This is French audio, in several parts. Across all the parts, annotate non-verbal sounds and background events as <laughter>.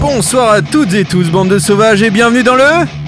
Bonsoir à toutes et tous, bande de sauvages, et bienvenue dans le...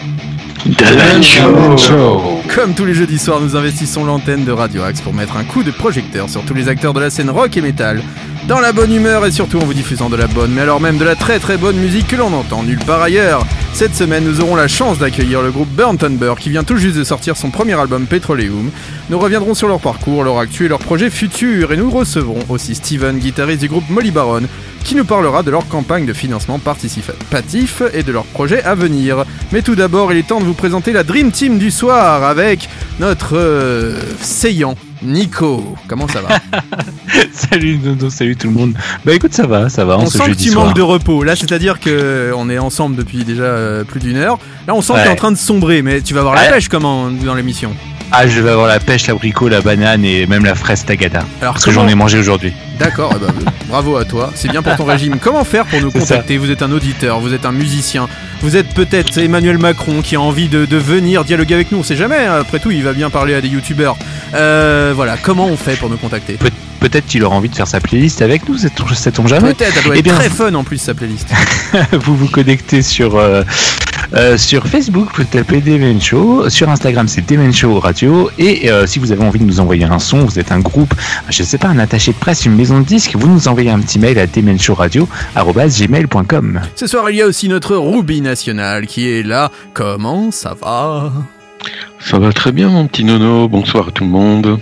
Comme tous les jeudis soirs, nous investissons l'antenne de Radio Axe pour mettre un coup de projecteur sur tous les acteurs de la scène rock et metal. Dans la bonne humeur et surtout en vous diffusant de la bonne, mais alors même de la très très bonne musique que l'on entend nulle part ailleurs. Cette semaine, nous aurons la chance d'accueillir le groupe Burnt Umber qui vient tout juste de sortir son premier album Petroleum. Nous reviendrons sur leur parcours, leur actu et leurs projets futurs et nous recevrons aussi Steven, guitariste du groupe Molly Baron, qui nous parlera de leur campagne de financement participatif et de leurs projets à venir. Mais tout d'abord, il est temps de vous présenter la Dream Team du soir avec notre euh, Seyant, Nico. Comment ça va <laughs> salut Nono, salut tout le monde. Bah écoute, ça va, ça va. On ce sent que tu soir. manques de repos. Là, c'est-à-dire que on est ensemble depuis déjà euh, plus d'une heure. Là, on sent que Ouais. t'es en train de sombrer, mais tu vas avoir la Ouais. pêche comment dans l'émission Ah, je vais avoir la pêche, l'abricot, la banane et même la fraise tagada. Alors Parce que j'en ai mangé aujourd'hui. D'accord, eh ben, <laughs> bravo à toi, c'est bien pour ton régime. <laughs> Comment faire pour nous contacter? Vous êtes un auditeur, vous êtes un musicien, vous êtes peut-être Emmanuel Macron qui a envie de, de venir dialoguer avec nous, on sait jamais, hein. après tout il va bien parler à des youtubeurs. Euh, voilà, comment on fait pour nous contacter? Pe- Peut-être qu'il aura envie de faire sa playlist avec nous, ça tombe- jamais. Peut-être, elle doit Eh être bien, très fun en plus sa playlist. <laughs> vous vous connectez sur euh, euh, sur Facebook, vous tapez Demen Show, sur Instagram c'est Demen Show Radio, et euh, si vous avez envie de nous envoyer un son, vous êtes un groupe, je sais pas, un attaché de presse, une maison de disques, vous nous envoyez un petit mail à demenshowradio@gmail.com. Ce soir il y a aussi notre Ruby National qui est là. Comment ça va? Ça va très bien mon petit nono, bonsoir à tout le monde.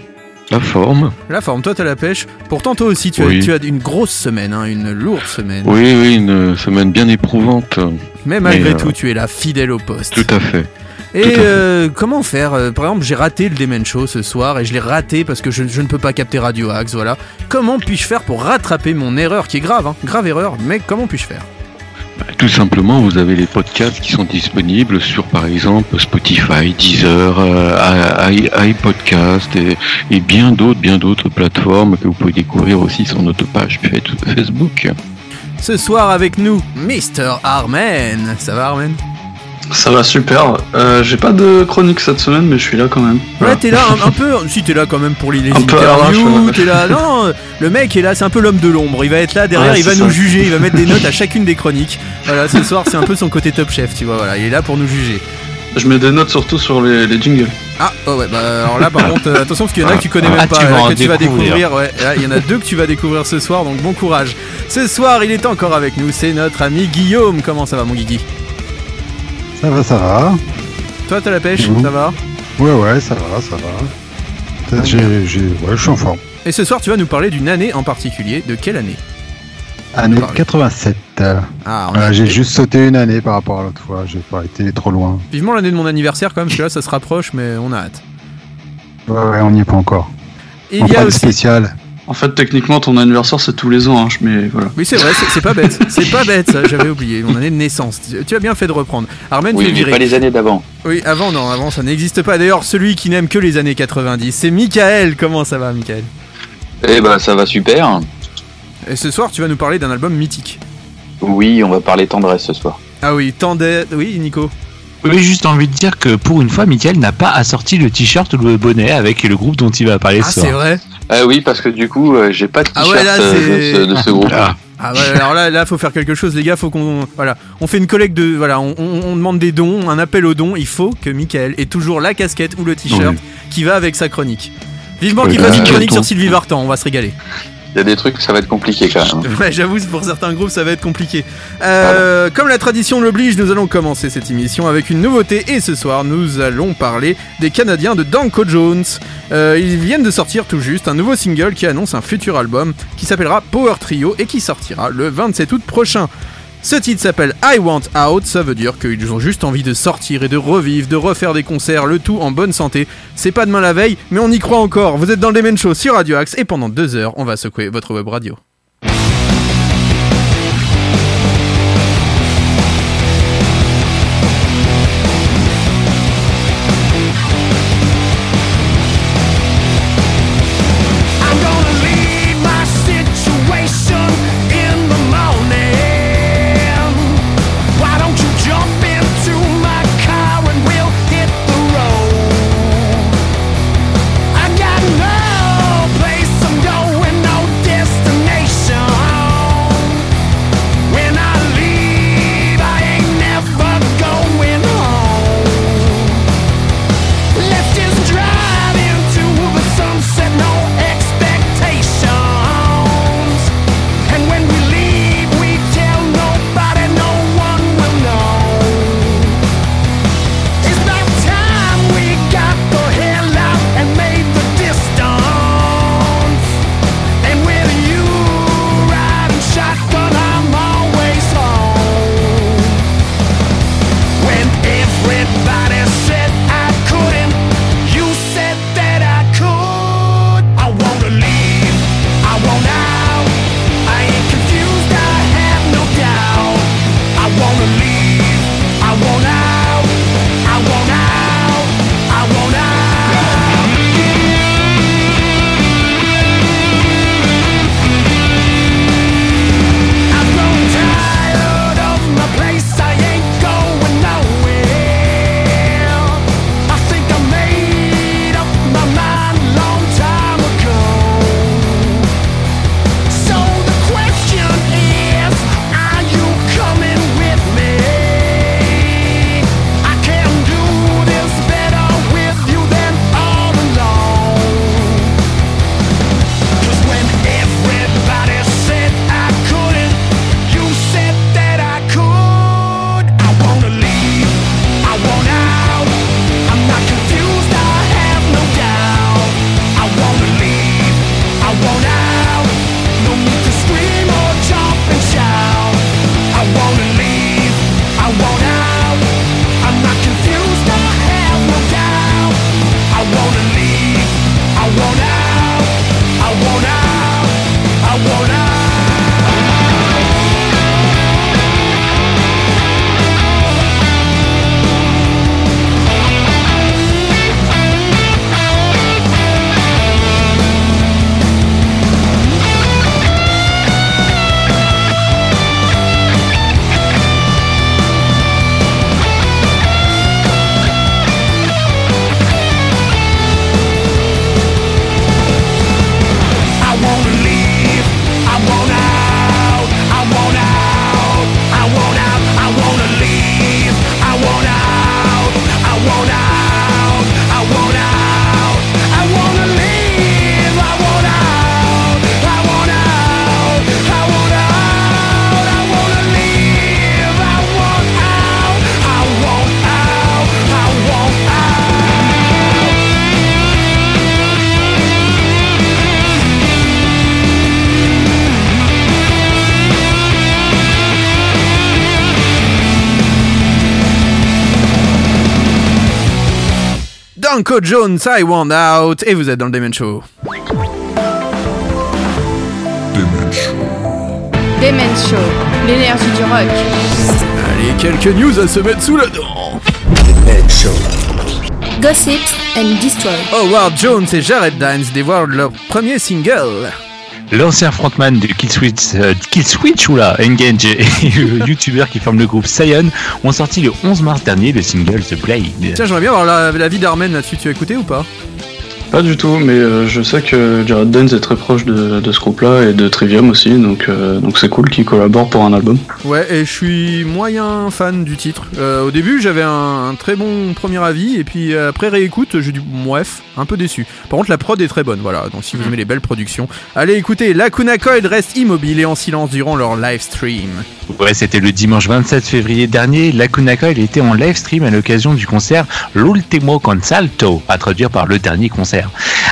La forme La forme, toi t'as la pêche. Pourtant toi aussi tu as, Oui. tu as une grosse semaine, hein, une lourde semaine. Oui, oui, une semaine bien éprouvante. Mais malgré Mais, euh, tout tu es là fidèle au poste. Tout à fait. Et euh, comment faire euh, Par exemple, j'ai raté le Demen Show ce soir et je l'ai raté parce que je, je ne peux pas capter Radio Axe, voilà. Comment puis-je faire pour rattraper mon erreur qui est grave, hein, grave erreur, mais comment puis-je faire? Tout simplement, vous avez les podcasts qui sont disponibles sur par exemple Spotify, Deezer, euh, iPodcast et, bien d'autres, bien d'autres plateformes que vous pouvez découvrir aussi sur notre page fa- Facebook. Ce soir avec nous, Mr. Armen. Ça va Armen? Ça va super. Euh, J'ai pas de chronique cette semaine, mais je suis là quand même. Ouais, t'es là un, un <laughs> peu. Si t'es là quand même pour les, les Un interviews, t'es là. Non, le mec est là, c'est un peu l'homme de l'ombre. Il va être là derrière, Ouais, il va nous juger, il va mettre des <laughs> notes à chacune des chroniques. Voilà, ce soir c'est un peu son côté top chef, tu vois. Voilà, il est là pour nous juger. Je mets des notes surtout sur les, les jingles. Ah, oh ouais, bah alors là par <laughs> contre, euh, attention parce qu'il y en a que tu connais même Ah, pas, tu euh, que tu vas découvrir. découvrir. Ouais, il y en a deux que tu vas découvrir ce soir, donc bon courage. Ce soir, il est encore avec nous, c'est notre ami Guillaume. Comment ça va, mon Guigui? Ça va, ça va. Toi, t'as la pêche, ça va Ouais, ouais, ça va, ça va. J'ai, j'ai, ouais, je suis en forme. Et ce soir, tu vas nous parler d'une année en particulier. De quelle année Année parle. 87. euh, Ah, j'ai juste sauté une année par rapport à l'autre fois. J'ai pas été trop loin. Vivement l'année de mon anniversaire quand même, parce que là, ça se rapproche, mais on a hâte. Ouais, ouais, on n'y est pas encore. On il y a aussi. spécial. En fait, techniquement, ton anniversaire c'est tous les ans, hein, mais voilà. Oui, c'est vrai, c'est c'est pas bête. C'est pas bête, ça, j'avais oublié. Mon année de naissance. Tu- Tu as bien fait de reprendre. Armen, tu es Oui, mais viré. pas les années d'avant. Oui, avant, non, avant, ça n'existe pas. D'ailleurs, celui qui n'aime que les années 90, c'est Michael. Comment ça va, Michael? Eh ben, ça va super. Et ce soir, tu vas nous parler d'un album mythique. Oui, on va parler tendresse ce soir. Ah oui, tant d'aide. Oui, Nico. Oui, juste envie de dire que pour une fois, Michael n'a pas assorti le t-shirt ou le bonnet avec le groupe dont il va parler Ah, ce c'est soir. vrai? Ah oui, parce que du coup, euh, j'ai pas de Ah t-shirt ouais, là, euh, c'est- de, ce, de ce groupe. Ah. Ah ouais, alors là, là, faut faire quelque chose, les gars. Faut qu'on, voilà, on fait une collecte de, voilà, on, on- on demande des dons, un appel aux dons. Il faut que Michael ait toujours la casquette ou le t-shirt Oui. qui va avec sa chronique. Vivement qu'il fasse une chronique sur Sylvie Vartan, on va se régaler. Il y a des trucs, ça va être compliqué quand même. Ouais, j'avoue, pour certains groupes, ça va être compliqué. Euh, Comme la tradition l'oblige, nous allons commencer cette émission avec une nouveauté. Et ce soir, nous allons parler des Canadiens de Danko Jones. Euh, ils viennent de sortir tout juste un nouveau single qui annonce un futur album qui s'appellera Power Trio et qui sortira le 27 août prochain. Ce titre s'appelle I Want Out, ça veut dire qu'ils ont juste envie de sortir et de revivre, de refaire des concerts, le tout en bonne santé. C'est pas demain la veille, mais on y croit encore. Vous êtes dans le Demen Show sur Radio Axe et pendant deux heures, on va secouer votre web radio. Danko Jones, I Want Out, et vous êtes dans le Demon Show. Demen Show. Demen Show, l'énergie du rock. Allez, quelques news à se mettre sous la dent. Gossip and Destroy. Howard Jones et Jared Dines dévoilent leur premier single. L'ancien frontman de Killswitch, euh, oula, Engage et <laughs> le youtubeur qui forme le groupe Sion ont sorti le 11 mars dernier le single The Blade. Tiens, j'aimerais bien avoir la, la vie d'Armen là-dessus, tu as écouté ou pas? Pas du tout, mais euh, je sais que Jared Dines est très proche de, de ce groupe-là et de Trivium aussi, donc euh, donc c'est cool qu'ils collaborent pour un album. Ouais, et je suis moyen fan du titre. Euh, au début, j'avais un, un très bon premier avis, et puis après réécoute, j'ai dit bref, un peu déçu. Par contre, la prod est très bonne, voilà. Donc si vous aimez les belles productions, allez écouter. La Coil reste immobile et en silence durant leur live stream. Ouais, c'était le dimanche 27 février dernier. La Kunaka, il était en live stream à l'occasion du concert L'Ultimo Consalto, à traduire par le dernier concert.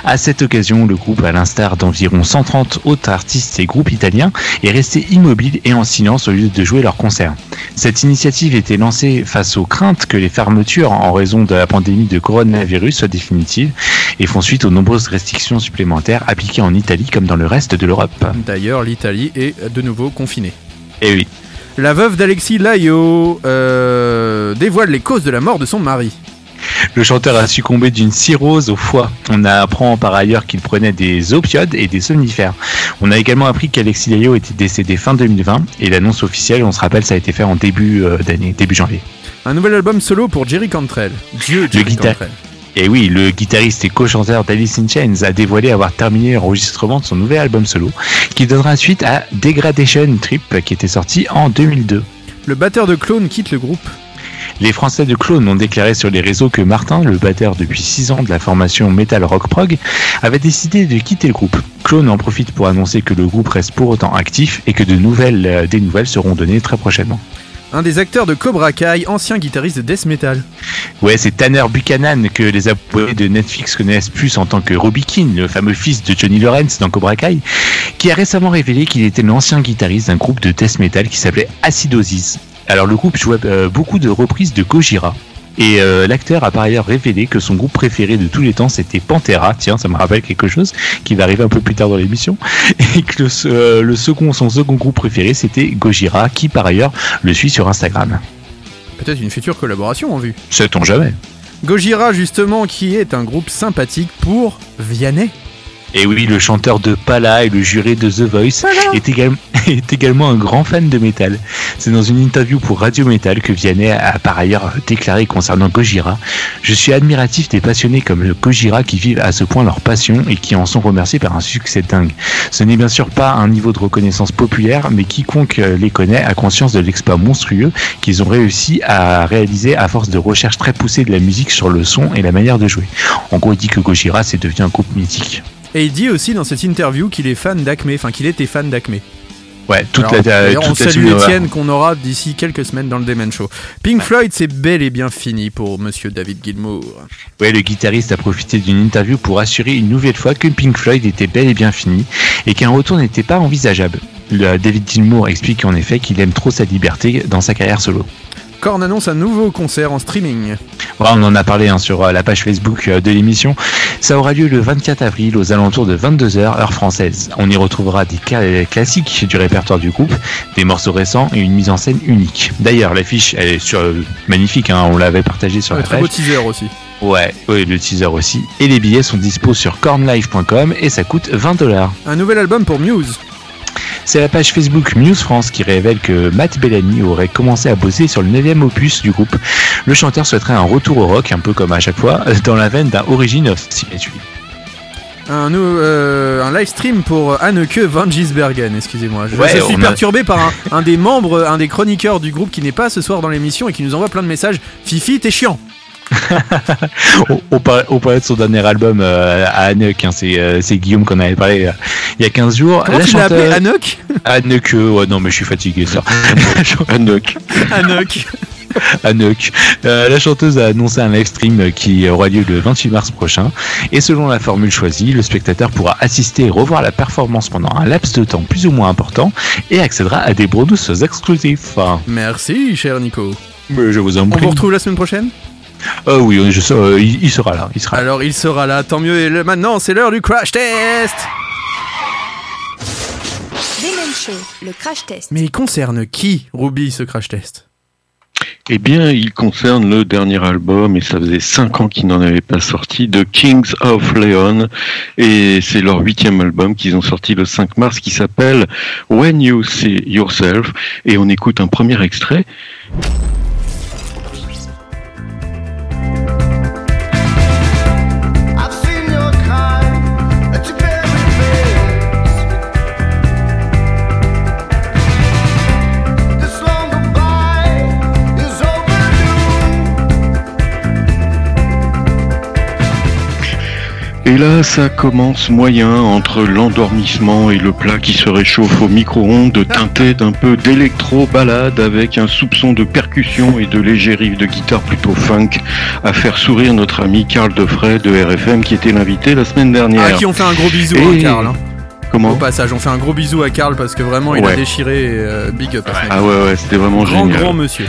À cette occasion, le groupe, à l'instar d'environ 130 autres artistes et groupes italiens, est resté immobile et en silence au lieu de jouer leur concert. Cette initiative était lancée face aux craintes que les fermetures en raison de la pandémie de coronavirus soient définitives et font suite aux nombreuses restrictions supplémentaires appliquées en Italie comme dans le reste de l'Europe. D'ailleurs, l'Italie est de nouveau confinée. Et oui. La veuve d'Alexis Laio euh, dévoile les causes de la mort de son mari. Le chanteur a succombé d'une cirrhose au foie. On apprend par ailleurs qu'il prenait des opioïdes et des somnifères. On a également appris qu'Alexis Layo était décédé fin 2020 et l'annonce officielle, on se rappelle, ça a été fait en début euh, d'année, début janvier. Un nouvel album solo pour Jerry Cantrell. Dieu Jerry guitar- Cantrell. Et oui, le guitariste et co-chanteur d'Alice in Chains a dévoilé avoir terminé l'enregistrement de son nouvel album solo, qui donnera suite à Degradation Trip, qui était sorti en 2002. Le batteur de Clone quitte le groupe. Les Français de Clone ont déclaré sur les réseaux que Martin, le batteur depuis 6 ans de la formation Metal Rock Prog, avait décidé de quitter le groupe. Clone en profite pour annoncer que le groupe reste pour autant actif et que de nouvelles, euh, des nouvelles seront données très prochainement. Un des acteurs de Cobra Kai, ancien guitariste de death metal. Ouais, c'est Tanner Buchanan que les abonnés de Netflix connaissent plus en tant que Robbie Keane, le fameux fils de Johnny Lawrence dans Cobra Kai, qui a récemment révélé qu'il était l'ancien guitariste d'un groupe de death metal qui s'appelait Acidosis. Alors le groupe jouait euh, beaucoup de reprises de Gojira. Et euh, l'acteur a par ailleurs révélé que son groupe préféré de tous les temps c'était Pantera, tiens ça me rappelle quelque chose qui va arriver un peu plus tard dans l'émission, <laughs> et que le, euh, le second, son second groupe préféré c'était Gojira, qui par ailleurs le suit sur Instagram. Peut-être une future collaboration en vue. Sait-on jamais Gojira, justement, qui est un groupe sympathique pour Vianney. Et oui, le chanteur de Pala et le juré de The Voice est, également <laughs> est également un grand fan de métal. C'est dans une interview pour Radio Metal que Vianney a par ailleurs déclaré concernant Gojira Je suis admiratif des passionnés comme le Gojira qui vivent à ce point leur passion et qui en sont remerciés par un succès dingue. Ce n'est bien sûr pas un niveau de reconnaissance populaire, mais quiconque les connaît a conscience de l'exploit monstrueux qu'ils ont réussi à réaliser à force de recherches très poussées de la musique sur le son et la manière de jouer. En gros, il dit que Gojira c'est devenu un groupe mythique. Et il dit aussi dans cette interview qu'il est fan d'Acme, enfin qu'il était fan d'Acme. Ouais, toute Alors, la, on toute la salue Étienne qu'on aura d'ici quelques semaines dans le Demen Show. Pink Floyd, c'est bel et bien fini pour monsieur David Gilmour. Ouais, le guitariste a profité d'une interview pour assurer une nouvelle fois que Pink Floyd était bel et bien fini et qu'un retour n'était pas envisageable. Le David Gilmour explique en effet qu'il aime trop sa liberté dans sa carrière solo. Korn annonce un nouveau concert en streaming. Ouais, on en a parlé hein, sur euh, la page Facebook euh, de l'émission. Ça aura lieu le 24 avril aux alentours de 22h heure française. On y retrouvera des classiques du répertoire du groupe, des morceaux récents et une mise en scène unique. D'ailleurs, l'affiche elle est sur, euh, magnifique, hein, on l'avait partagée sur la très page. beau teaser aussi. Ouais, ouais, le teaser aussi. Et les billets sont dispo sur cornlive.com et ça coûte 20 dollars. Un nouvel album pour Muse. C'est la page Facebook Muse France qui révèle que Matt Bellamy aurait commencé à bosser sur le 9 opus du groupe. Le chanteur souhaiterait un retour au rock, un peu comme à chaque fois, <laughs> dans la veine d'un Origin of Signature. Un, euh, un live stream pour Anneke van Gisbergen, excusez-moi. Je, Ouais, je suis a- perturbé par un, un des membres, un des chroniqueurs du groupe qui n'est pas ce soir dans l'émission et qui nous envoie plein de messages. Fifi, t'es chiant. On, on parlait, on parlait de son dernier album euh, à Anneke, hein, c'est euh, c'est Guillaume qu'on avait parlé euh, il y a 15 jours. Comment La tu l'as appelé chanteuse- Anneke Anneke, ouais, non mais je suis fatigué ça. <laughs> Anouk. Anouk. <laughs> Euh, la chanteuse a annoncé un live stream qui aura lieu le 28 mars prochain. Et selon la formule choisie, le spectateur pourra assister et revoir la performance pendant un laps de temps plus ou moins important et accédera à des bonus exclusifs. Merci, cher Nico. mais je vous en On prie. vous retrouve la semaine prochaine? Euh, oui, je sais, euh, il, il sera là. Il sera là. Alors il sera là, tant mieux. Et le- maintenant, c'est l'heure du crash test. Show, le crash test. Mais il concerne qui, Ruby, ce crash test? Eh bien, il concerne le dernier album, et ça faisait 5 ans qu'ils n'en avaient pas sorti, de Kings of Leon, et c'est leur huitième album qu'ils ont sorti le 5 mars, qui s'appelle When You See Yourself, et on écoute un premier extrait. Là, ça commence moyen entre l'endormissement et le plat qui se réchauffe au micro-ondes, teinté d'un peu d'électro-balade avec un soupçon de percussion et de légers riffs de guitare plutôt funk à faire sourire notre ami Karl Defray de RFM qui était l'invité la semaine dernière. À qui on fait un gros bisou, Et- hein, Karl. hein. Comment Au passage, on fait un gros bisou à Karl parce que vraiment, il a déchiré euh, Big Up. Ah ouais, ouais, c'était vraiment grand, génial. grand monsieur.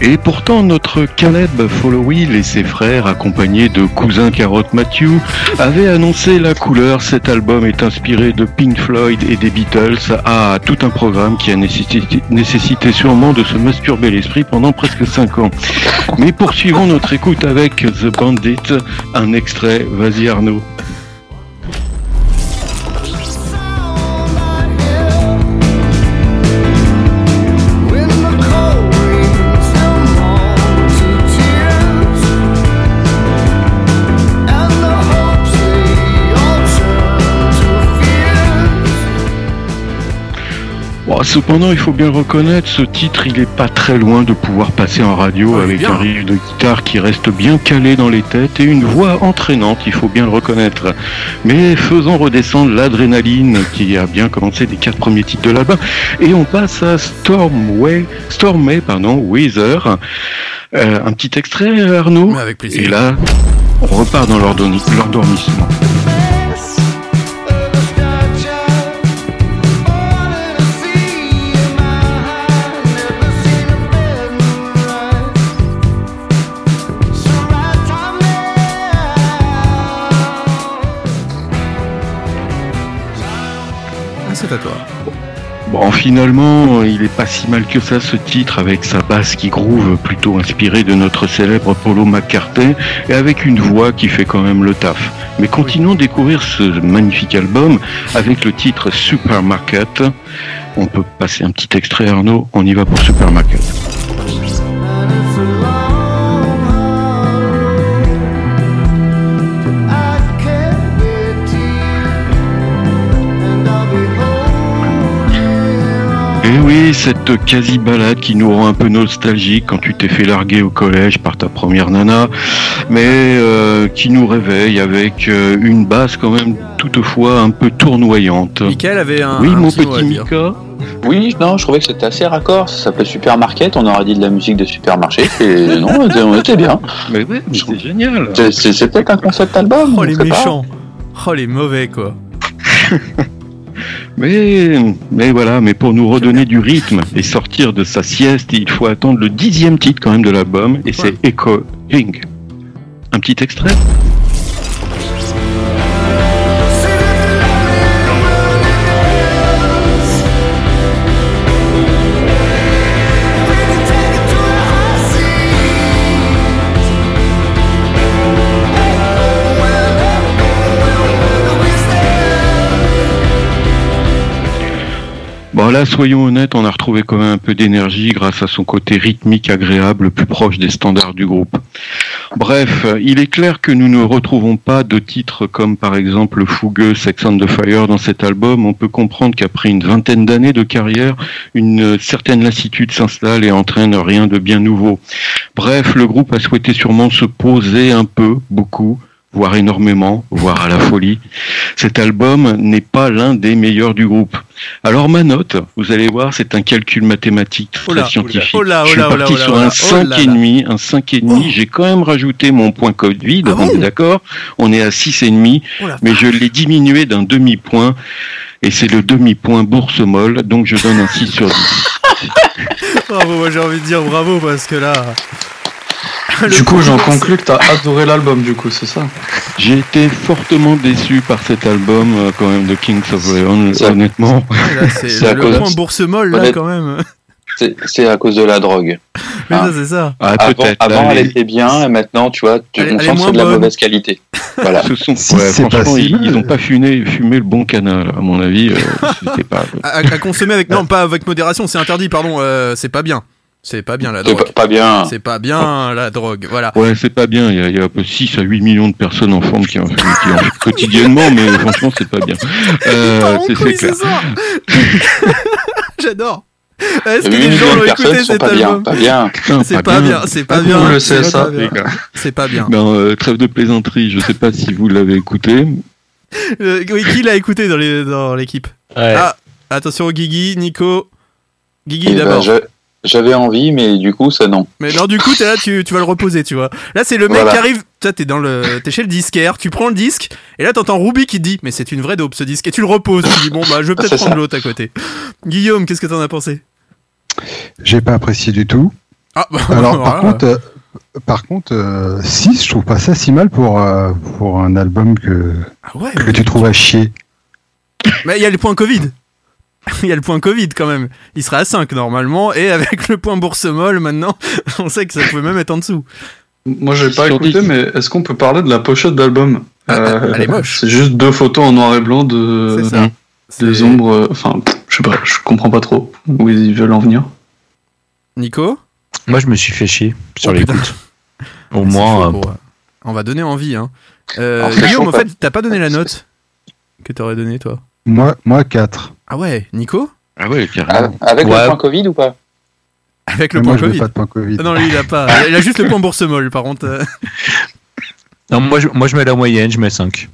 Et pourtant, notre Caleb Followill et ses frères, accompagnés de cousin Carotte Matthew, avaient annoncé la couleur. Cet album est inspiré de Pink Floyd et des Beatles. Ah, tout un programme qui a nécessité, nécessité sûrement de se masturber l'esprit pendant presque 5 ans. Mais poursuivons notre écoute avec The Bandit. Un extrait, vas-y Arnaud. Cependant, il faut bien le reconnaître, ce titre, il est pas très loin de pouvoir passer en radio Ouais, avec bien. un riff de guitare qui reste bien calé dans les têtes et une voix entraînante, il faut bien le reconnaître. Mais faisons redescendre l'adrénaline qui a bien commencé des quatre premiers titres de l'album et on passe à Stormway, Stormway, pardon, Weather. Euh, un petit extrait, Arnaud. Mais avec plaisir. Et là, on repart dans l'endormissement. À toi. Bon, finalement, il est pas si mal que ça ce titre avec sa basse qui groove plutôt inspirée de notre célèbre Paulo McCartney et avec une voix qui fait quand même le taf. Mais continuons de découvrir ce magnifique album avec le titre Supermarket. On peut passer un petit extrait Arnaud, on y va pour Supermarket. Et oui, cette quasi-balade qui nous rend un peu nostalgique quand tu t'es fait larguer au collège par ta première nana, mais euh, qui nous réveille avec euh, une basse quand même toutefois un peu tournoyante. Michael avait un. Oui, un mon petit. Mika. Oui, non, je trouvais que c'était assez raccord. Ça s'appelait Supermarket. On aurait dit de la musique de supermarché. Et <laughs> non, on était- bien. Mais ouais, mais c'est génial. C'est- peut-être un concept album. Oh, les pas. méchants. Oh, les mauvais, quoi. <laughs> Mais, mais voilà, mais pour nous redonner du rythme et sortir de sa sieste, il faut attendre le dixième titre quand même de l'album, et c'est Echo Ring. Un petit extrait Bon là, soyons honnêtes, on a retrouvé quand même un peu d'énergie grâce à son côté rythmique agréable, plus proche des standards du groupe. Bref, il est clair que nous ne retrouvons pas de titres comme par exemple le fougueux Sex on the Fire dans cet album. On peut comprendre qu'après une vingtaine d'années de carrière, une certaine lassitude s'installe et entraîne rien de bien nouveau. Bref, le groupe a souhaité sûrement se poser un peu, beaucoup, voire énormément, voire à la folie. Cet album n'est pas l'un des meilleurs du groupe. Alors ma note, vous allez voir, c'est un calcul mathématique très Oh là, scientifique. oh là, oh Je suis là, oh là, parti oh sur oh un oh là là. 5,5, un 5,5. J'ai quand même rajouté mon point Covid, Ah on bon est d'accord On est à 6,5, Oh la mais je l'ai diminué d'un demi-point. Et c'est le demi-point bourse molle, donc je donne un 6 sur 10. <laughs> Bravo, moi j'ai envie de dire bravo parce que là. <laughs> Du coup, j'en conclus que t'as adoré l'album, du coup, c'est ça J'ai été fortement déçu par cet album euh, quand même de Kings of Leon, honnêtement. <laughs> C'est le cause- point bourse molle là quand même. C'est à cause de la drogue. <laughs> Mais ça, c'est ça. Ah, Avant, elle les- était bien, et maintenant, tu vois, tu, on sent que c'est de la mauvaise qualité. Voilà. Ce sont, Si ouais, c'est pas franchement, si ils, ils ont pas fumé, fumé le bon canal, à mon avis. euh, pas. À consommer avec non pas avec modération, c'est interdit. Pardon, euh, c'est pas bien. C'est pas bien la C'est drogue. pas, pas bien. C'est pas bien la drogue. Voilà. Ouais, c'est pas bien. Il y a, il y a un peu 6 à 8 millions de personnes en forme qui en, qui en quotidiennement, mais franchement, c'est pas bien. <laughs> Euh, c'est c'est clair. ce soir. <laughs> J'adore. Est-ce que 8 les gens millions l'ont de écouté cet pas bien. album Pas bien. C'est pas bien, c'est pas bien. le c'est CSA, pas bien. C'est pas. Non, euh, trêve de plaisanterie. Je sais pas si vous l'avez écouté. Euh, oui, qui l'a écouté dans les- dans l'équipe? Ouais. Ah, attention Guigui, Nico. Guigui Eh ben, d'abord. je- J'avais envie, mais du coup, ça non. Mais non, du coup, t'es là, tu, tu vas le reposer, tu vois. Là, c'est le mec Voilà. qui arrive. Toi, t'es dans le, t'es chez le disquaire, tu prends le disque, et là, t'entends Ruby qui te dit, mais c'est une vraie dope ce disque, et tu le reposes. Tu dis, bon, bah, je vais <laughs> peut-être prendre l'autre à côté. Guillaume, qu'est-ce que t'en as pensé? J'ai pas apprécié du tout. Ah, bah, <laughs> Alors, par voilà. contre, euh, par contre, euh, 6, je trouve pas ça si mal pour, euh, pour un album que, Ah ouais, que tu trouves à chier. mais il y a le point Covid. <laughs> Il y a le point Covid quand même. Il sera à 5 normalement, et avec le point bourse molle maintenant, <laughs> on sait que ça pouvait même être en dessous. Moi, j'ai pas écouté, mais est-ce qu'on peut parler de la pochette d'album Ah, elle est moche. C'est juste deux photos en noir et blanc de C'est ça. des ombres. euh, Enfin, je sais pas, je comprends pas trop où ils veulent en venir. Nico? Moi, je me suis fait chier sur Oh, putain. l'écoute. <laughs> Au C'est moins, euh, pour- On va donner envie, hein. Euh, Guillaume, en fait, t'as pas donné la note que t'aurais donné toi. Moi, moi 4. Ah ouais, Nico Ah ouais, Ah, carrément. Avec Ouais. le point Covid ou pas Avec le moi, point veux Covid. pas de point Covid. Ah non, lui, il a pas. <laughs> Il a juste le point bourse molle, par contre. <laughs> non, moi, je, moi, je mets la moyenne, je mets 5.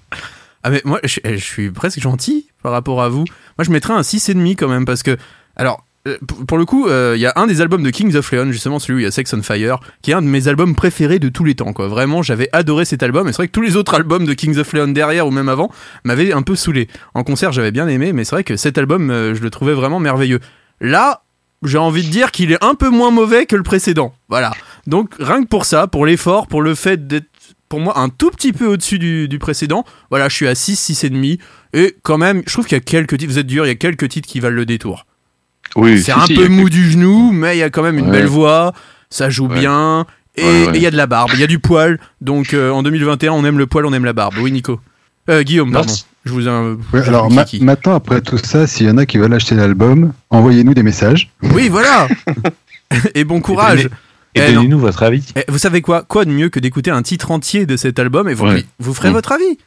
Ah, mais moi, je, je suis presque gentil par rapport à vous. Moi, je mettrais un 6,5 quand même, parce que. Alors. Euh, pour- le coup, euh, il y a un des albums de Kings of Leon, justement celui où il y a Sex on Fire, qui est un de mes albums préférés de tous les temps. Quoi. Vraiment, j'avais adoré cet album. Et c'est vrai que tous les autres albums de Kings of Leon derrière ou même avant m'avaient un peu saoulé. En concert, j'avais bien aimé, mais c'est vrai que cet album, euh, je le trouvais vraiment merveilleux. Là, j'ai envie de dire qu'il est un peu moins mauvais que le précédent. Voilà. Donc rien que pour ça, pour l'effort, pour le fait d'être pour moi un tout petit peu au-dessus du, du précédent, voilà, je suis à 6, 6 et demi. Et quand même, je trouve qu'il y a quelques titres, vous êtes dur, il y a quelques titres qui valent le détour. Oui, C'est si, un si, peu mou du genou, mais il y a quand même une Ouais. belle voix, ça joue Ouais. bien, et Ouais, ouais. et il y a de la barbe, il y a du poil. Donc euh, en 2021, on aime le poil, on aime la barbe. Oui, Nico. Euh, Guillaume, pardon. Merci. Je vous ai un. Je alors vous ma- kiki. maintenant, après tout ça, s'il y en a qui veulent acheter l'album, envoyez-nous des messages. Oui, voilà. <laughs> et bon courage. Et Eh, donnez-nous votre avis. Eh, vous savez quoi? Quoi de mieux que d'écouter un titre entier de cet album et vous, Ouais. vous ferez Mm. votre avis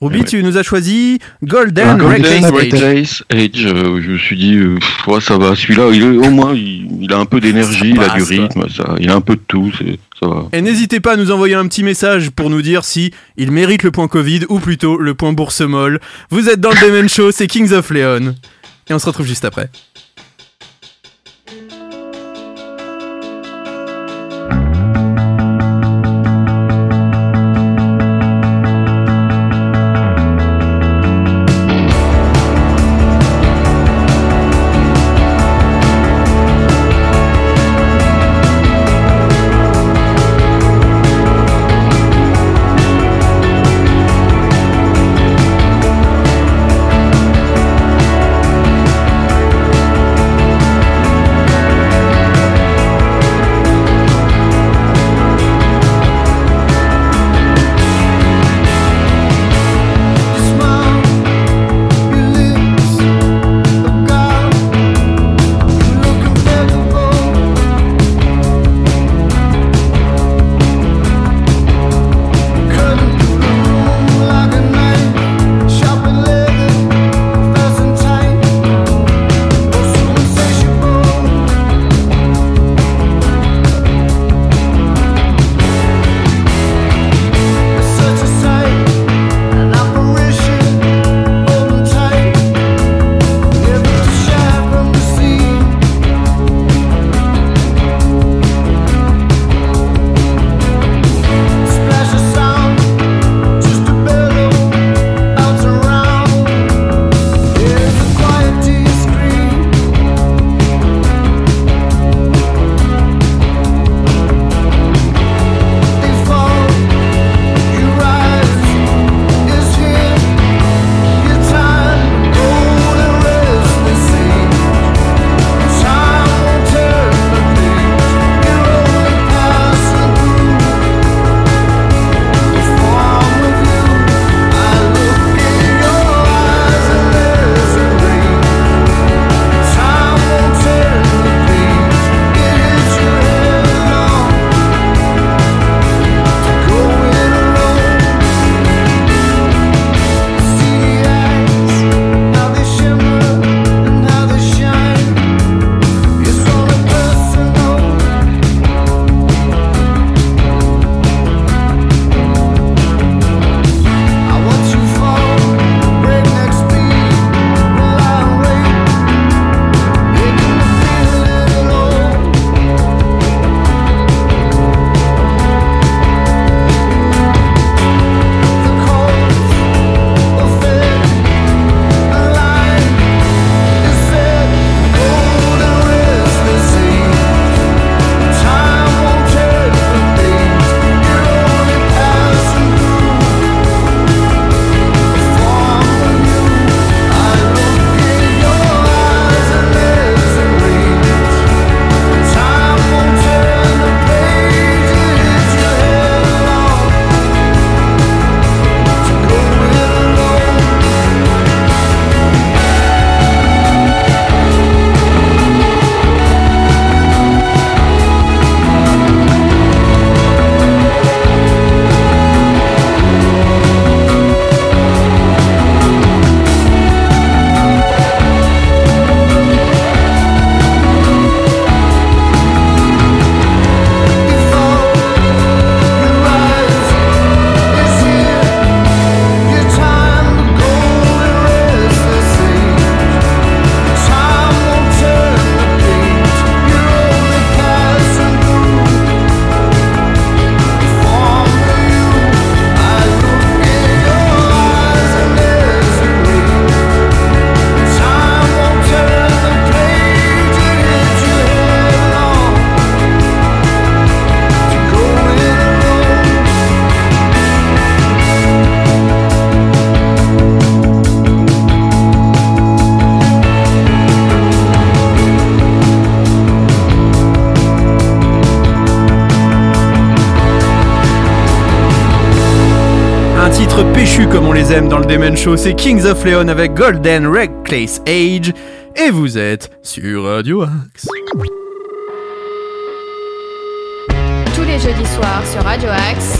Ruby, Ouais. tu nous as choisi Golden Ah, Red Golden. Race Age, euh, je me suis dit, euh, ouais, ça va, celui-là, il est, au moins, il, il a un peu d'énergie, il a du rythme, ça, il a un peu de tout, c'est, ça va. Et n'hésitez pas à nous envoyer un petit message pour nous dire si il mérite le point Covid ou plutôt le point bourse molle. Vous êtes dans le Demon Show, c'est Kings of Leon. Et on se retrouve juste après. Péchus comme on les aime dans le Demen Show, c'est Kings of Leon avec Golden Reckless Age. Et vous êtes sur Radio Axe. Tous les jeudis soirs sur Radio Axe.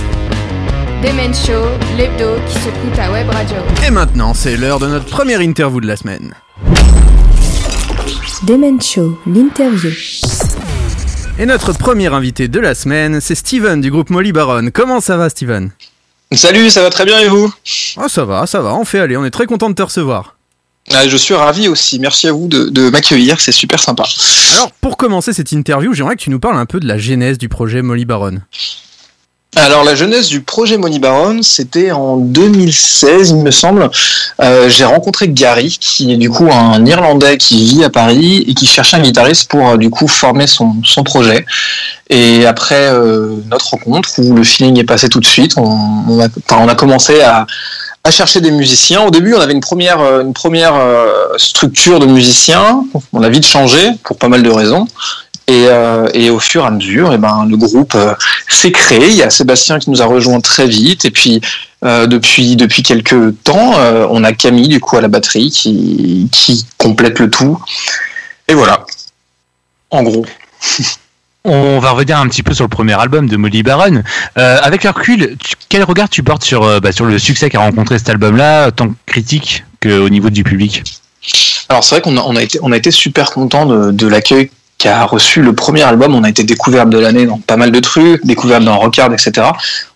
Demen Show, l'hebdo qui secoue ta web radio. Et maintenant, c'est l'heure de notre première interview de la semaine. Demen Show, l'interview. Et notre premier invité de la semaine, c'est Steven du groupe Molly Baron. Comment ça va, Steven? Salut, ça va très bien et vous? Oh, ça va, ça va, on fait aller, on est très content de te recevoir. Ah, Je suis ravi aussi, merci à vous de, de m'accueillir, c'est super sympa. Alors, pour commencer cette interview, j'aimerais que tu nous parles un peu de la genèse du projet Molly Baron. Alors la jeunesse du projet Money Baron, c'était en 2016, il me semble. Euh, J'ai rencontré Gary, qui est du coup un Irlandais qui vit à Paris et qui cherchait un guitariste pour euh, du coup former son, projet. Et après euh, notre rencontre, où le feeling est passé tout de suite, on, a, commencé à, chercher des musiciens. Au début, on avait une première, une première structure de musiciens. On a vite changé pour pas mal de raisons. Et, euh, et au fur et à mesure, eh ben, le groupe euh, s'est créé. Il y a Sébastien qui nous a rejoint très vite. Et puis, euh, depuis, depuis quelques temps, on a Camille, du coup, à la batterie, qui, qui complète le tout. Et voilà. En gros. <laughs> On va revenir un petit peu sur le premier album de Molly Baron. Avec le recul, tu- quel regard tu portes sur, bah, sur le succès qu'a rencontré cet album-là, tant critique qu'au niveau du public? Alors c'est vrai qu'on a, on a été on a été super content de, de l'accueil qu'a reçu le premier album. On a été découverte de l'année dans pas mal de trucs, découverte dans Rockard, etc.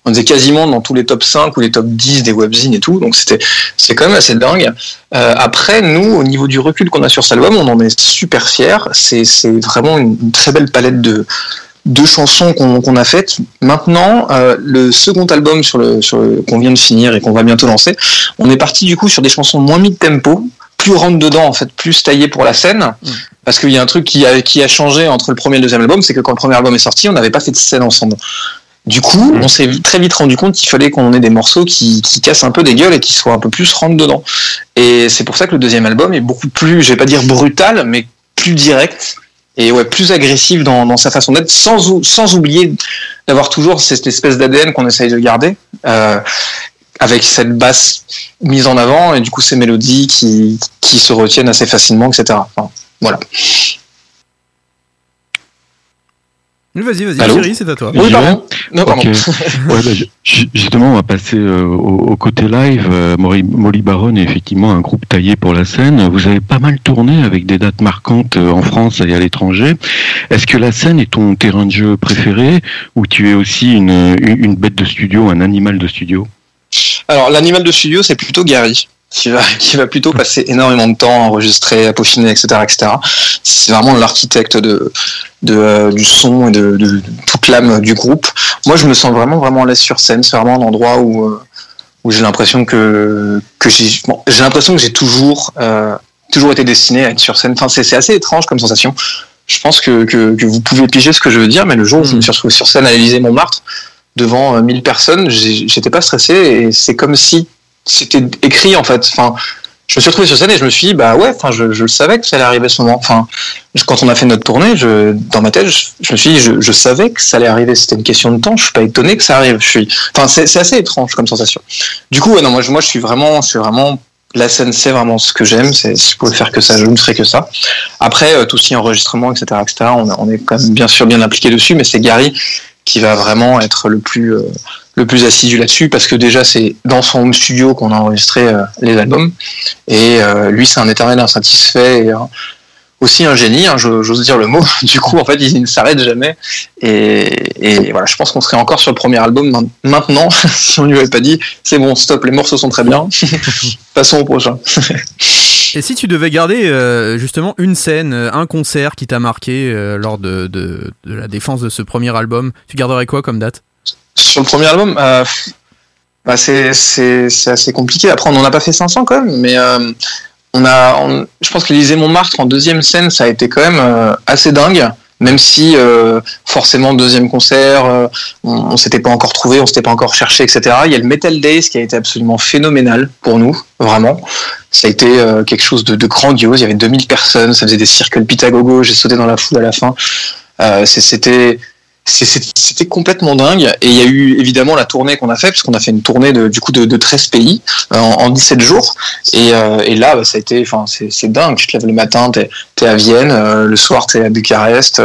On était quasiment dans tous les top 5 ou les top 10 des webzines et tout. Donc c'était c'est quand même assez dingue. Euh, après nous, au niveau du recul qu'on a sur cet album, on en est super fiers. C'est vraiment une, très belle palette de de chansons qu'on a faites. Maintenant, euh, le second album sur le, sur le- qu'on vient de finir et qu'on va bientôt lancer, on est parti du coup sur des chansons moins mid tempo, plus rentre dedans en fait, plus taillées pour la scène. Parce qu'il y a un truc qui a, qui a changé entre le premier et le deuxième album, c'est que quand le premier album est sorti, on n'avait pas fait de scène ensemble. Du coup, on s'est très vite rendu compte qu'il fallait qu'on ait des morceaux qui, qui cassent un peu des gueules et qui soient un peu plus rentre dedans. Et c'est pour ça que le deuxième album est beaucoup plus, je vais pas dire brutal, mais plus direct et ouais, plus agressif dans, dans sa façon d'être, sans, ou- sans oublier d'avoir toujours cette espèce d'ADN qu'on essaye de garder, euh, avec cette basse mise en avant et du coup ces mélodies qui, qui se retiennent assez facilement, etc. Enfin, voilà. Vas-y, vas-y, Thierry, c'est à toi. Oui, pardon. Non, pardon. Ok. <laughs> Ouais, bah, ju- ju- justement, on va passer euh, au, au côté live. Euh, Molly, Molly Baron est effectivement un groupe taillé pour la scène. Vous avez pas mal tourné avec des dates marquantes euh, en France et à l'étranger. Est-ce que la scène est ton terrain de jeu préféré ou tu es aussi une, une une bête de studio, un animal de studio? Alors, l'animal de studio, c'est plutôt Gary, qui va, <laughs> qui va plutôt passer énormément de temps à enregistrer, à peaufiner, etc. etc. C'est vraiment l'architecte de, de, euh, du son et de, de- de toute l'âme du groupe. Moi, je me sens vraiment, vraiment à l'aise sur scène. C'est vraiment un endroit où, euh, où j'ai l'impression que, que j'ai bon, j'ai l'impression que j'ai toujours, euh, toujours été destiné à être sur scène. Enfin, c'est c'est assez étrange comme sensation. Je pense que, que, que vous pouvez piger ce que je veux dire, mais le jour où je me suis retrouvé sur scène à l'Élysée Montmartre, devant euh, 1000 personnes, j'ai- j'étais pas stressé et c'est comme si c'était écrit en fait. Enfin, je me suis retrouvé sur scène et je me suis dit, bah ouais, enfin, je, je savais que ça allait arriver ce moment. Enfin, quand on a fait notre tournée, je, dans ma tête, je, je me suis dit, je, savais que ça allait arriver. C'était une question de temps. Je suis pas étonné que ça arrive. Je suis, enfin, c'est assez étrange comme sensation. Du coup, ouais, non, moi, je, moi, je suis vraiment, je suis vraiment. La scène, c'est vraiment ce que j'aime. Si je pouvais faire que ça, je ne ferais que ça. Après, euh, tout ce qui est enregistrement, etc., etc., on, on est quand même bien sûr bien impliqué dessus, mais c'est Gary qui va vraiment être le plus euh, le plus assidu là-dessus parce que déjà c'est dans son home studio qu'on a enregistré euh, les albums. Et euh, lui c'est un éternel insatisfait et aussi un génie hein, j'ose dire le mot. <laughs> Du coup en fait il ne s'arrête jamais. Et, voilà je pense qu'on serait encore sur le premier album main- maintenant <laughs> si on lui avait pas dit c'est bon stop les morceaux sont très bien. <laughs> Passons au prochain. Et si tu devais garder euh, justement une scène, un concert qui t'a marqué lors de la défense de ce premier album, tu garderais quoi comme date? Sur le premier album, euh, bah c'est assez compliqué. Après, on n'en a pas fait 500 quand même, mais euh, on a, je pense que l'Élysée Montmartre en deuxième scène, ça a été quand même euh, assez dingue. Même si forcément deuxième concert, on, on s'était pas encore trouvé, on s'était pas encore cherché, etc. Il y a le Metal Days qui a été absolument phénoménal pour nous, vraiment. Ça a été quelque chose de, grandiose. Il y avait 2000 personnes, ça faisait des circles Pythagogo. J'ai sauté dans la foule à la fin. C'était c'était complètement dingue. Et il y a eu évidemment la tournée qu'on a fait, parce qu'on a fait une tournée de, du coup de, de 13 pays euh, en, en 17 jours. Et, euh, là, bah, ça a été, enfin, c'est dingue. Tu te lèves le matin, t'es es à Vienne, euh, le soir t'es à Bucarest,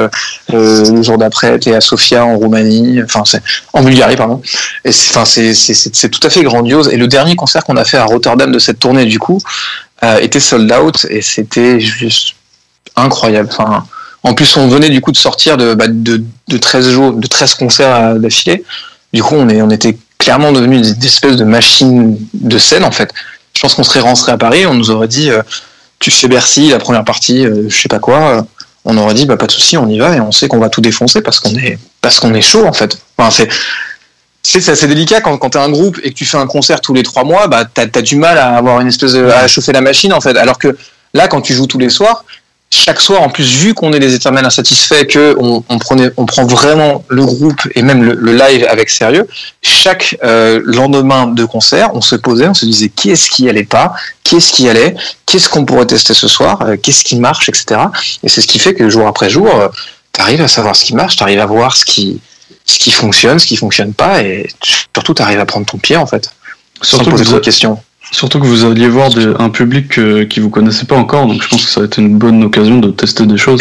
le jour d'après t'es à Sofia en Roumanie, enfin en Bulgarie pardon. Et c'est, tout à fait grandiose. Et le dernier concert qu'on a fait à Rotterdam de cette tournée du coup était sold out et c'était juste incroyable. Enfin, en plus, on venait du coup de sortir de, bah, de, de 13 jours, de 13 concerts à- d'affilée. Du coup, on, était clairement devenus des, espèces de machines de scène, en fait. Je pense qu'on serait rentré à Paris, on nous aurait dit, euh, tu fais Bercy, la première partie, euh, je sais pas quoi. euh, on aurait dit, bah, pas de souci, on y va et on sait qu'on va tout défoncer parce qu'on est, chaud, en fait. Enfin, c'est, c'est assez délicat quand, quand tu un groupe et que tu fais un concert tous les trois mois, bah, t'as as du mal à avoir une espèce de, à chauffer la machine en fait. Alors que là, quand tu joues tous les soirs, chaque soir, en plus, vu qu'on est des éternels insatisfaits, que on, on prenait, on prend vraiment le groupe et même le, le live avec sérieux, chaque euh, lendemain de concert, on se posait, on se disait qu'est-ce qui allait pas, qu'est-ce qui allait, qu'est-ce qu'on pourrait tester ce soir, euh, qu'est-ce qui marche, etc. Et c'est ce qui fait que jour après jour, tu arrives à savoir ce qui marche, tu arrives à voir ce qui, ce qui fonctionne, ce qui fonctionne pas, et surtout tu arrives à prendre ton pied en fait. Surtout sans poser trop de questions. Surtout que vous alliez voir un public euh, qui vous connaissait pas encore, donc je pense que ça va être une bonne occasion de tester des choses.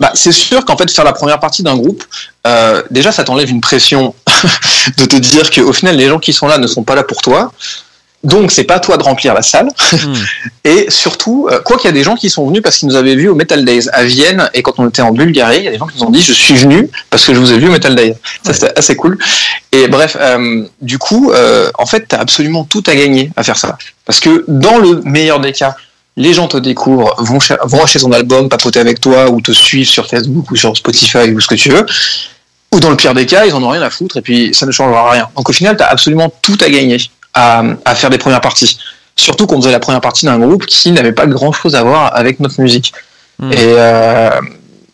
Bah, c'est sûr qu'en fait, faire la première partie d'un groupe, euh, déjà, ça t'enlève une pression <laughs> de te dire qu'au final, les gens qui sont là ne sont pas là pour toi. Donc, c'est pas à toi de remplir la salle. <laughs> Et surtout, euh, quoi qu'il y a des gens qui sont venus parce qu'ils nous avaient vus au Metal Days à Vienne et quand on était en Bulgarie, il y a des gens qui nous ont dit je suis venu parce que je vous ai vu au Metal Days. Ça c'était assez cool. Et bref, euh, du coup, euh, en fait, t'as absolument tout à gagner à faire ça. Parce que dans le meilleur des cas, les gens te découvrent, vont, vont acheter son album, papoter avec toi ou te suivre sur Facebook ou sur Spotify ou ce que tu veux. Ou dans le pire des cas, ils en ont rien à foutre et puis ça ne changera rien. Donc au final, tu as absolument tout à gagner à, à faire des premières parties. Surtout qu'on faisait la première partie d'un groupe qui n'avait pas grand chose à voir avec notre musique. Hmm. Et, euh,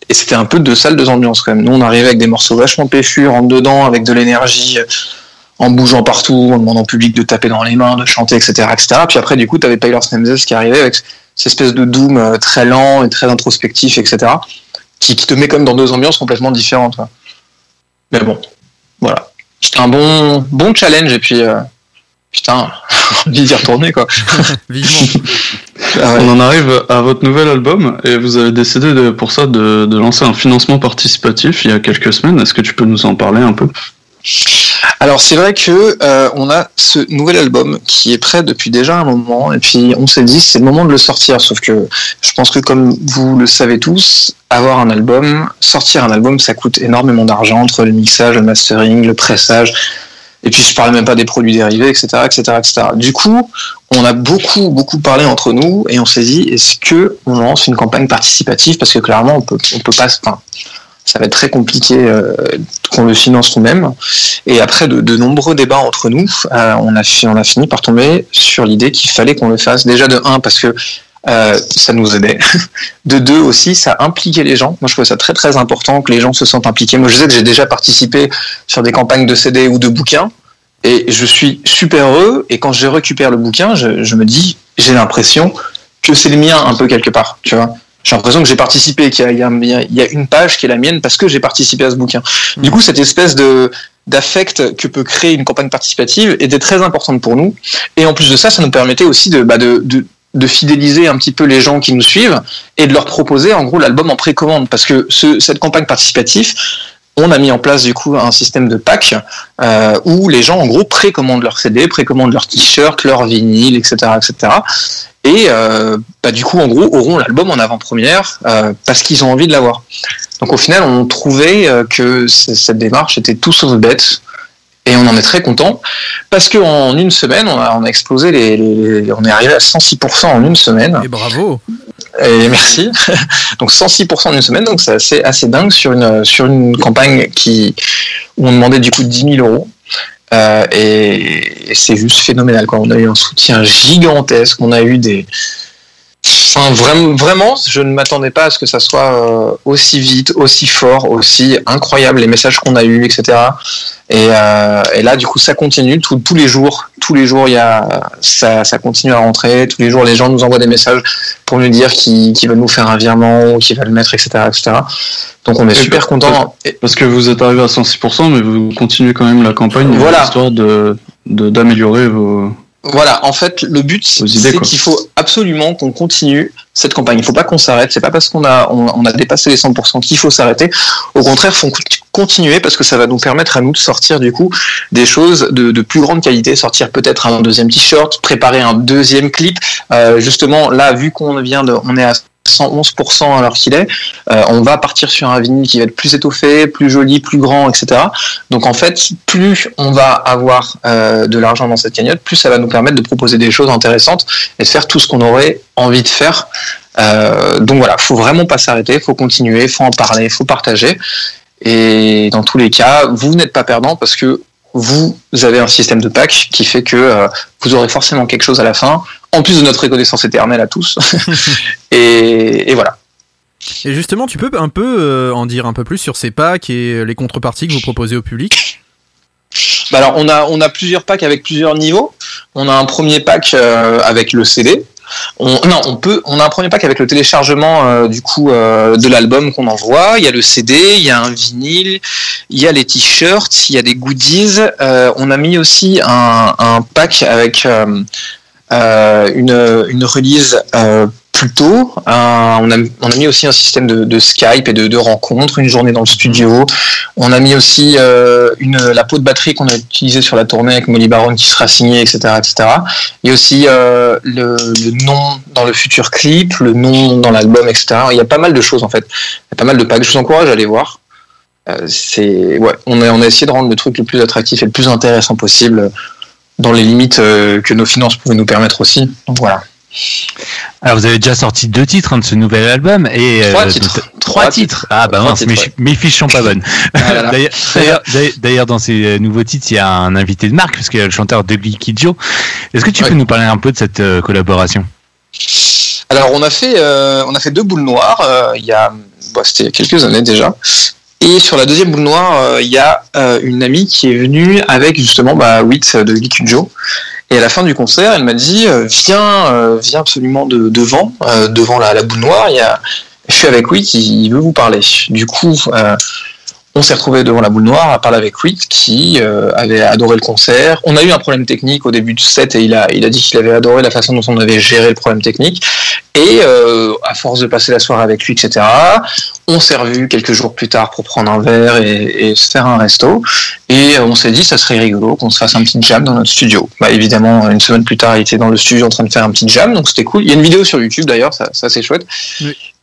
et c'était un peu deux salles, deux ambiances quand même. Nous, on arrivait avec des morceaux vachement péchus, rentre dedans, avec de l'énergie, euh, en bougeant partout, en demandant au public de taper dans les mains, de chanter, etc. etc. Puis après, du coup, tu avais Paylor Nemzes qui arrivait avec cette espèce de doom euh, très lent et très introspectif, etc. Qui, qui te met comme dans deux ambiances complètement différentes. quoi. Mais bon, voilà. C'était un bon, bon challenge et puis, euh, putain, <laughs> envie d'y retourner quoi. <laughs> Vivement. Ah ouais. On en arrive à votre nouvel album et vous avez décidé de- pour ça de, de lancer un financement participatif il y a quelques semaines. Est-ce que tu peux nous en parler un peu? Alors c'est vrai que euh, on a ce nouvel album qui est prêt depuis déjà un moment et puis on s'est dit c'est le moment de le sortir sauf que je pense que comme vous le savez tous avoir un album sortir un album ça coûte énormément d'argent entre le mixage le mastering le pressage et puis je parlais même pas des produits dérivés etc etc etc du coup on a beaucoup beaucoup parlé entre nous et on s'est dit est-ce que on lance une campagne participative? Parce que clairement on peut on peut pas enfin ça va être très compliqué euh, qu'on le finance nous-mêmes. Et après de, de nombreux débats entre nous, euh, on, a, on a fini par tomber sur l'idée qu'il fallait qu'on le fasse. Déjà de un, parce que euh, ça nous aidait. <laughs> De deux aussi, ça impliquait les gens. Moi, je trouvais ça très très important que les gens se sentent impliqués. Moi, je sais que j'ai déjà participé sur des campagnes de CD ou de bouquins, et je suis super heureux. Et quand je récupère le bouquin, je, je me dis, j'ai l'impression que c'est le mien un peu quelque part, tu vois. J'ai l'impression que j'ai participé, qu'il y, y y a une page qui est la mienne parce que j'ai participé à ce bouquin. Du coup, cette espèce de d'affect que peut créer une campagne participative était très importante pour nous. Et en plus de ça, ça nous permettait aussi de, bah, de, de, de fidéliser un petit peu les gens qui nous suivent et de leur proposer en gros l'album en précommande. Parce que ce, cette campagne participative, on a mis en place du coup un système de pack euh, où les gens en gros précommandent leur CD, précommandent leur t-shirt, leur vinyle, etc., etc. Et euh, bah, du coup en gros auront l'album en avant-première euh, parce qu'ils ont envie de l'avoir. Donc au final on trouvait euh, que cette démarche était tout sauf bête. Et on en est très content parce qu'en une semaine, on a, on a explosé les, les- les- on est arrivé à 106% en une semaine. Et bravo. Et merci. <laughs> donc 106% en une semaine, donc c'est assez, assez dingue sur une, sur une campagne qui, où on demandait du coup 10 000 euros. Euh, et et c'est juste phénoménal. Quoi. On a eu un soutien gigantesque. On a eu des, Enfin, vraiment, vraiment, je ne m'attendais pas à ce que ça soit euh, aussi vite, aussi fort, aussi incroyable, les messages qu'on a eus, etc. Et, euh, et là, du coup, ça continue tout- tous les jours. Tous les jours, il y a, ça, ça continue à rentrer. Tous les jours, les gens nous envoient des messages pour nous dire qu'ils qu'ils veulent nous faire un virement ou qu'ils veulent mettre, etc., etc. Donc, on est Et super content. Parce que vous êtes arrivé à 106%, mais vous continuez quand même la campagne, Voilà. histoire de de- d'améliorer vos. Voilà, en fait, le but, c'est qu'il faut absolument qu'on continue cette campagne. Il faut pas qu'on s'arrête. C'est pas parce qu'on a, on, on a dépassé les 100% qu'il faut s'arrêter. Au contraire, faut continuer parce que ça va nous permettre à nous de sortir, du coup, des choses de, de plus grande qualité. Sortir peut-être un deuxième t-shirt, préparer un deuxième clip. Euh, justement, là, vu qu'on vient de, on est à 111% alors qu'il est, euh, on va partir sur un vinyle qui va être plus étoffé, plus joli, plus grand, etc. Donc en fait, plus on va avoir euh, de l'argent dans cette cagnotte, plus ça va nous permettre de proposer des choses intéressantes et de faire tout ce qu'on aurait envie de faire. Euh, donc voilà, faut vraiment pas s'arrêter, faut continuer, faut en parler, faut partager. Et dans tous les cas, vous n'êtes pas perdant parce que vous avez un système de pack qui fait que vous aurez forcément quelque chose à la fin, en plus de notre reconnaissance éternelle à tous. <laughs> et, et voilà. Et justement, tu peux un peu euh, en dire un peu plus sur ces packs et les contreparties que vous proposez au public? Bah alors on a on a plusieurs packs avec plusieurs niveaux. On a un premier pack euh, avec le CD. On, non, on peut. On a un premier pack avec le téléchargement euh, du coup euh, de l'album qu'on envoie. Il y a le CD, il y a un vinyle, il y a les t-shirts, il y a des goodies. On a mis aussi un, un pack avec une, une release euh, plus tôt. Un- on, a, on a mis aussi un système de, de Skype et de, de rencontres, une journée dans le studio. On a mis aussi euh, une, la peau de batterie qu'on a utilisée sur la tournée avec Molly Baron qui sera signée, etc. etc. A aussi euh, le, le nom dans le futur clip, le nom dans l'album, etc. Il y a pas mal de choses en fait. Il y a pas mal de packs. Je vous encourage à aller voir. Euh, c'est ouais, on a, on a essayé de rendre le truc le plus attractif et le plus intéressant possible dans les limites euh, que nos finances pouvaient nous permettre aussi. Donc voilà. Alors vous avez déjà sorti deux titres hein, de ce nouvel album et Trois euh, titres. donc- Trois titres. Ah bah Trois mince, titres, mes, ouais. mes fiches sont pas bonnes. <laughs> Ah. D'ailleurs- dans ces euh, nouveaux titres, il y a un invité de marque, parce qu'il y a le chanteur Dougie Kidjo. Est-ce que tu peux nous parler un peu de cette euh, collaboration? Alors on a fait euh, on a fait deux boules noires il y a bah, c'était il y a quelques années déjà. Et sur la deuxième boule noire, euh, il y a euh, une amie qui est venue avec justement bah, Wit de Gikunjo. Et à la fin du concert, elle m'a dit euh, viens euh, viens absolument de, devant euh, devant la, boule noire. Y a je suis avec Wit, il, il veut vous parler. Du coup, euh, on s'est retrouvé devant la boule noire à parler avec Wit qui euh, avait adoré le concert. On a eu un problème technique au début du set et il a, dit qu'il avait adoré la façon dont on avait géré le problème technique. Et euh, à force de passer la soirée avec lui, etc., on s'est revu quelques jours plus tard pour prendre un verre et, se faire un resto. Et euh, on s'est dit, ça serait rigolo qu'on se fasse un petit jam dans notre studio. Bah, évidemment, une semaine plus tard, il était dans le studio en train de faire un petit jam, donc c'était cool. Il y a une vidéo sur YouTube d'ailleurs, ça, ça c'est chouette.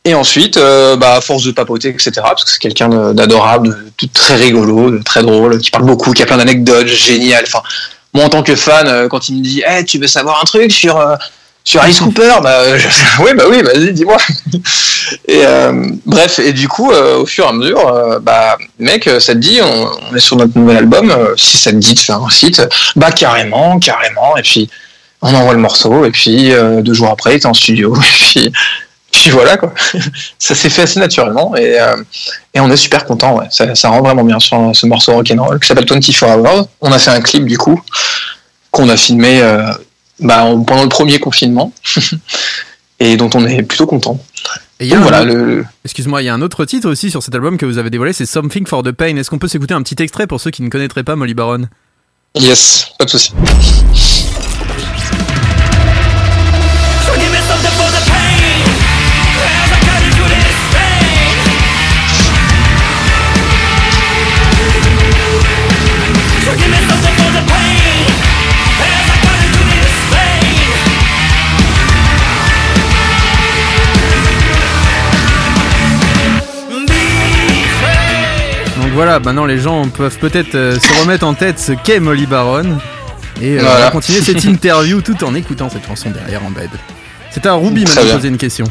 Et ensuite, euh, bah, à force de papoter, etc., parce que c'est quelqu'un d'adorable, de, très rigolo, de très drôle, qui parle beaucoup, qui a plein d'anecdotes, génial. Enfin, moi, en tant que fan, euh, quand il me dit, hey, tu veux savoir un truc sur, euh, sur Alice Cooper? Bah, euh, je- <laughs> oui, bah oui, vas-y, dis-moi. <laughs> euh, bref, et du coup, au fur et à mesure, bah, mec, ça te dit, on, est sur notre nouvel album, si ça te dit de faire un site, bah carrément, carrément, et puis on envoie le morceau, et puis deux jours après, t'es en studio, <laughs> et puis, puis voilà quoi. <laughs> ça s'est fait assez naturellement, et, euh, et on est super content, ouais. Ça, ça rend vraiment bien sur ce morceau rock'n'roll qui s'appelle 24 Hours. On a fait un clip du coup qu'on a filmé euh, bah, en- pendant le premier confinement <laughs> et dont on est plutôt content. Et il y a Donc un voilà, autre- le, Excuse-moi, il y a un autre titre aussi sur cet album que vous avez dévoilé, c'est Something for the Pain. Est-ce qu'on peut s'écouter un petit extrait pour ceux qui ne connaîtraient pas Molly Baron? Yes, pas de souci. Voilà, maintenant les gens peuvent peut-être euh, se remettre en tête ce qu'est Molly Baron. Et euh, on va Voilà. continuer cette <laughs> interview tout en écoutant cette chanson derrière en bed. C'est à Ruby maintenant de poser une question.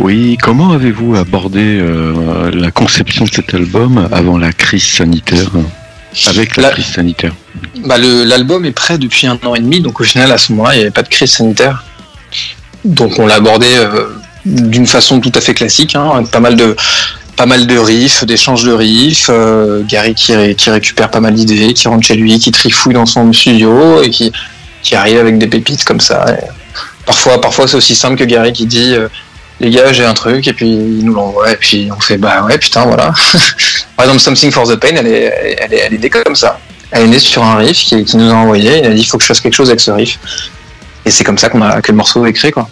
Oui, comment avez-vous abordé euh, la conception de cet album avant la crise sanitaire? Avec la, La- crise sanitaire Bah, L'album est prêt depuis un an et demi, donc au final, à ce moment-là, il n'y avait pas de crise sanitaire. donc on l'a abordé euh, d'une façon tout à fait classique, hein, avec pas mal de pas mal de riffs, d'échanges de riffs, euh, Gary qui, ré- qui récupère pas mal d'idées, qui rentre chez lui, qui trifouille dans son studio et qui, arrive avec des pépites comme ça. Parfois, parfois c'est aussi simple que Gary qui dit euh, les gars j'ai un truc et puis il nous l'envoie et puis on fait bah ouais putain voilà. <laughs> Par exemple Something for the Pain elle est, elle est, elle comme ça. Elle est née sur un riff qui, qui nous a envoyé. Il a dit il faut que je fasse quelque chose avec ce riff. Et c'est comme ça qu'on a que le morceau est créé quoi.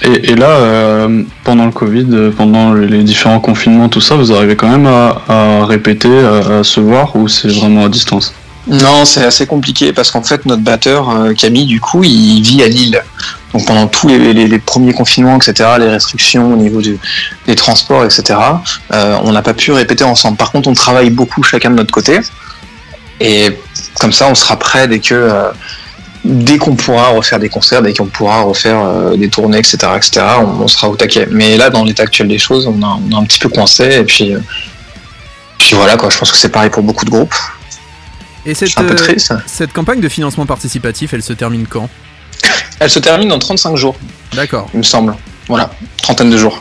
Et, là, euh, pendant le Covid, euh, pendant les différents confinements, tout ça, vous arrivez quand même à, répéter, à, se voir ou c'est vraiment à distance? Non, c'est assez compliqué parce qu'en fait, notre batteur, euh, Camille, du coup, il vit à Lille. Donc pendant tous les, premiers confinements, etc., les restrictions au niveau des transports, etc., on n'a pas pu répéter ensemble. Par contre, on travaille beaucoup chacun de notre côté. Et comme ça, on sera prêt dès que... Dès qu'on pourra refaire des concerts, dès qu'on pourra refaire euh, des tournées, etc., etc., on, on sera au taquet. Mais là, dans l'état actuel des choses, on a, on a un petit peu coincé. Et puis, euh, puis voilà, quoi. Je pense que c'est pareil pour beaucoup de groupes. Et cette, C'est un peu euh, triste. cette campagne de financement participatif, elle se termine quand? Elle se termine dans 35 jours, D'accord. il me semble. Voilà, trentaine de jours.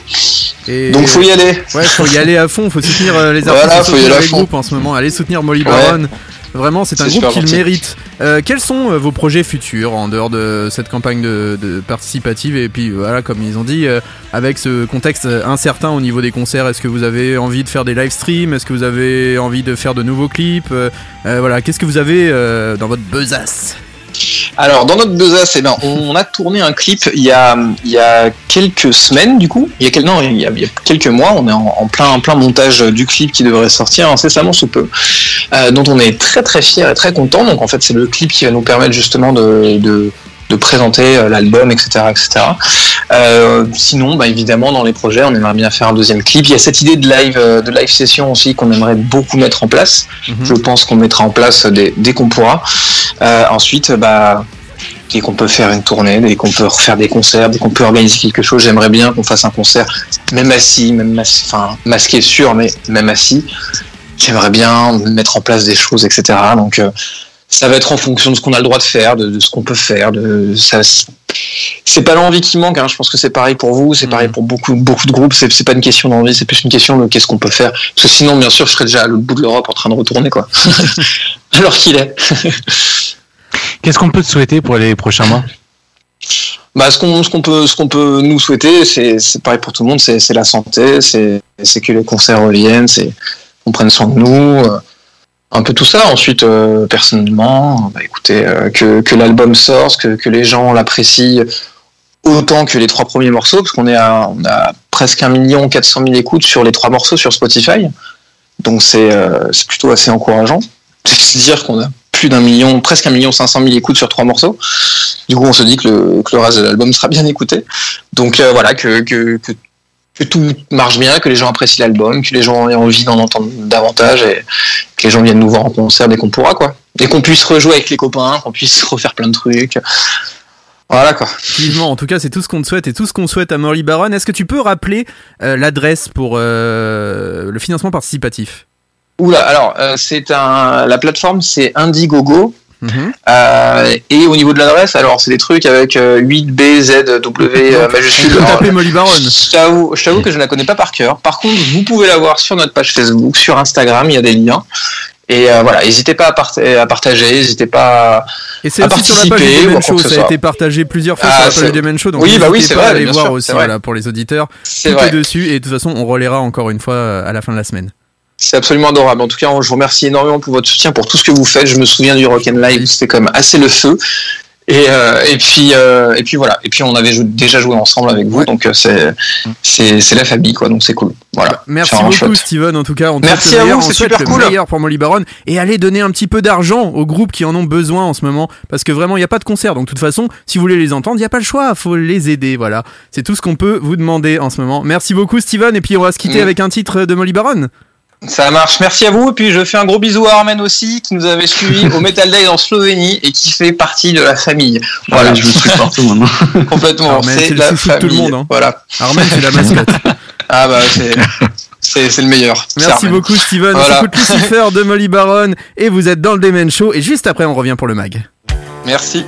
Et... Donc faut y aller. Ouais, faut y aller à fond, faut soutenir les Voilà, artistes, faut y soutenir aller à les fond. groupes en ce moment. Allez soutenir Molly Ouais. Baron. Vraiment, c'est un groupe qui le mérite. Euh, quels sont euh, vos projets futurs en dehors de cette campagne de, de participative Et puis voilà, comme ils ont dit, euh, avec ce contexte euh, incertain au niveau des concerts, est-ce que vous avez envie de faire des live streams? Est-ce que vous avez envie de faire de nouveaux clips? Euh, euh, Voilà, qu'est-ce que vous avez euh, dans votre besace? Alors dans notre besace, eh ben, on a tourné un clip il y a, quelques semaines du coup. Il y a, non, il y a, quelques mois, on est en, plein, plein montage du clip qui devrait sortir incessamment sous peu, euh, dont on est très très fier et très content. Donc en fait c'est le clip qui va nous permettre justement de, de présenter euh, l'album, etc. etc. Euh, sinon, bah, évidemment, dans les projets, on aimerait bien faire un deuxième clip. Il y a cette idée de live, euh, de live session aussi qu'on aimerait beaucoup mettre en place. Je pense qu'on mettra en place dès, dès qu'on pourra. Euh, ensuite, bah, dès qu'on peut faire une tournée, dès qu'on peut refaire des concerts, dès qu'on peut organiser quelque chose, j'aimerais bien qu'on fasse un concert, même assis, même mas- enfin masqué sûr, mais même assis. J'aimerais bien mettre en place des choses, etc. Donc euh, ça va être en fonction de ce qu'on a le droit de faire, de, de ce qu'on peut faire. De, ça, c'est pas l'envie qui manque. Hein. Je pense que c'est pareil pour vous, c'est pareil pour beaucoup, beaucoup de groupes. C'est, c'est pas une question d'envie, c'est plus une question de qu'est-ce qu'on peut faire. Parce que sinon, bien sûr, je serais déjà à l'autre bout de l'Europe en train de retourner, quoi. <laughs> Alors qu'il est. Qu'est-ce qu'on peut te souhaiter pour les prochains mois? Bah, ce qu'on ce qu'on peut ce qu'on peut nous souhaiter, c'est c'est pareil pour tout le monde, c'est c'est la santé, c'est c'est que les concerts reviennent, c'est qu'on prenne soin de nous, euh, un peu tout ça. Ensuite, euh, personnellement, bah, écoutez, euh, que l'album sorte, que les gens l'apprécient autant que les trois premiers morceaux, parce qu'on est à a presque un million 400 000 écoutes sur les trois morceaux sur Spotify, donc c'est euh, plutôt assez encourageant. C'est dire qu'on a plus d'un million, presque un million cinq cent mille écoutes sur trois morceaux. Du coup, on se dit que le, que reste de l'album sera bien écouté. Donc euh, voilà, que, que tout marche bien, que les gens apprécient l'album, que les gens aient envie d'en entendre davantage et que les gens viennent nous voir en concert dès qu'on pourra, quoi. Et qu'on puisse rejouer avec les copains, qu'on puisse <laughs> refaire plein de trucs. Voilà, quoi. Vivement, en tout cas, c'est tout ce qu'on te souhaite et tout ce qu'on souhaite à Molly Baron. Est-ce que tu peux rappeler euh, l'adresse pour euh, le financement participatif? Oula, alors, euh, c'est un, la plateforme, c'est Indiegogo. Euh, et au niveau de l'adresse, alors c'est des trucs avec euh, 8BZW euh, majuscule. Peut Alors, taper Molly Baron. Je t'avoue, que je ne la connais pas par cœur. Par contre, vous pouvez la voir sur notre page Facebook, sur Instagram, il y a des liens. Et euh, voilà, n'hésitez pas à, part- à partager, n'hésitez pas à, Et c'est à aussi sur la page participer du Show, ça a été partagé plusieurs fois Ah, sur la page du Demen Show, donc Oui, bah oui, c'est pas vrai, à aller voir sûr, aussi voilà, pour les auditeurs. C'est dessus et de toute façon on relaiera encore une fois euh, à la fin de la semaine. C'est absolument adorable. En tout cas, je vous remercie énormément pour votre soutien, pour tout ce que vous faites. Je me souviens du Rock and Live, c'était quand même assez le feu. Et, euh, et puis euh, et puis voilà. Et puis on avait jou- déjà joué ensemble avec vous, donc euh, c'est la famille quoi. Donc c'est cool. Voilà. Merci C'est vraiment beaucoup chouette. Steven en tout cas. On te Merci à vous, c'est super le cool. meilleur pour Molly Baron et allez donner un petit peu d'argent aux groupes qui en ont besoin en ce moment parce que vraiment il n'y a pas de concert donc de toute façon si vous voulez les entendre il n'y a pas le choix faut les aider voilà c'est tout ce qu'on peut vous demander en ce moment merci beaucoup Steven et puis on va se quitter Mm. avec un titre de Molly Baron Ça marche. Merci à vous. Et puis je fais un gros bisou à Armen aussi, qui nous avait suivi <laughs> au Metal Day en Slovénie et qui fait partie de la famille. Voilà, je vous suis partout maintenant. <laughs> complètement. Armen, c'est le la de tout le famille. monde, hein. Voilà. Armen c'est la <laughs> mascotte Ah bah c'est le meilleur. Merci beaucoup Steven Voilà. on s'écoute Lucifer de Molly Baron et vous êtes dans le Demen Show et juste après on revient pour le mag Merci.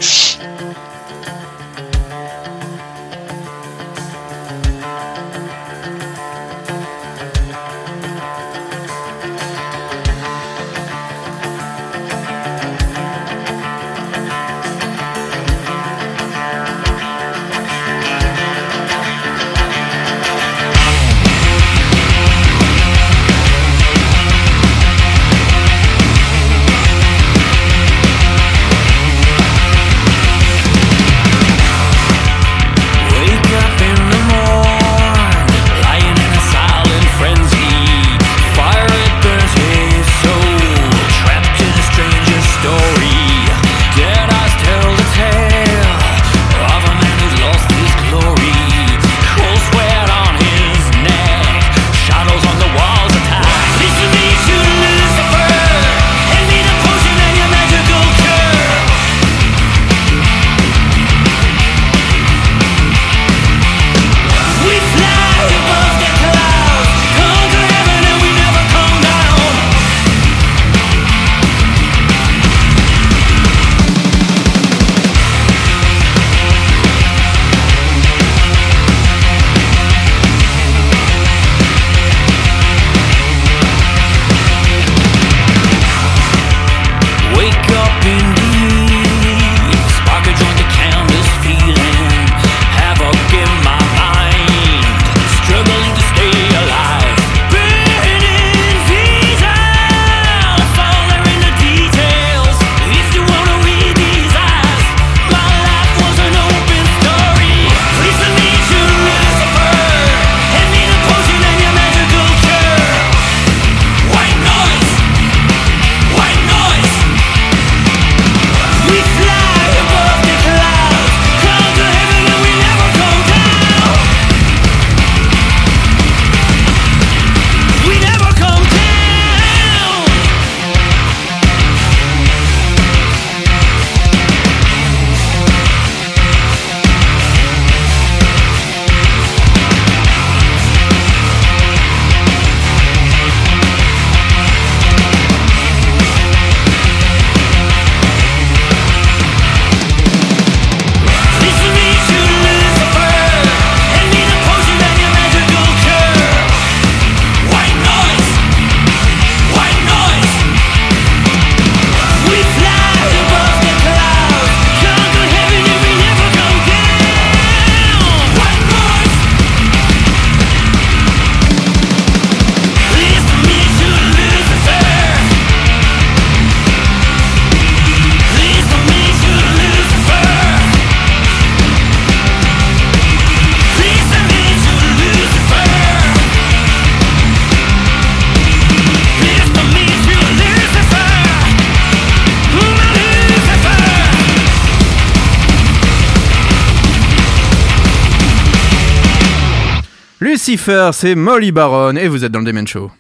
Lucifer, c'est Molly Baron et vous êtes dans le Demen Show.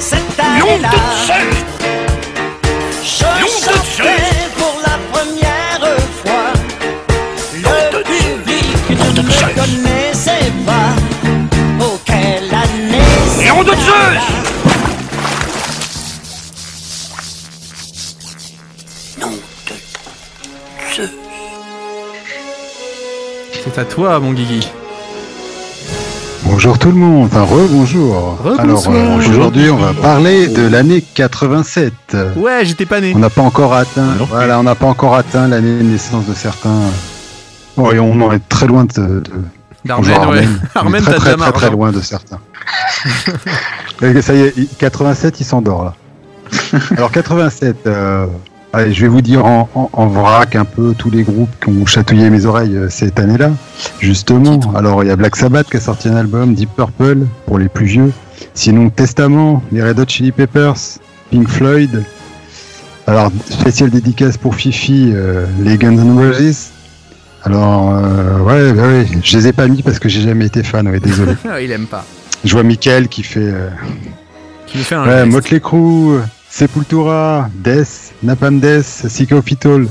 Cette année-là, C'est à toi, mon Guigui. Bonjour tout le monde, enfin re-bonjour. Alors euh, aujourd'hui on va parler de l'année 87. Ouais, j'étais pas né. On n'a pas encore atteint, voilà, on n'a pas encore atteint l'année de naissance de certains. Bon, et on en est très loin de. de D'Armen, bonjour, ouais. Armen, très très hein. loin de certains. <laughs> Et ça y est, il- 87, il s'endort là. <laughs> Alors 87, euh, allez, je vais vous dire en, en- en vrac un peu tous les groupes qui ont chatouillé mes oreilles euh, cette année-là. Justement, alors il y a Black Sabbath qui a sorti un album, Deep Purple pour les plus vieux. Sinon Testament, les Red Hot Chili Peppers, Pink Floyd. Alors spécial dédicace pour Fifi, euh, les Guns N' Roses. Alors euh, ouais, ouais, ouais, je les ai pas mis parce que j'ai jamais été fan, ouais, désolé. <laughs> Il aime pas. Je vois Michael qui fait euh, Qui fait un Ouais. Motley Crue, Sepultura, Death, Napalm Death, All.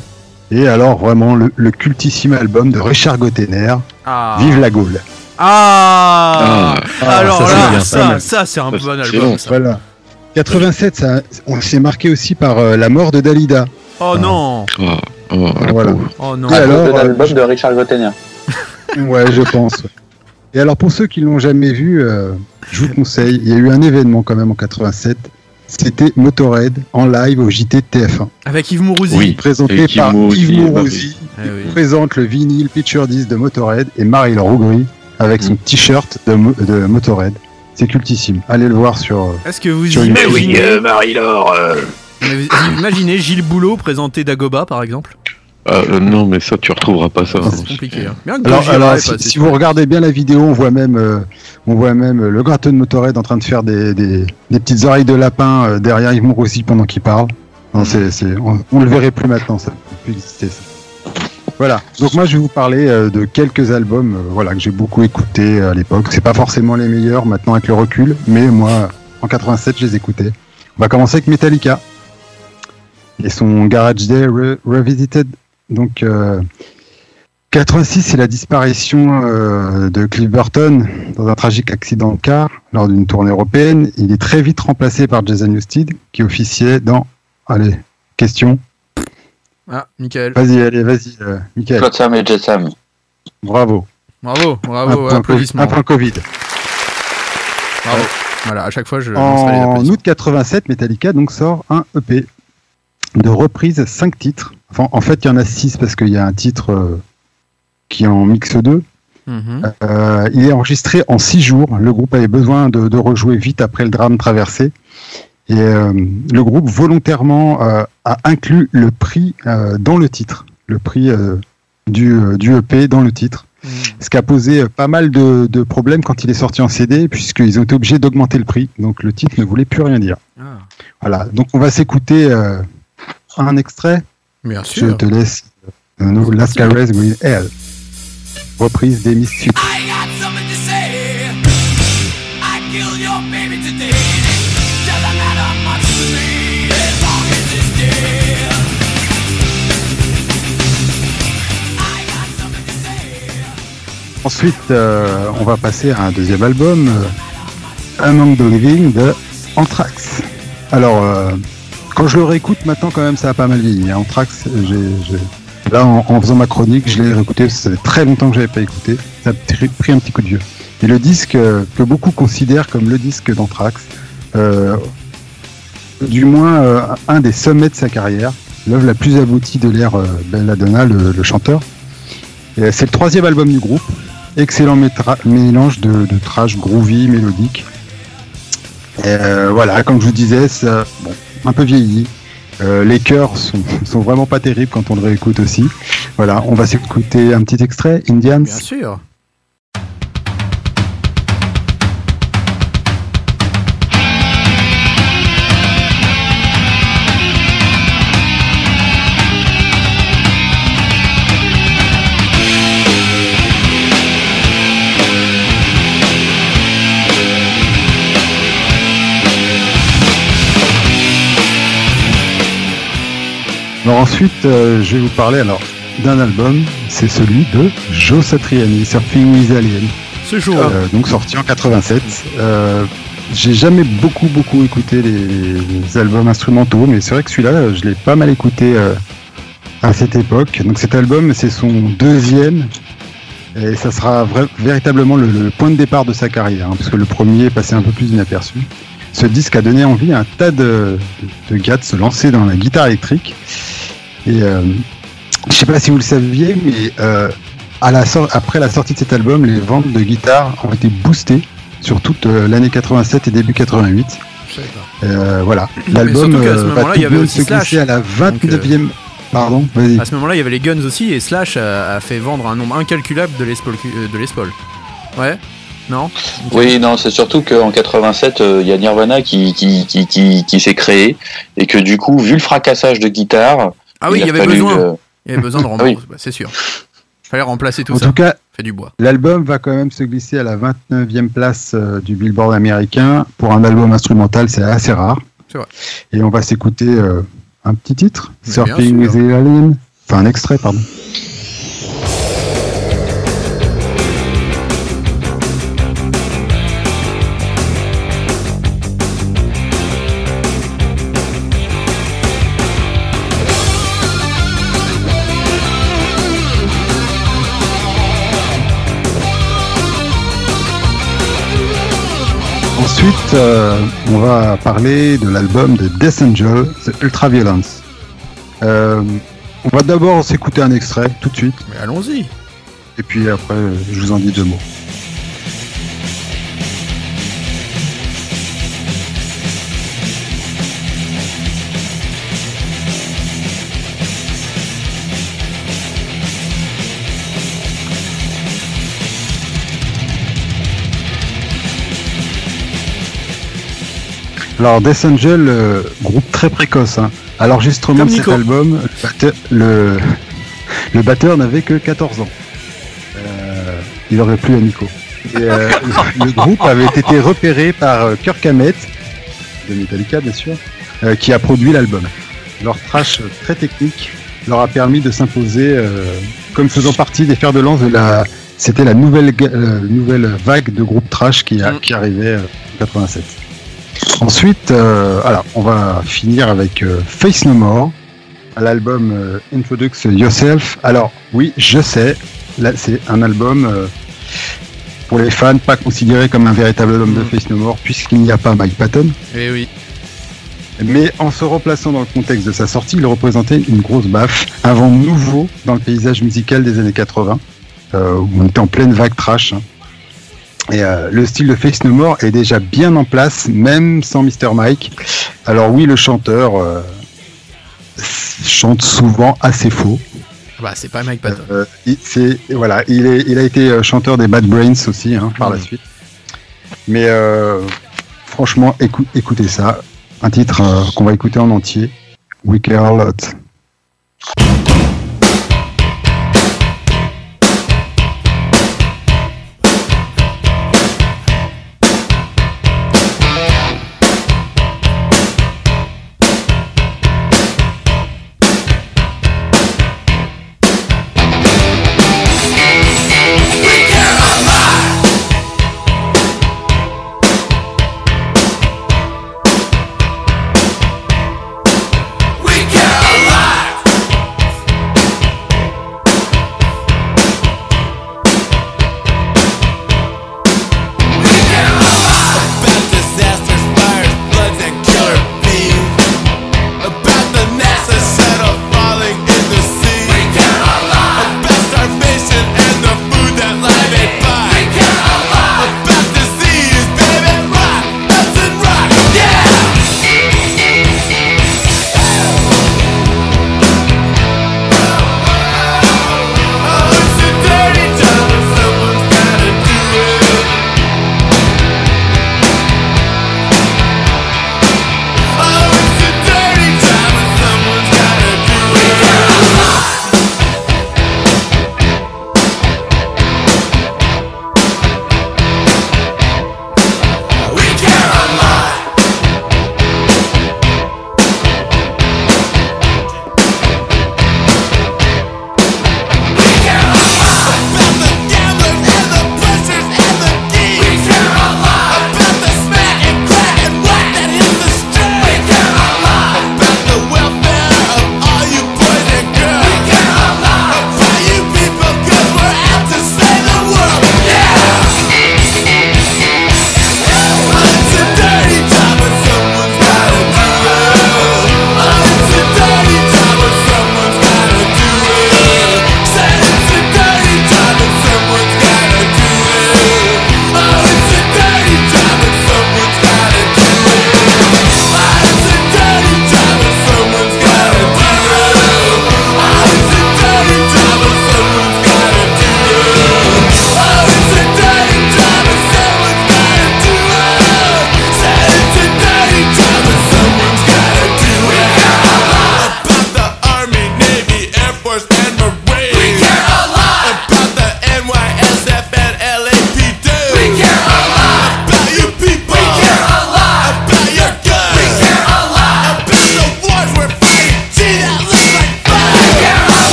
Et alors vraiment le, le cultissime album de Richard Gottener, Ah. Vive la Gaule. Ah, Ah, Alors ça, c'est là, bien, ça, ça, c'est un Ça, bon album. bon, ça. Voilà. 87, ça, on s'est marqué aussi par euh, la mort de Dalida. Oh non voilà. Oh non Et alors, de euh, l'album de Richard Gottener. <laughs> Ouais, je pense. Et alors pour ceux qui l'ont jamais vu, euh, je vous conseille, il y a eu un événement quand même en 87. C'était Motorhead en live au JT de TF1. Avec Yves Mourouzi. Oui, présenté Yves par Mourouzi, Yves bah Mourouzi, Eh oui. qui présente le vinyle Picture Disc de Motorhead et Marie Rougry avec Mm. son t-shirt de, de Motorhead. C'est cultissime. Allez le voir sur. euh, Est-ce que vous imaginez, Marie-Laure. Mais vous vous imaginez Gilles Boulot présenter Dagoba par exemple? Euh, non, mais ça, tu retrouveras pas ça. C'est compliqué. hein. Bien que Alors, si, vous regardez bien la vidéo, on voit même, euh, on voit même le gratteux de Motorhead en train de faire des, des, des petites oreilles de lapin euh, derrière Yves Mourouzi pendant qu'il parle. Non, c'est, c'est, on, on le verrait plus maintenant, ça peut plus exister. Ça. Voilà. Donc moi, je vais vous parler euh, de quelques albums, euh, voilà, que j'ai beaucoup écoutés à l'époque. C'est pas forcément les meilleurs maintenant avec le recul, mais moi, en 87, je les écoutais. On va commencer avec Metallica et son Garage Day Re- Revisited. Donc euh, 86, c'est la disparition euh, de Cliff Burton dans un tragique accident de car lors d'une tournée européenne. Il est très vite remplacé par Jason Newsted, qui officiait dans. Allez, question. Ah, Michael. Vas-y, allez, vas-y, euh, Michael. Flotsam et Jetsam. Bravo. Bravo, bravo, applaudissements. un point Covid. Bravo. Voilà, à chaque fois, je les En août 87, Metallica donc sort un EP de reprise 5 titres. Enfin, en fait, il y en a 6 parce qu'il y a un titre euh, qui est en mix 2. Mhm. Euh, il est enregistré en 6 jours. Le groupe avait besoin de, de rejouer vite après le drame traversé. Et euh, le groupe volontairement euh, a inclus le prix dans le titre, le prix du, du EP dans le titre. Ce qui a posé pas mal de, de problèmes quand il est sorti en CD, puisqu'ils ont été obligés d'augmenter le prix. Donc le titre ne voulait plus rien dire. Ah. Voilà, donc on va s'écouter un extrait. Bien Je te laisse euh, No Last Caress with Hell. Reprise des Misfits. I got something to say. I killed your baby today. Doesn't matter much to me as long as it's dead. I got something to say. Ensuite, euh, on va passer à un deuxième album, euh, Among the Living de Anthrax. Alors, euh, quand je le réécoute maintenant, quand même, ça a pas mal vieilli. hein. Anthrax, j'ai, j'ai- là, en, en faisant ma chronique, je l'ai réécouté. Ça fait très longtemps que j'avais pas écouté. Ça a pris un petit coup de vieux. Et le disque euh, que beaucoup considèrent comme le disque d'Anthrax, euh, du moins euh, un des sommets de sa carrière, l'œuvre la plus aboutie de l'ère Belladonna, le, le chanteur. C'est le troisième album du groupe. Excellent mélange de, trash groovy, mélodique. Voilà, comme je vous disais, ça, bon, un peu vieilli. Euh, les chœurs sont, <laughs> sont vraiment pas terribles quand on le réécoute aussi. Voilà, on va s'écouter un petit extrait, Indians. Bien sûr. Ensuite, euh, je vais vous parler alors d'un album, c'est celui de Joe Satriani, Surfing with Alien. C'est chaud. Euh, donc sorti en 87. Euh, j'ai jamais beaucoup beaucoup écouté les, les albums instrumentaux, mais c'est vrai que celui-là, je l'ai pas mal écouté euh, à cette époque. Donc cet album, c'est son deuxième, et ça sera véritablement le, le point de départ de sa carrière, hein, parce que le premier est passé un peu plus inaperçu. Ce disque a donné envie à un tas de, de, de gars de se lancer dans la guitare électrique. Et euh, je sais pas si vous le saviez, mais euh, à la sor- après la sortie de cet album, les ventes de guitares ont été boostées sur toute euh, l'année 87 et début 88. Je savais pas. Euh, voilà. L'album euh, va moment-là, tout il y avait de se glisser à la Donc, euh, 29e. Pardon, vas-y. À ce moment-là, il y avait les Guns aussi et Slash a, a fait vendre un nombre incalculable de Les Paul. De les Paul. Ouais Non? Oui, non, c'est surtout qu'en 87, euh, il y a Nirvana qui, qui, qui, qui, qui s'est créé et que du coup, vu le fracassage de guitare, Ah oui, il y avait besoin. Il y avait besoin de <laughs> Ah rembourser, oui. bah, c'est sûr. Fallait remplacer tout En ça. tout cas, Fait du bois. l'album va quand même se glisser à la 29e place euh, du Billboard américain. Pour un album instrumental, c'est assez rare. C'est vrai. Et on va s'écouter euh, un petit titre, Surfing with the Alien. Enfin, un extrait, pardon. Ensuite, euh, on va parler de l'album de Death Angel, The Ultraviolence. Euh, on va d'abord s'écouter un extrait tout de suite, Mais allons-y. et puis après, je vous en dis deux mots. Alors Death Angel, euh, groupe très précoce. Hein. À l'enregistrement de cet album, le batteur, le, le batteur n'avait que 14 ans. Euh, il aurait plu à Nico. Et, euh, le groupe avait été repéré par Kirk Hammett, de Metallica bien sûr, qui a produit l'album. Leur trash très technique leur a permis de s'imposer comme faisant partie des fers de lance de la... C'était la nouvelle, nouvelle vague de groupes trash qui, a, Mm. qui arrivait en 87. Ensuite, euh, alors, on va finir avec euh, Face No More, à l'album euh, Introduce Yourself. Alors, oui, je sais, là, c'est un album euh, pour les fans pas considéré comme un véritable album de Mm. Face No More, puisqu'il n'y a pas Mike Patton. Eh oui. Mais en se replaçant dans le contexte de sa sortie, il représentait une grosse baffe, un vent nouveau dans le paysage musical des années 80, euh, où on était en pleine vague trash. hein. Et euh, le style de Face No More est déjà bien en place, même sans Mr. Mike. Alors oui, le chanteur euh, chante souvent assez faux. Bah, c'est pas Mike Patton. Euh, il, voilà, il, est, il a été euh, chanteur des Bad Brains aussi hein, par la Mhm. suite. Mais franchement, écou- écoutez ça. Un titre qu'on va écouter en entier. We care a lot.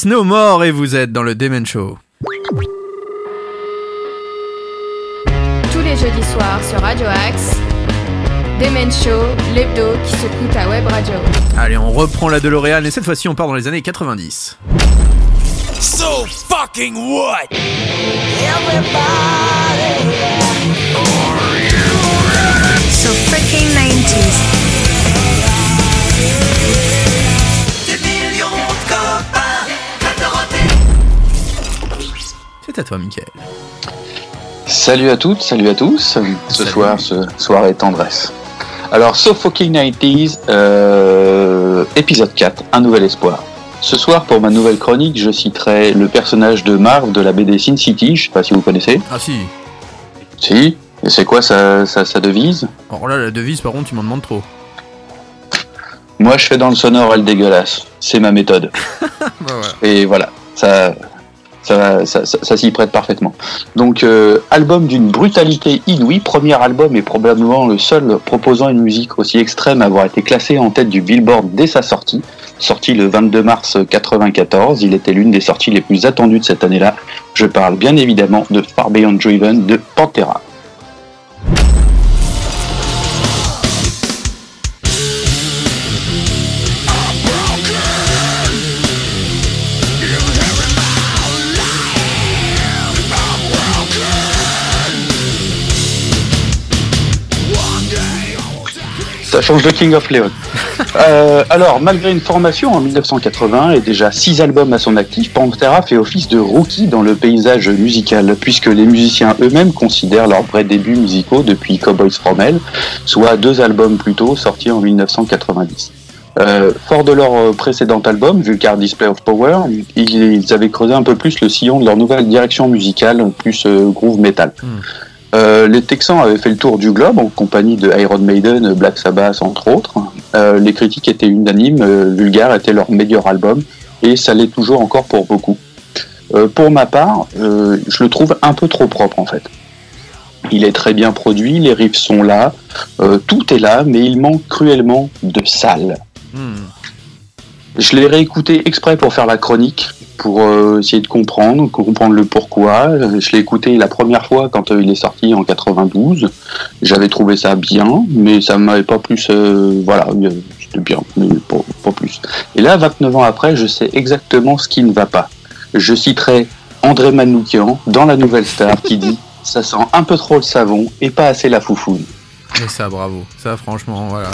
Faith No More et vous êtes dans le Demen Show. Tous les jeudis soirs sur Radio Axe, Demen Show, l'hebdo qui s'écoute à Web Radio. Allez, on reprend la DeLorean et cette fois-ci on part dans les années 90. So fucking what? À toi, Michael. Salut à toutes, salut à tous. Ce Salut. soir, ce soirée tendresse. Alors, So Fucking 90s, euh, épisode 4, Un nouvel espoir. Ce soir, pour ma nouvelle chronique, je citerai le personnage de Marv de la BD Sin City, je sais pas si vous connaissez. Ah si. Si Et c'est quoi sa, sa, sa devise? Alors là, la devise, par contre, tu m'en demandes trop. Moi, je fais dans le sonore, elle dégueulasse. C'est ma méthode. <laughs> Bah. Et voilà, ça, ça, s'y prête parfaitement. Donc, euh, album d'une brutalité inouïe, premier album et probablement le seul proposant une musique aussi extrême à avoir été classé en tête du Billboard dès sa sortie. Sorti le 22 mars 94, il était l'une des sorties les plus attendues de cette année-là. Je parle bien évidemment de Far Beyond Driven de Pantera. Ça change de King of Leon. <laughs> Euh, alors, malgré une formation en 1980 et déjà six albums à son actif, Pantera fait office de rookie dans le paysage musical, puisque les musiciens eux-mêmes considèrent leurs vrais débuts musicaux depuis Cowboys From Hell, soit deux albums plus tôt sortis en 1990. Euh, fort de leur euh, précédent album, Vulgar Display of Power, ils, avaient creusé un peu plus le sillon de leur nouvelle direction musicale, plus euh, groove metal. Euh, les Texans avaient fait le tour du globe en compagnie de Iron Maiden, Black Sabbath entre autres. Euh, les critiques étaient unanimes, euh, Vulgar était leur meilleur album et ça l'est toujours encore pour beaucoup. Euh, pour ma part, je le trouve un peu trop propre en fait. Il est très bien produit, les riffs sont là, tout est là, mais il manque cruellement de salle. Hmm. Je l'ai réécouté exprès pour faire la chronique, pour euh, essayer de comprendre, comprendre le pourquoi. Je l'ai écouté la première fois quand euh, il est sorti en 92. J'avais trouvé ça bien, mais ça m'avait pas plus. euh, voilà, c'était bien, mais pas, plus. Et là, 29 ans après, je sais exactement ce qui ne va pas. Je citerai André Manoukian dans La Nouvelle Star qui dit Ça sent un peu trop le savon et pas assez la foufoune. Et ça, bravo. Ça, franchement, voilà.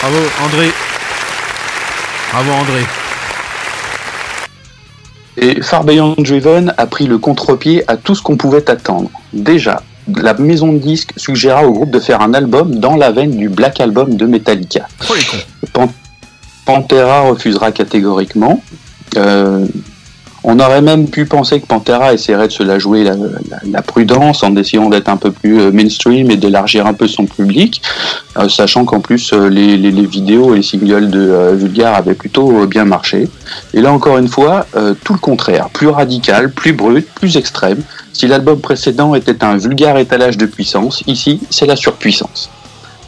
Bravo, André. Bravo, André. Et Far Beyond Driven a pris le contre-pied à tout ce qu'on pouvait attendre. Déjà, la maison de disques suggéra au groupe de faire un album dans la veine du Black Album de Metallica. Oh les cons. Pan- Pantera refusera catégoriquement. Euh, on aurait même pu penser que Pantera essaierait de se la jouer la, prudence en essayant d'être un peu plus euh, mainstream et d'élargir un peu son public, euh, sachant qu'en plus euh, les, vidéos et les singles de Vulgar avaient plutôt bien marché. Et là encore une fois, tout le contraire, plus radical, plus brut, plus extrême. Si l'album précédent était un vulgaire étalage de puissance, ici c'est la surpuissance.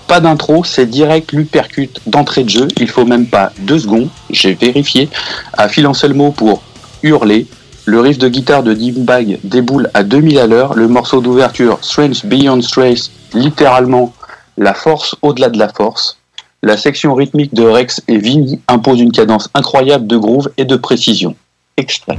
Pas d'intro, c'est direct l'uppercut d'entrée de jeu, il faut même pas deux secondes, j'ai vérifié, à filancer le mot pour hurler. Le riff de guitare de Dimebag déboule à 2000 à l'heure, le morceau d'ouverture Strange Beyond Strace, littéralement la force au-delà de la force. La section rythmique de Rex et Vinny impose une cadence incroyable de groove et de précision. Extrait.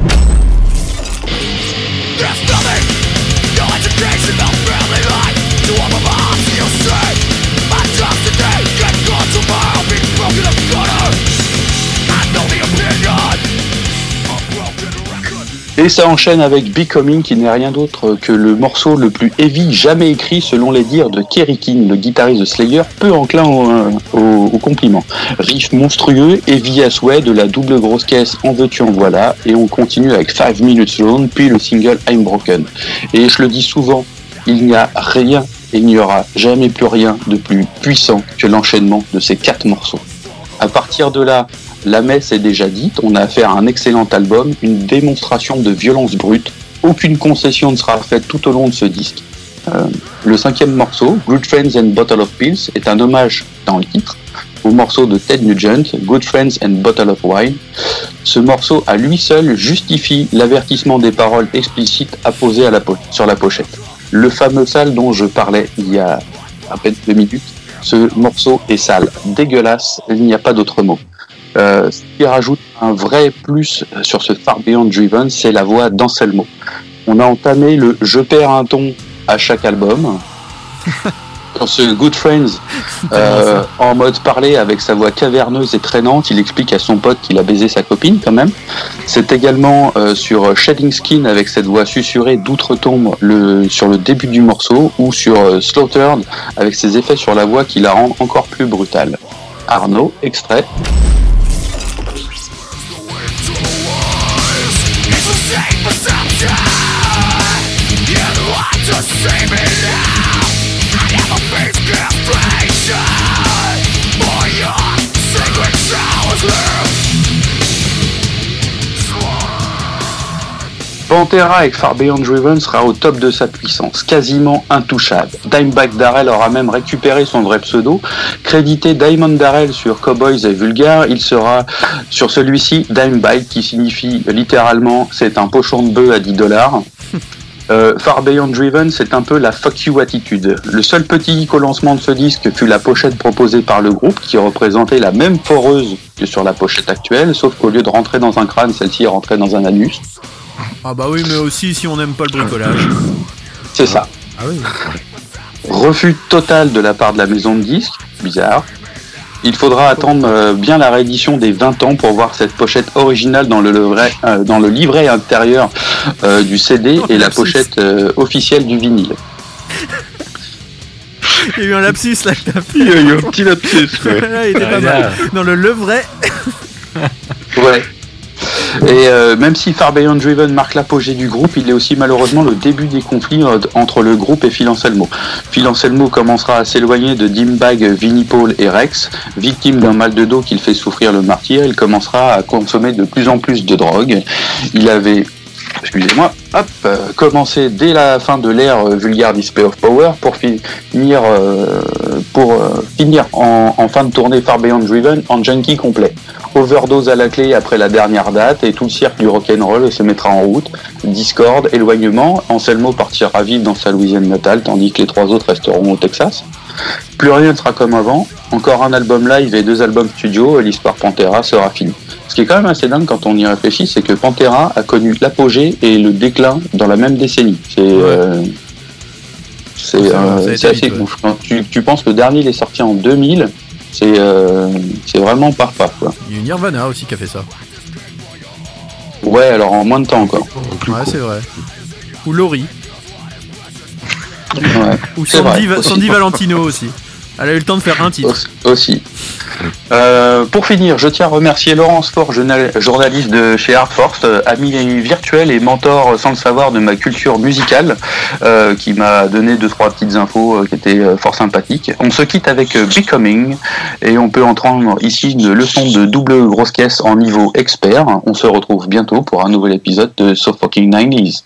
Et ça enchaîne avec Becoming qui n'est rien d'autre que le morceau le plus heavy jamais écrit selon les dires de Kerry King, le guitariste de Slayer, peu enclin au, au, au compliment. Riff monstrueux, heavy à souhait, de la double grosse caisse en veux-tu en voilà, et on continue avec 5 Minutes Alone, puis le single I'm Broken. Et je le dis souvent, il n'y a rien il n'y aura jamais plus rien de plus puissant que l'enchaînement de ces quatre morceaux. À partir de là, la messe est déjà dite, on a affaire à un excellent album, une démonstration de violence brute, aucune concession ne sera faite tout au long de ce disque. Euh, le cinquième morceau, Good Friends and Bottle of Pills, est un hommage dans le titre au morceau de Ted Nugent, Good Friends and Bottle of Wine. Ce morceau à lui seul justifie l'avertissement des paroles explicites apposées sur la pochette. Le fameux sale dont je parlais il y a à peine deux minutes, ce morceau est sale, dégueulasse, il n'y a pas d'autre mot. Euh, ce qui rajoute un vrai plus sur ce Far Beyond Driven, c'est la voix d'Anselmo. On a entamé le Je perds un ton à chaque album. <laughs> Dans ce Good Friends, <laughs> euh, en mode parlé avec sa voix caverneuse et traînante, il explique à son pote qu'il a baisé sa copine quand même. C'est également euh, sur Shedding Skin avec cette voix susurrée d'outre-tombe le, sur le début du morceau ou sur Slaughtered avec ses effets sur la voix qui la rendent encore plus brutale. Arnaud, extrait. Take perception You want to see me now Pantera avec Far Beyond Driven sera au top de sa puissance, quasiment intouchable. Dimebag Darrell aura même récupéré son vrai pseudo. Crédité Diamond Darrell sur Cowboys et Vulgar, il sera sur celui-ci Dimebag qui signifie littéralement c'est un pochon de bœuf à 10 dollars. <laughs> Euh, Far Beyond Driven, c'est un peu la fuck you attitude. Le seul petit hic au lancement de ce disque fut la pochette proposée par le groupe qui représentait la même foreuse que sur la pochette actuelle, sauf qu'au lieu de rentrer dans un crâne, celle-ci est rentrée dans un anus. Ah bah oui, mais aussi si on n'aime pas le bricolage. C'est ça. Ah oui. Refus total de la part de la maison de disques, bizarre. Il faudra attendre euh, bien la réédition des 20 ans pour voir cette pochette originale dans le livret, euh, dans le livret intérieur euh, du CD <laughs> et la pochette euh, officielle du vinyle. <laughs> Il y a eu un lapsus là que t'as fait. Il y a eu un petit lapsus, ouais. <laughs> Là, il était pas Ah, mal. Dans le levré. Ouais. Et euh, même si Far Beyond Driven marque l'apogée du groupe, il est aussi malheureusement le début des conflits euh, entre le groupe et Phil Anselmo. Phil Anselmo commencera à s'éloigner de Dimbag, Vinnie Paul et Rex. Victime d'un mal de dos qu'il fait souffrir le martyr, il commencera à consommer de plus en plus de drogue. Il avait excusez-moi, euh, commencé dès la fin de l'ère vulgaire Display of Power pour finir, pour, finir en, en fin de tournée Far Beyond Driven en junkie complet. Overdose à la clé après la dernière date et tout le cirque du rock'n'roll se mettra en route. Discord, éloignement, Anselmo partira vivre dans sa Louisiane natale tandis que les trois autres resteront au Texas. Plus rien ne sera comme avant. Encore un album live et deux albums studio et l'histoire Pantera sera finie. Ce qui est quand même assez dingue quand on y réfléchit, c'est que Pantera a connu l'apogée et le déclin dans la même décennie. C'est euh, euh, assez ouais. Quand tu, tu penses que le dernier il est sorti en 2000, c'est euh, c'est vraiment par pas quoi. Il y a eu Nirvana aussi qui a fait ça. Ouais, alors en moins de temps encore. Ouais, c'est vrai. Ou Laurie. Ouais. Ou C'est Sandy, vrai, Va- aussi. Sandy Valentino aussi. Elle a eu le temps de faire un titre. Aussi-. Euh, pour finir, je tiens à remercier Laurence Fort, journal- journaliste de chez Art Force, euh, ami virtuel et mentor sans le savoir de ma culture musicale, euh, qui m'a donné deux trois petites infos euh, qui étaient euh, fort sympathiques. On se quitte avec euh, Becoming et on peut entendre ici une leçon de double grosse caisse en niveau expert. On se retrouve bientôt pour un nouvel épisode de So Fucking 90s.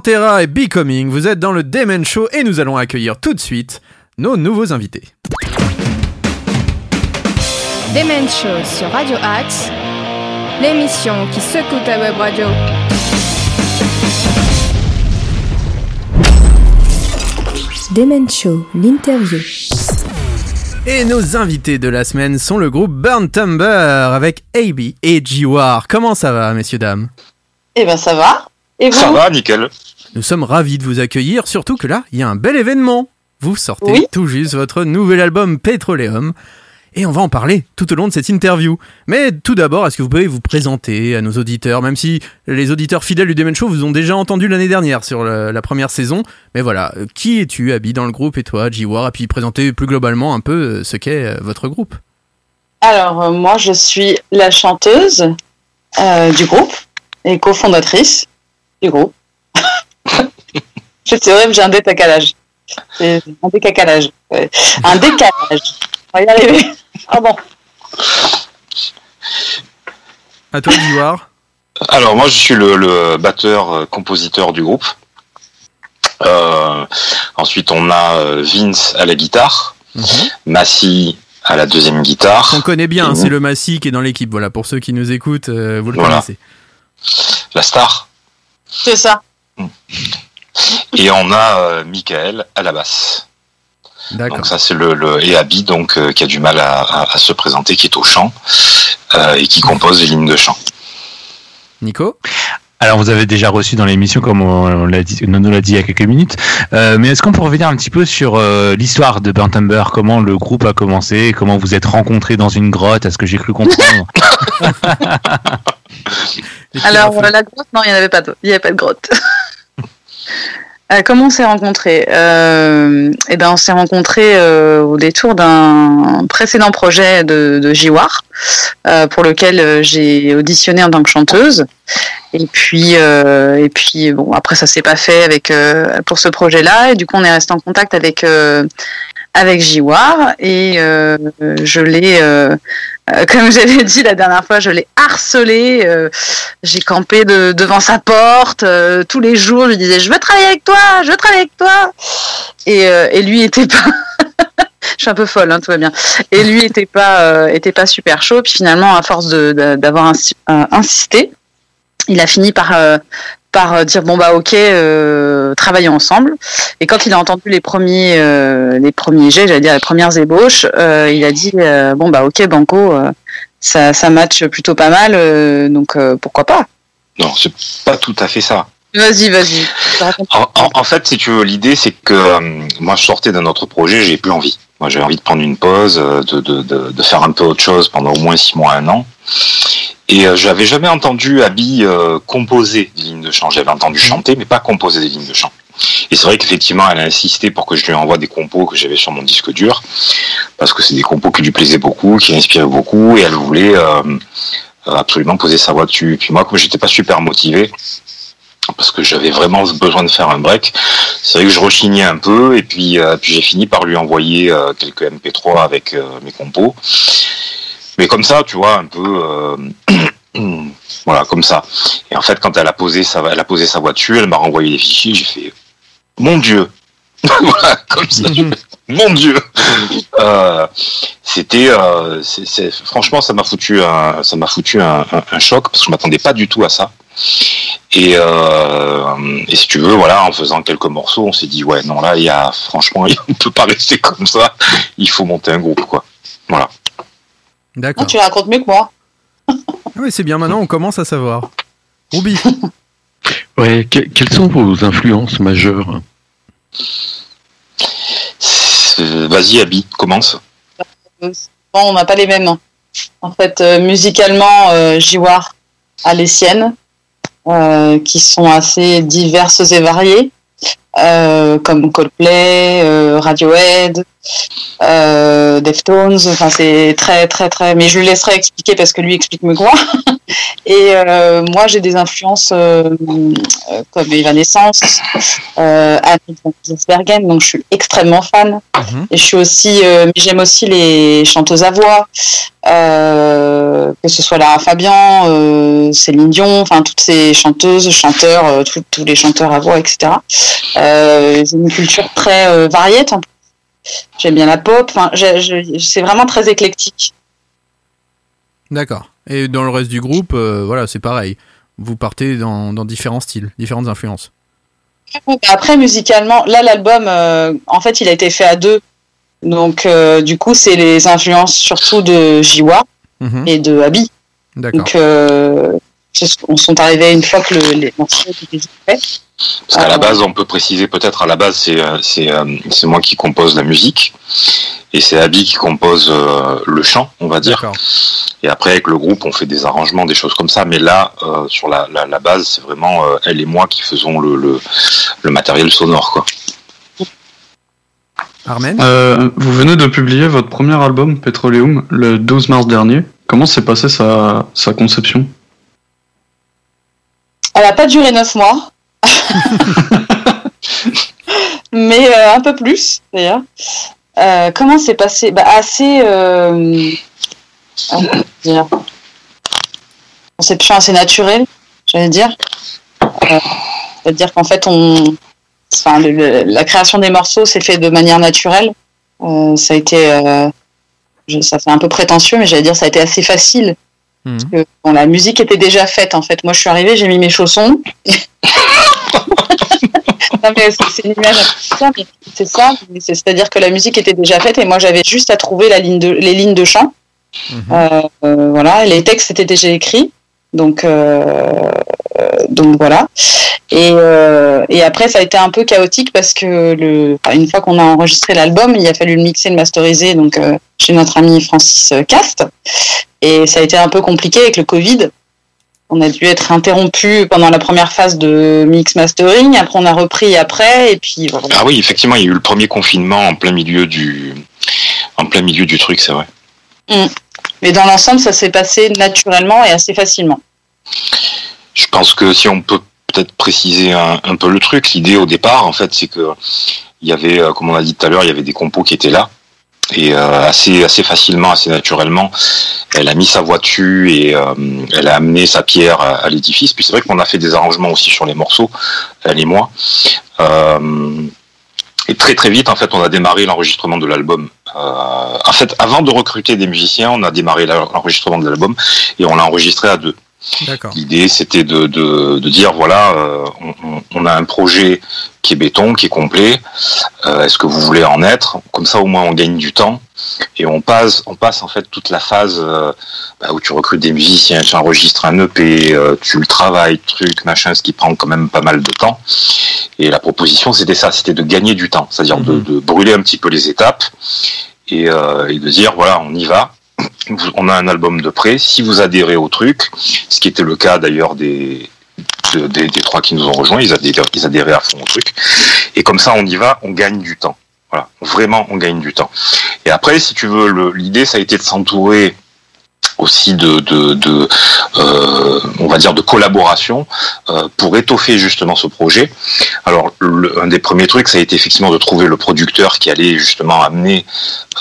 Pantera et Becoming, vous êtes dans le Demen Show et nous allons accueillir tout de suite nos nouveaux invités. Demen Show sur Radio Axe, l'émission qui secoue ta web radio. Demen Show, l'interview. Et nos invités de la semaine sont le groupe Burn Tumber avec AB et G-War. Comment ça va, messieurs, dames? Eh ben ça va. Et vous? Ça va, nickel. Nous sommes ravis de vous accueillir, surtout que là, il y a un bel événement. Vous sortez Oui. tout juste votre nouvel album Petroleum. Et on va en parler tout au long de cette interview. Mais tout d'abord, est-ce que vous pouvez vous présenter à nos auditeurs, même si les auditeurs fidèles du Demen Show vous ont déjà entendu l'année dernière sur le- la première saison. Mais voilà, euh, qui es-tu, Abby, dans le groupe, et toi, Jiwar, et puis présenter plus globalement un peu euh, ce qu'est euh, votre groupe? Alors euh, moi je suis la chanteuse euh, du groupe et cofondatrice du groupe. Je- C'est horrible, j'ai un décalage. Un décalage. Un décalage. On va y arriver. Pardon. À toi, Jiwar. Alors moi je suis le, le batteur euh, compositeur du groupe. Euh, ensuite on a euh, Vince à la guitare, Massy à la deuxième guitare, On connaît bien, c'est le Massy qui est dans l'équipe. Voilà, pour ceux qui nous écoutent, euh, vous le Voilà. connaissez. la star, C'est ça. Et on a euh, Michael à la basse. D'accord. Donc ça c'est le, le et Abby donc euh, qui a du mal à, à- à se présenter, qui est au chant euh, et qui compose les lignes de chant. Nico? Alors vous avez déjà reçu dans l'émission, comme on, on l'a dit, Nono l'a dit il y a quelques minutes. Euh, mais est-ce qu'on peut revenir un petit peu sur euh, l'histoire de Umber Comment le groupe a commencé? Comment vous êtes rencontrés dans une grotte? Est-ce que j'ai cru comprendre? <laughs> Alors la grotte, non, il n'y en avait pas de, il y avait pas de grotte. <laughs> Euh, comment on s'est rencontrés euh, Eh ben, on s'est rencontrés euh, au détour d'un précédent projet de, de Jiwar, euh, pour lequel j'ai auditionné en tant que chanteuse. Et puis, et puis, bon, après ça s'est pas fait avec pour ce projet-là. Et du coup, on est resté en contact avec avec Jiwar et euh, je l'ai, euh, euh, <laughs> comme j'avais dit la dernière fois, je l'ai harcelé. j'ai campé de- devant sa porte tous les jours. Je lui disais, je veux travailler avec toi, je veux travailler avec toi. Et, lui était pas. <laughs> je suis un peu folle, hein, tout va bien. Et lui était pas, était pas super chaud. Puis finalement, à force d'avoir insi- insisté, il a fini par par euh, dire bon bah ok euh, travaillons ensemble et quand il a entendu les premiers euh, les premiers jets j'allais dire les premières ébauches euh, il a dit bon bah ok banco ça ça match plutôt pas mal donc pourquoi pas? Non, c'est pas tout à fait ça. vas-y vas-y. En, en- en fait, si tu veux, l'idée, c'est que moi, je sortais d'un autre projet, j'ai plus envie. Moi, j'ai envie de prendre une pause, de, de, de, de faire un peu autre chose pendant au moins six mois, un an. Et euh, j'avais jamais entendu Abby euh, composer des lignes de chant. J'avais entendu chanter, mais pas composer des lignes de chant. Et c'est vrai qu'effectivement, elle a insisté pour que je lui envoie des compos que j'avais sur mon disque dur, parce que c'est des compos qui lui plaisaient beaucoup, qui l'inspiraient beaucoup, et elle voulait euh, absolument poser sa voix dessus. Puis moi, comme j'étais pas super motivé, parce que j'avais vraiment besoin de faire un break. C'est vrai que je rechignais un peu et puis, euh, puis j'ai fini par lui envoyer euh, quelques MP3 avec euh, mes compos. Mais comme ça, tu vois, un peu, euh, <clears throat> voilà, comme ça. Et en fait, quand elle a posé sa, elle a posé sa dessus, elle m'a renvoyé les fichiers. J'ai fait, mon Dieu, <laughs> voilà, comme ça. fait, mon Dieu. Euh, C'était, euh, franchement, ça m'a foutu un, ça m'a foutu un, un- un choc parce que je m'attendais pas du tout à ça. Et, euh, et si tu veux, voilà, en faisant quelques morceaux, on s'est dit ouais, non là, il y a, franchement, <laughs> on peut pas rester comme ça. Il faut monter un groupe, quoi. Voilà. D'accord. Tu racontes mieux que moi Ah oui, c'est bien maintenant, on commence à savoir. Ruby. Ouais, que- quelles sont vos influences majeures? Euh, Vas-y, Abby, commence. Bon, on n'a pas les mêmes. En fait, euh, musicalement, euh, Jiwar a les siennes, euh, qui sont assez diverses et variées, euh, comme Coldplay, euh, Radiohead, euh, Deftones. Enfin, c'est très, très, très. Mais je lui laisserai expliquer parce que lui explique mieux que moi. <laughs> Et euh, moi, j'ai des influences comme Evanescence, euh, Giersbergen, donc je suis extrêmement fan. Et je suis aussi, j'aime aussi les chanteuses à voix, euh, que ce soit Lara Fabian, euh, Céline Dion, enfin toutes ces chanteuses, chanteurs, euh, tous- tous les chanteurs à voix, etc. J'ai une culture très variée. en plus. J'aime bien la pop. Enfin, c'est vraiment très éclectique. D'accord. Et dans le reste du groupe, voilà, c'est pareil. Vous partez dans, dans différents styles, différentes influences. Après, musicalement, là, l'album, en fait, il a été fait à deux. Donc, euh, du coup, c'est les influences surtout de Jiwa Mhm. et de Abby. D'accord. Donc, euh, on sont arrivés une fois que le- les morceaux étaient faits. Parce qu'à la base, on peut préciser peut-être, à la base, c'est euh, c'est euh, c'est moi qui compose la musique et c'est Abby qui compose euh, le chant, on va dire. Et après, avec le groupe, on fait des arrangements, des choses comme ça. Mais là, euh, sur la, la, la base, c'est vraiment euh, elle et moi qui faisons le, le, le matériel sonore, quoi. Armen Euh, vous venez de publier votre premier album, Petroleum, le 12 mars dernier. Comment s'est passée sa, sa conception? Elle n'a pas duré neuf mois. <laughs> Mais euh, un peu plus, d'ailleurs. Euh, comment c'est passé? Bah, Assez. Euh, ah, comment dire Conception assez naturelle, j'allais dire. Euh, C'est-à-dire qu'en fait, on. Enfin, le- le- la création des morceaux s'est fait de manière naturelle. Euh, ça a été. euh, je- ça fait un peu prétentieux, mais j'allais dire ça a été assez facile. Parce que bon, la musique était déjà faite en fait. Moi je suis arrivée, j'ai mis mes chaussons. <laughs> non mais c'est une image mais ça. C'est-à-dire que la musique était déjà faite et moi j'avais juste à trouver la ligne de, les lignes de chant. Euh, euh, voilà, les textes étaient déjà écrits. Donc, euh, donc voilà. Et, euh, et après, ça a été un peu chaotique parce que le, une fois qu'on a enregistré l'album, il a fallu le mixer, le masteriser donc euh, chez notre ami Francis Cast. Et ça a été un peu compliqué avec le Covid. On a dû être interrompu pendant la première phase de mix mastering. Après, on a repris après. Et puis voilà. Ah oui, effectivement, il y a eu le premier confinement en plein milieu du, en plein milieu du truc, c'est vrai. Mm. Mais dans l'ensemble, ça s'est passé naturellement et assez facilement. Je pense que si on peut peut-être préciser un, peu le truc, l'idée au départ, en fait, c'est que il y avait, euh, comme on a dit tout à l'heure, il y avait des compos qui étaient là. Et euh, assez, assez facilement, assez naturellement, elle a mis sa voix dessus et euh, elle a amené sa pierre à, à l'édifice. Puis c'est vrai qu'on a fait des arrangements aussi sur les morceaux, elle et moi. Euh, et très très vite, en fait, on a démarré l'enregistrement de l'album. Euh, en fait, avant de recruter des musiciens, on a démarré l'enregistrement de l'album et on l'a enregistré à deux. D'accord. L'idée, c'était de, de, de dire voilà, euh, on a un projet qui est béton, qui est complet. Euh, Est-ce que vous voulez en être? Comme ça, au moins, on gagne du temps et on passe, on passe en fait toute la phase euh, bah, où tu recrutes des musiciens, tu enregistres un EP, euh, tu le travailles, truc, machin, ce qui prend quand même pas mal de temps. Et la proposition, c'était ça, c'était de gagner du temps, c'est-à-dire de, de brûler un petit peu les étapes et, euh, et de dire voilà, on y va. On a un album de près. Si vous adhérez au truc, ce qui était le cas d'ailleurs des, de- des, des trois qui nous ont rejoints, ils adhéraient, ils adhéraient à fond au truc. Et comme ça, on y va, on gagne du temps. Voilà, vraiment, on gagne du temps. Et après, si tu veux, l'idée, ça a été de s'entourer aussi de, de, de euh, on va dire de collaboration euh, pour étoffer justement ce projet. Alors le- un des premiers trucs ça a été effectivement de trouver le producteur qui allait justement amener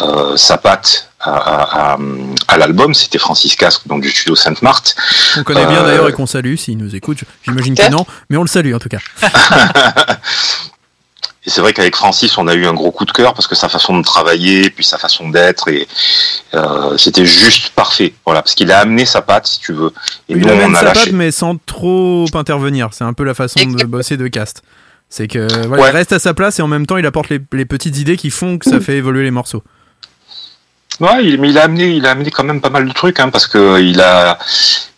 euh, sa patte à, à, à- à l'album. C'était Francis Casque donc du studio Sainte Marthe. On connaît bien d'ailleurs et qu'on salue s'il nous écoute. J'imagine que non, mais on le salue en tout cas. <laughs> Et c'est vrai qu'avec Francis, on a eu un gros coup de cœur parce que sa façon de travailler, puis sa façon d'être, et euh, c'était juste parfait. Voilà, parce qu'il a amené sa patte, si tu veux. Et Il nous, amène on a sa lâché. patte, mais sans trop intervenir. C'est un peu la façon de bosser de cast. C'est que voilà, Ouais. il reste à sa place et en même temps il apporte les, les petites idées qui font que ça fait évoluer les morceaux. Ouais, il- mais il a amené, il a amené quand même pas mal de trucs, hein, parce que il a,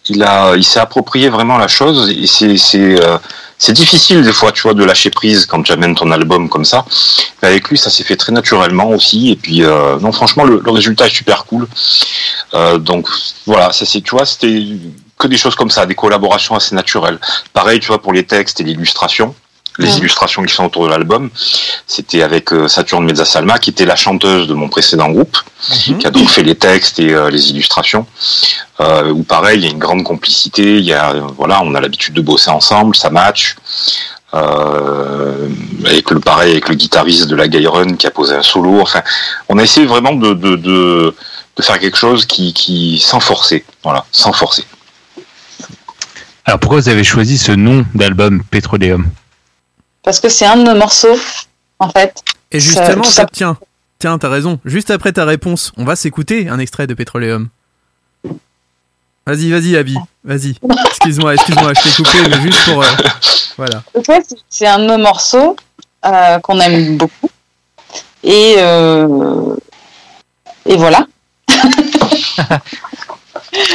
il a, il s'est approprié vraiment la chose. Et c'est, c'est, euh, c'est difficile des fois, tu vois, de lâcher prise quand tu amènes ton album comme ça. Mais avec lui, ça s'est fait très naturellement aussi. Et puis, euh, non, franchement, le, résultat est super cool. Euh, donc voilà, c'est, tu vois, c'était que des choses comme ça, des collaborations assez naturelles. Pareil, tu vois, pour les textes et l'illustration. Les Ouais. illustrations qui sont autour de l'album, c'était avec euh, Saturne Mezzasalma, qui était la chanteuse de mon précédent groupe, qui a donc fait les textes et euh, les illustrations. Euh, où pareil, il y a une grande complicité. Il y a, euh, voilà, on a l'habitude de bosser ensemble, ça match. Euh, avec le pareil avec le guitariste de la Gay Run qui a posé un solo. Enfin, on a essayé vraiment de, de, de, de faire quelque chose qui, qui sans forcer, voilà, sans forcer. Alors pourquoi vous avez choisi ce nom d'album Petroleum? Parce que c'est un de nos morceaux, en fait. Et justement, ça- ça- tiens, tiens, t'as raison. Juste après ta réponse, on va s'écouter un extrait de Petroleum. Vas-y, vas-y, Abby, vas-y. Excuse-moi, excuse-moi, je t'ai coupé, mais juste pour. euh, voilà. En fait, c'est- un de nos morceaux euh, qu'on aime beaucoup. Et, euh, et voilà. <laughs>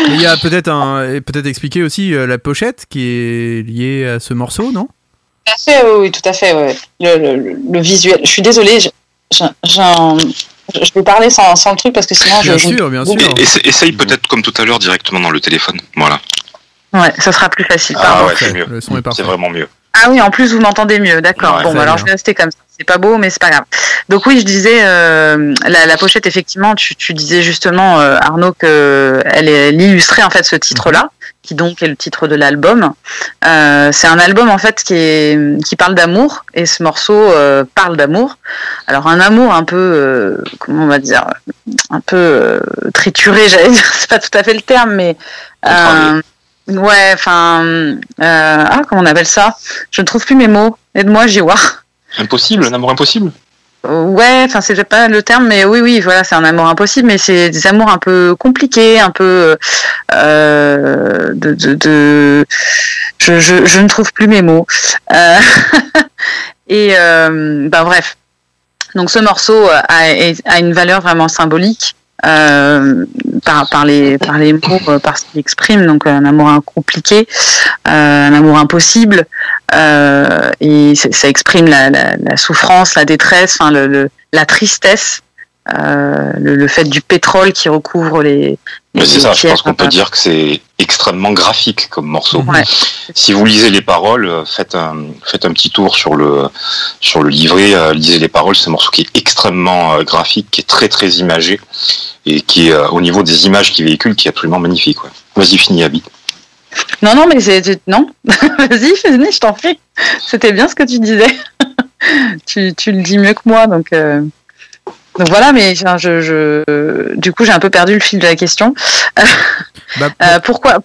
Il y a peut-être un, peut-être expliquer aussi euh, la pochette qui est liée à ce morceau, non? À fait, oui, tout à fait. ouais. Le, le- visuel. Je suis désolée, je, je, vais parler sans, sans le truc parce que sinon je. Bien je- sûr, bien sûr. Et- essa- essaye peut-être comme tout à l'heure directement dans le téléphone. Voilà. Ouais, ça sera plus facile. Ah Pardon. ouais, c'est mieux. C'est vraiment mieux. Ah oui, en plus vous m'entendez mieux, d'accord. Ouais, bon, bah alors bien. je vais rester comme ça. C'est pas beau, mais c'est pas grave. Donc oui, je disais euh, la, la pochette effectivement. Tu, tu disais justement euh, Arnaud que elle, est- elle illustrait en fait ce titre-là, qui donc est le titre de l'album. Euh, c'est un album en fait qui est qui parle d'amour et ce morceau euh, parle d'amour. Alors un amour un peu euh, comment on va dire un peu trituré, <laughs> j'allais dire. C'est pas tout à fait le terme, mais ouais, enfin ah comment on appelle ça? Je ne trouve plus mes mots. Aide-moi, vois. Impossible, un amour impossible? Ouais, enfin c'est pas le terme, mais oui, oui, voilà, c'est un amour impossible, mais c'est des amours un peu compliqués, un peu euh, de, de, de- Je, je, ne trouve plus mes mots. Euh, <laughs> et euh, ben bref, donc ce morceau a, a une valeur vraiment symbolique. Euh, par, par les par les mots euh, par ce qu'il exprime. Donc un amour compliqué euh, un amour impossible. Euh, et ça exprime la, la, la souffrance, la détresse, enfin le, le- la tristesse, euh, le, le fait du pétrole qui recouvre les. Mais les c'est ça, je pense qu'on peut dire que c'est extrêmement graphique comme morceau. Ouais. Si vous lisez les paroles, euh, faites un, faites un petit tour sur le, sur le livret, euh, lisez les paroles, c'est un morceau qui est extrêmement euh, graphique, qui est très très imagé, et qui est au niveau des images qu'il véhicule, qui est absolument magnifique. ouais. Vas-y, finis, Abby. Non, non, mais c'est c'est- non. <laughs> Vas-y, finis, je t'en prie. C'était bien ce que tu disais. <laughs> tu, tu le dis mieux que moi, donc. Donc voilà, mais je, je, du coup, j'ai un peu perdu le fil de la question. <laughs> Bah, Euh, pourquoi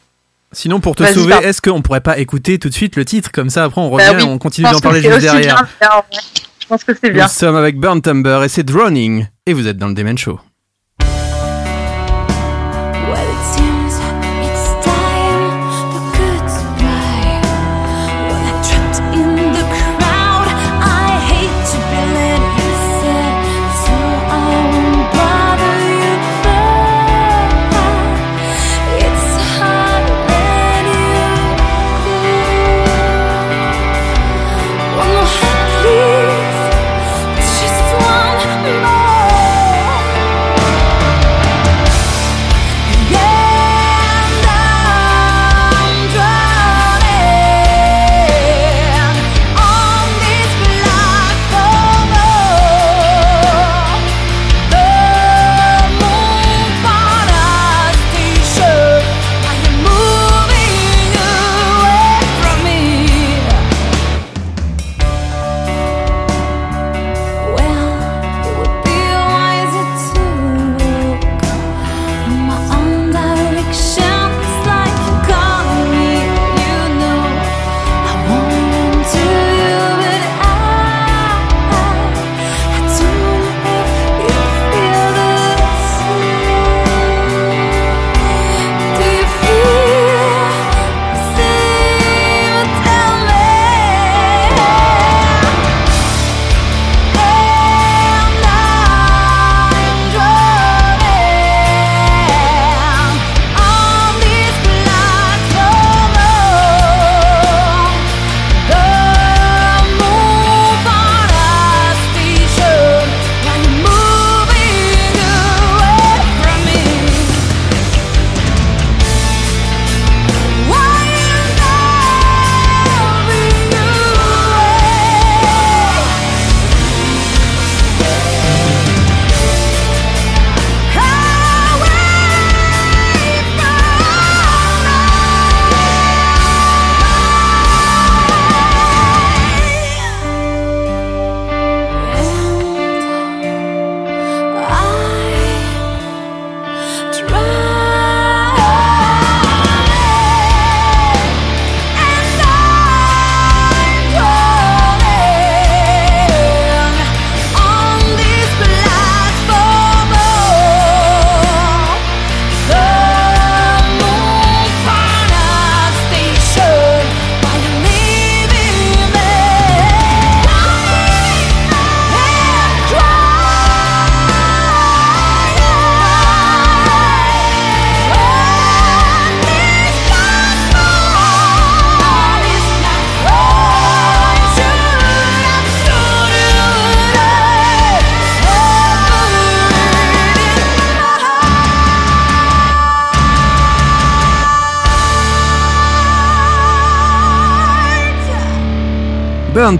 Sinon, pour te sauver, est-ce qu'on pourrait pas écouter tout de suite le titre? Comme ça, après, on revient Bah oui, et on continue d'en parler juste derrière. bien, bien, ouais. Je pense que c'est bien. Nous sommes avec Burn Tumber et c'est Drowning. Et vous êtes dans le Demen Show.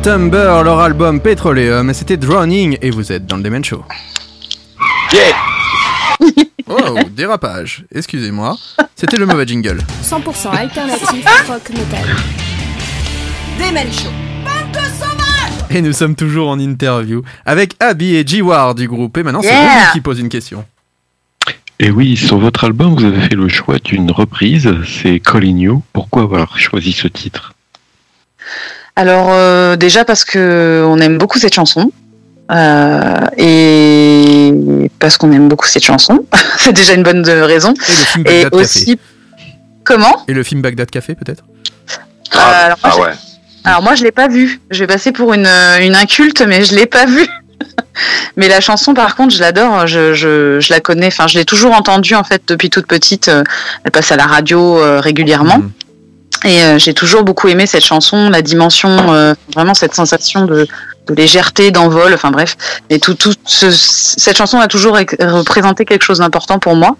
Tumber, leur album Petroleum, et c'était Drowning, et vous êtes dans le Demen Show. Yeah Oh, dérapage, excusez-moi, c'était le mauvais jingle. 100% alternatif <laughs> rock metal. Demen Show. Bande de sauvages Et nous sommes toujours en interview avec Abby et G-War du groupe, et maintenant c'est Yeah. Rudy qui pose une question. Et oui, sur votre album, vous avez fait le choix d'une reprise, c'est Calling You. Pourquoi avoir choisi ce titre? Alors euh, déjà parce que on aime beaucoup cette chanson euh, et parce qu'on aime beaucoup cette chanson, <laughs> c'est déjà une bonne euh, raison. Et le film Et Bagdad aussi Café. comment? Et le film Bagdad Café peut-être? Euh, alors, moi, Ah je- ouais. alors moi je l'ai pas vu. Je vais passer pour une une inculte, mais je l'ai pas vu. <laughs> mais la chanson par contre je l'adore. Je, je, je la connais. Enfin je l'ai toujours entendue en fait depuis toute petite. Elle passe à la radio euh, régulièrement. Mm. Et euh, j'ai toujours beaucoup aimé cette chanson, la dimension, euh, vraiment cette sensation de, de légèreté, d'envol, enfin bref. Et tout, tout ce- cette chanson a toujours représenté quelque chose d'important pour moi.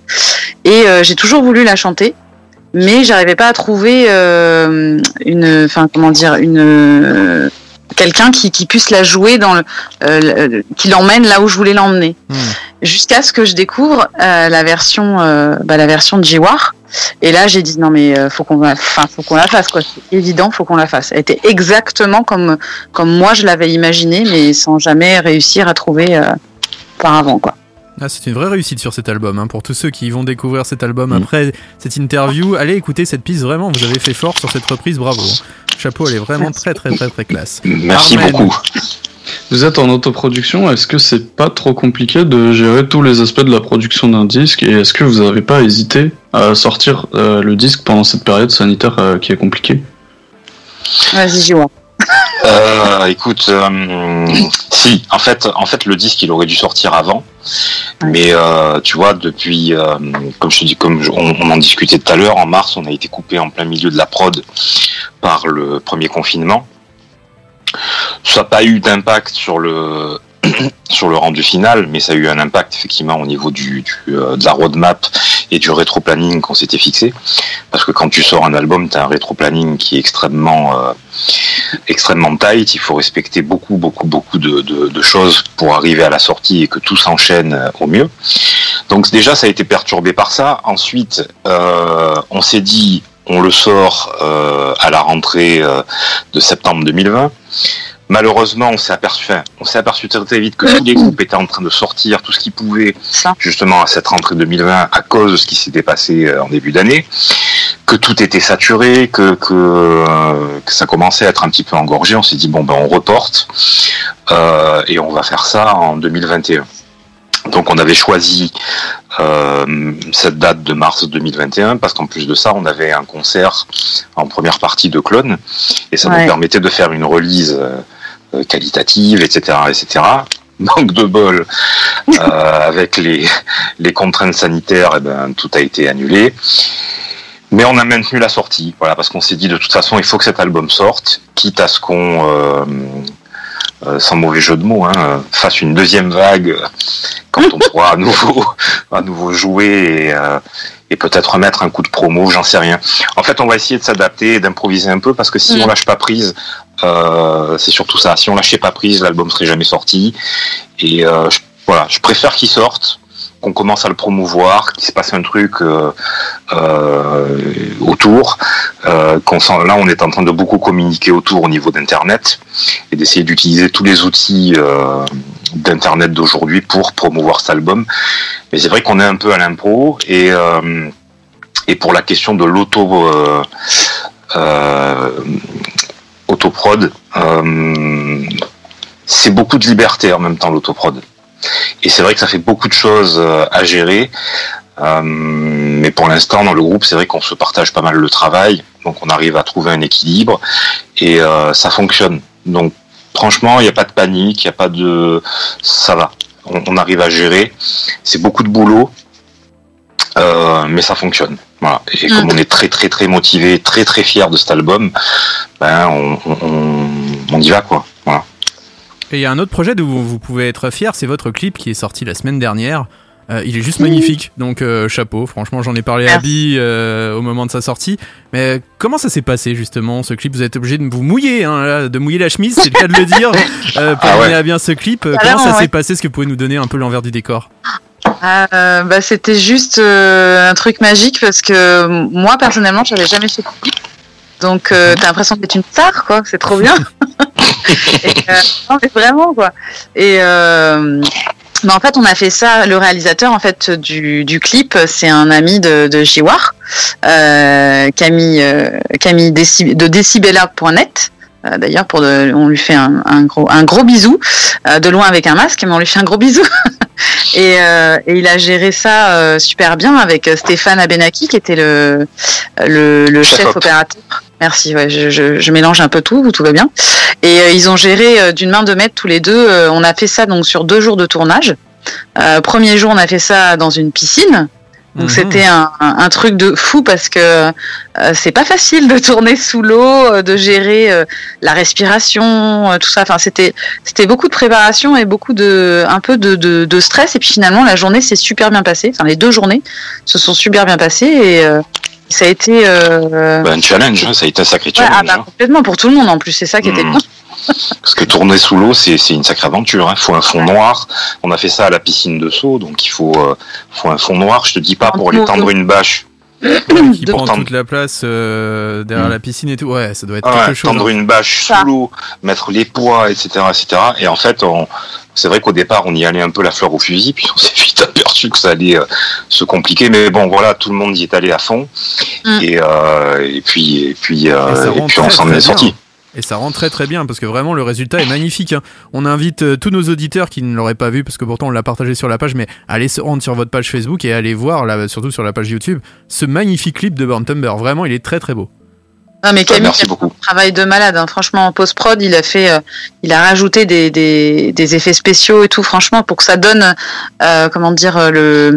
Et euh, j'ai toujours voulu la chanter, mais j'arrivais pas à trouver euh, une, enfin comment dire, une quelqu'un qui, qui puisse la jouer dans le, euh, le- qui l'emmène là où je voulais l'emmener. Hmm. Jusqu'à ce que je découvre euh, la version, euh, bah, la version de G-War. Et là, j'ai dit non mais euh, faut qu'on, la- enfin faut qu'on la fasse quoi. C'est évident, faut qu'on la fasse. Elle était exactement comme comme moi je l'avais imaginé, mais sans jamais réussir à trouver euh, auparavant quoi. Ah, c'est une vraie réussite sur cet album. hein. Pour tous ceux qui vont découvrir cet album Mm. après cette interview, allez écouter cette piste. Vraiment, vous avez fait fort sur cette reprise. Bravo. Chapeau, elle est vraiment très très très très classe. Merci Armen. beaucoup. Vous êtes en autoproduction, est-ce que c'est pas trop compliqué de gérer tous les aspects de la production d'un disque et est-ce que vous n'avez pas hésité à sortir euh, le disque pendant cette période sanitaire euh, qui est compliquée? Vas-y. Euh, écoute, euh, si, en fait, en fait, le disque, il aurait dû sortir avant, mais euh, tu vois, depuis, euh, comme je te dis, comme je- on, on en discutait tout à l'heure, en mars, on a été coupé en plein milieu de la prod par le premier confinement. Ça n'a pas eu d'impact sur le <clears throat> sur le rendu final, mais ça a eu un impact effectivement au niveau du, du, de la roadmap et du rétro-planning qu'on s'était fixé. Parce que quand tu sors un album, tu as un rétro-planning qui est extrêmement extrêmement tight. Il faut respecter beaucoup, beaucoup, beaucoup de, choses pour arriver à la sortie et que tout s'enchaîne euh, au mieux. Donc déjà, ça a été perturbé par ça. Ensuite, euh, on s'est dit, on le sort euh, à la rentrée de septembre 2020. Malheureusement, on s'est aperçu, enfin, on s'est aperçu très, très vite que tous les groupes étaient en train de sortir tout ce qu'ils pouvaient justement à cette rentrée 2020 à cause de ce qui s'était passé euh, en début d'année, que tout était saturé, que, que, euh, que ça commençait à être un petit peu engorgé. On s'est dit bon ben on reporte euh, et on va faire ça en 2021. Donc on avait choisi euh, cette date de mars 2021 parce qu'en plus de ça on avait un concert en première partie de Clone et ça Ouais. nous permettait de faire une release euh, qualitative, etc., etc. Manque de bol euh, avec les, les contraintes sanitaires, eh ben, tout a été annulé. Mais on a maintenu la sortie, voilà, parce qu'on s'est dit de toute façon il faut que cet album sorte, quitte à ce qu'on, euh, euh, sans mauvais jeu de mots, hein, fasse une deuxième vague euh, quand on pourra à nouveau, <laughs> à nouveau jouer et, euh, et peut-être remettre un coup de promo, j'en sais rien. En fait, on va essayer de s'adapter et d'improviser un peu parce que si Mm. on lâche pas prise, euh, c'est surtout ça. Si on lâchait pas prise, l'album serait jamais sorti. Et euh, je, voilà, je préfère qu'il sorte, qu'on commence à le promouvoir, qu'il se passe un truc euh, euh, autour. Euh, sent- là, on est en train de beaucoup communiquer autour au niveau d'Internet et d'essayer d'utiliser tous les outils euh, d'Internet d'aujourd'hui pour promouvoir cet album. Mais c'est vrai qu'on est un peu à l'impro et et pour la question de l'auto autoprod, c'est beaucoup de liberté en même temps l'autoprod. Et c'est vrai que ça fait beaucoup de choses euh, à gérer. Euh, mais pour l'instant, dans le groupe, c'est vrai qu'on se partage pas mal le travail, donc on arrive à trouver un équilibre et euh, ça fonctionne. Donc franchement, il n'y a pas de panique, il n'y a pas de, ça va. On, on arrive à gérer. C'est beaucoup de boulot, euh, mais ça fonctionne. Voilà. Et Mm. comme on est très très très motivé, très très fier de cet album, ben on, on y va quoi. Voilà. Et il y a un autre projet d'où vous, vous pouvez être fier, c'est votre clip qui est sorti la semaine dernière. Euh, il est juste magnifique, donc euh, chapeau. Franchement, j'en ai parlé à Abby euh, au moment de sa sortie. Mais comment ça s'est passé justement ce clip? Vous êtes obligé de vous mouiller, hein, là, de mouiller la chemise, c'est le cas de le dire, <laughs> euh, pour Ah ouais. mener à bien ce clip. Ah, comment ça s'est ouais. passé? Est-ce que vous pouvez nous donner un peu l'envers du décor? Euh, bah, c'était juste euh, un truc magique parce que moi personnellement j'avais jamais fait de clip. donc euh, t'as l'impression d'être une star quoi c'est trop bien <laughs> et, euh, non, mais vraiment quoi et euh, bah, en fait on a fait ça le réalisateur en fait du, du clip c'est un ami de, de Jiwar euh, Camille euh, Camille de decibella.net euh, D'ailleurs, pour de- on lui fait un, un gros, un gros bisou, de loin avec un masque, mais on lui fait un gros bisou. <laughs> et, et il a géré ça super bien avec Stéphane Abenaki, qui était le, le, le Chef chef, op. opérateur. Merci, ouais, je, je, je mélange un peu tout, tout va bien. Et euh, ils ont géré euh, d'une main de maître tous les deux. Euh, on a fait ça donc sur deux jours de tournage. Euh, premier jour, on a fait ça dans une piscine. Donc Mhm. c'était un, un, un truc de fou parce que euh, c'est pas facile de tourner sous l'eau, euh, de gérer euh, la respiration, euh, tout ça. Enfin c'était c'était beaucoup de préparation et beaucoup de un peu de, de, de stress. Et puis finalement la journée s'est super bien passée. Enfin les deux journées se sont super bien passées et euh, ça a été euh, Bah, un challenge, hein, ça a été un sacré ouais, challenge. ah bah, hein. complètement pour tout le monde en plus. C'est ça qui était Mhm. bien. Parce que tourner sous l'eau, c'est c'est une sacrée aventure. Il faut un fond noir. On a fait ça à la piscine de saut, donc il faut, euh, faut un fond noir. Je te dis pas pour aller tendre une bâche. Qui Pour <coughs> prend tendre- toute la place euh, derrière Mm. la piscine et tout. Ouais, ça doit être Ah ouais, quelque chose. tendre hein. une bâche sous l'eau, mettre les poids, etc., etc. Et en fait, on, c'est vrai qu'au départ, on y allait un peu la fleur au fusil, puis on s'est vite aperçu que ça allait euh, se compliquer. Mais bon, voilà, tout le monde y est allé à fond. Et, euh, et puis, et puis, euh, Et et puis on s'en est sorti. Et ça rend très très bien parce que vraiment le résultat est magnifique. hein. On invite euh, tous nos auditeurs qui ne l'auraient pas vu parce que pourtant on l'a partagé sur la page, mais allez se rendre sur votre page Facebook et allez voir, là, surtout sur la page YouTube, ce magnifique clip de Burn Tumber. Vraiment, il est très très beau. Non mais Camille merci un travail de malade. hein. Franchement, en post prod, il a fait, euh, il a rajouté des, des, des effets spéciaux et tout. Franchement, pour que ça donne, euh, comment dire, euh, le,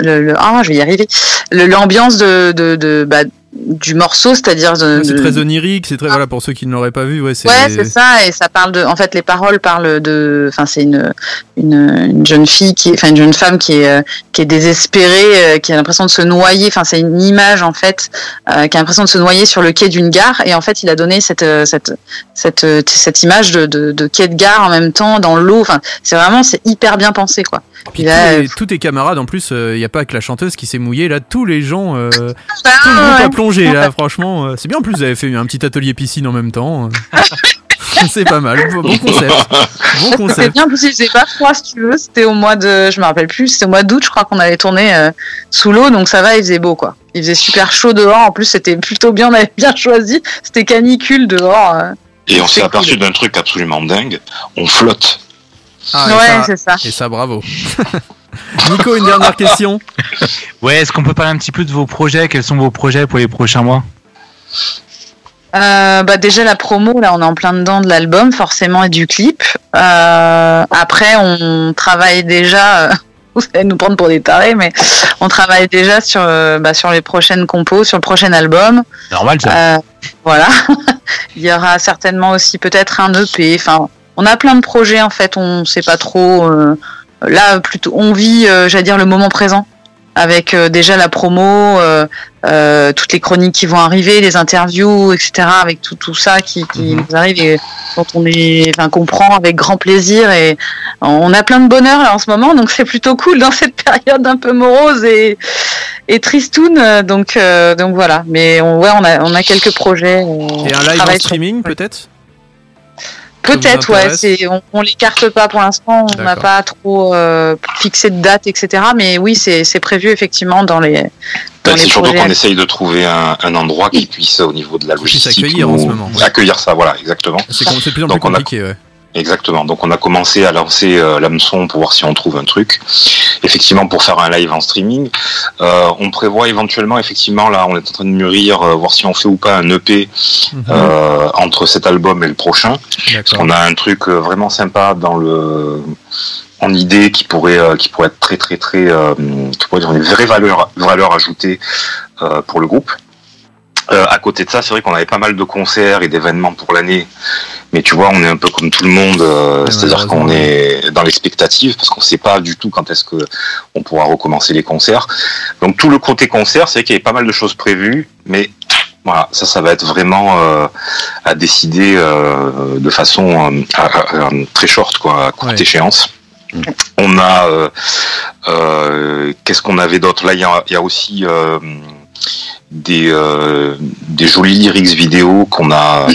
le, le- ah, je vais y arriver, l'ambiance de, de, de bah, du morceau, c'est-à-dire de, C'est très onirique, c'est très voilà pour ceux qui ne l'auraient pas vu. Ouais, c'est Ouais, c'est ça, et ça parle de. En fait, les paroles parlent de. Enfin, c'est une, une une jeune fille qui, enfin, une jeune femme qui est euh, qui est désespérée, euh, qui a l'impression de se noyer. Enfin, c'est une image en fait, euh, qui a l'impression de se noyer sur le quai d'une gare, et en fait, il a donné cette euh, cette cette euh, cette image de, de de quai de gare en même temps dans l'eau. Enfin, c'est vraiment c'est hyper bien pensé quoi. Puis tous, tes camarades, en plus, il n'y a pas que la chanteuse qui s'est mouillée, là, tous les gens, euh, tout Ah, le groupe ouais. Là, <laughs> franchement. euh, c'est bien, en plus, vous avez fait un petit atelier piscine en même temps. euh. <laughs> c'est pas mal, bon bon concept. Bon C'était concept. bien, parce que j'ai pas froid si tu veux. C'était au mois de, je me rappelle plus, c'était au mois d'août, je crois qu'on avait tourné euh, sous l'eau, donc ça va, il faisait beau quoi. Il faisait super chaud dehors. En plus, c'était plutôt bien, on avait bien choisi. C'était canicule dehors. euh. Et on s'est aperçu d'un truc absolument dingue. On flotte. Ah, Ouais, c'est ça. Et ça, bravo. <laughs> Nico, une dernière question. Ouais, est-ce qu'on peut parler un petit peu de vos projets? Quels sont vos projets pour les prochains mois? Euh, bah déjà la promo, là, on est en plein dedans de l'album, forcément, et du clip. Euh, après, on travaille déjà. euh, <laughs> Vous allez nous prendre pour des tarés, mais on travaille déjà sur bah, sur les prochaines compos, sur le prochain album. Normal, ça. Euh, voilà. <laughs> Il y aura certainement aussi peut-être un EP. Enfin, on a plein de projets en fait. On sait pas trop. Là, plutôt, on vit, euh, j'allais dire, le moment présent avec euh, déjà la promo, euh, euh, toutes les chroniques qui vont arriver, les interviews, etc. Avec tout tout ça qui, qui nous arrive et dont on est, enfin, qu'on prend avec grand plaisir et on a plein de bonheur là, en ce moment. Donc c'est plutôt cool dans cette période un peu morose et et tristoun. Donc euh, donc voilà. Mais on, ouais, on a on a quelques projets. Et un live en streaming, peut-être? Peut-être, ouais. C'est, on, on l'écarte pas pour l'instant. On n'a pas trop euh, fixé de date, etc. Mais oui, c'est, c'est prévu effectivement dans les. Dans Ben, les c'est surtout qu'on essaye de trouver un, un endroit qui puisse, au niveau de la logistique, accueillir en nous- ce moment, ouais. accueillir ça, voilà, exactement. C'est com- c'est de plus en plus Donc, on a- compliqué, ouais. Exactement. Donc on a commencé à lancer euh, l'hameçon pour voir si on trouve un truc. Effectivement, pour faire un live en streaming, Euh, on prévoit éventuellement, effectivement, là, on est en train de mûrir, euh, voir si on fait ou pas un EP euh, entre cet album et le prochain. Parce qu'on a un truc euh, vraiment sympa dans le en idée qui pourrait euh, qui pourrait être très très très euh, qui pourrait avoir une vraie valeur valeur ajoutée euh, pour le groupe. Euh, à côté de ça, c'est vrai qu'on avait pas mal de concerts et d'événements pour l'année. Mais tu vois, on est un peu comme tout le monde, euh, c'est-à-dire qu'on est dans l'expectative parce qu'on sait pas du tout quand est-ce que on pourra recommencer les concerts. Donc tout le côté concert, c'est vrai qu'il y avait pas mal de choses prévues, mais voilà, ça, ça va être vraiment euh, à décider euh, de façon euh, à- à- à- très short, quoi, à courte échéance. On a, euh, euh, qu'est-ce qu'on avait d'autre? Là, il y a, il y a aussi euh, des, euh, des jolis lyrics vidéo qu'on a,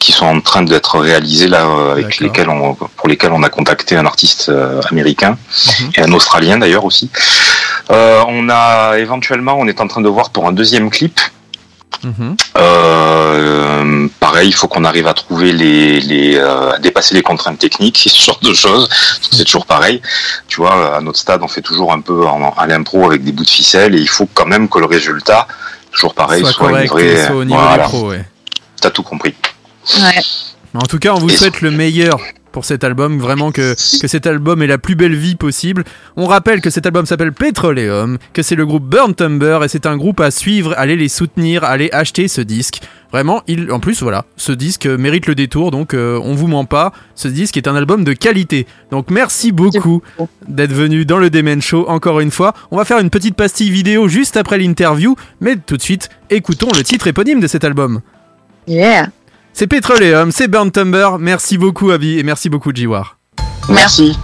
qui sont en train d'être réalisés là, euh, avec lesquels on, pour lesquels on a contacté un artiste euh, américain et un australien d'ailleurs aussi. Euh, on a éventuellement, on est en train de voir pour un deuxième clip. Mhm. Euh, pareil, il faut qu'on arrive à trouver les, les euh, à dépasser les contraintes techniques, <laughs> ce genre de choses. C'est toujours pareil. Tu vois, à notre stade, on fait toujours un peu en, à l'impro avec des bouts de ficelle, et il faut quand même que le résultat, toujours pareil, Soit soit, correct, une vraie. soit au niveau voilà. ouais. T'as tout compris. Ouais. En tout cas, on vous souhaite le meilleur pour cet album, vraiment que, que cet album ait la plus belle vie possible. On rappelle que cet album s'appelle Petroleum, que c'est le groupe Burn Tumber et c'est un groupe à suivre, allez les soutenir, allez acheter ce disque. Vraiment, il, en plus, voilà, ce disque mérite le détour, donc euh, on vous ment pas, ce disque est un album de qualité. Donc merci beaucoup d'être venu dans le Demen Show encore une fois. On va faire une petite pastille vidéo juste après l'interview, mais tout de suite, écoutons le titre éponyme de cet album. Yeah. C'est Petroleum, c'est Burn Tumber. Merci beaucoup Abby et merci beaucoup Jiwar. Merci.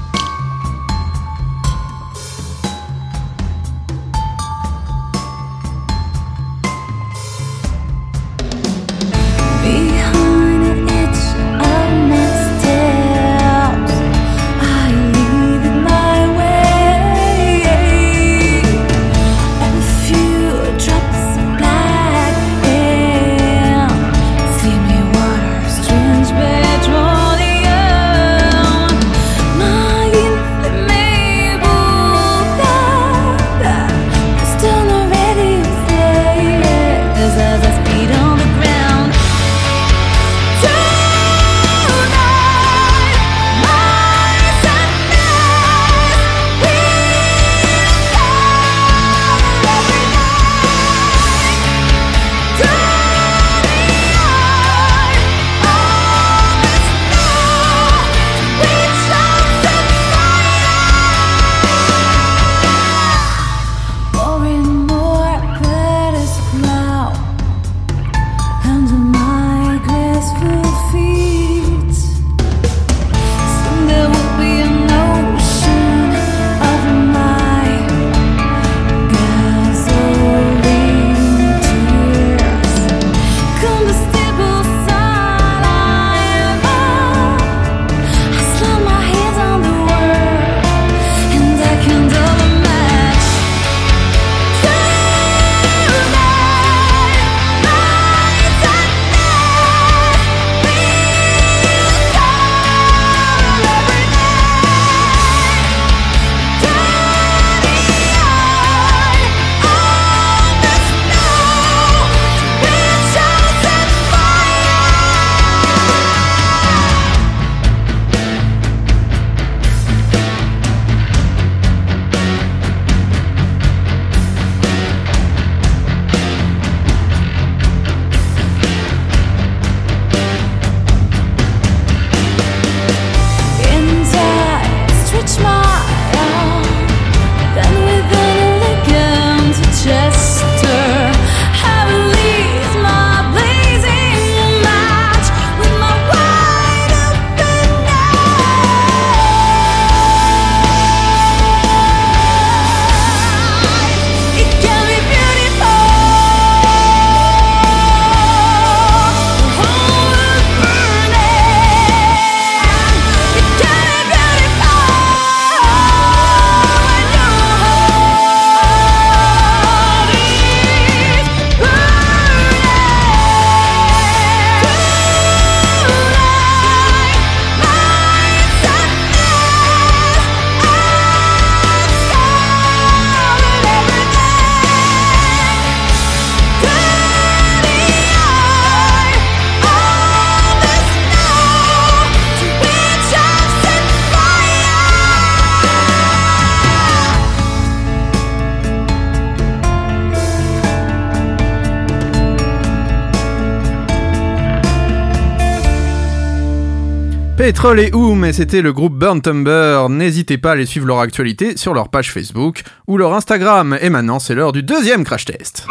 Pétrole et Oum, et c'était le groupe Burn Tumber. N'hésitez pas à les suivre leur actualité sur leur page Facebook ou leur Instagram. Et maintenant, c'est l'heure du deuxième crash test.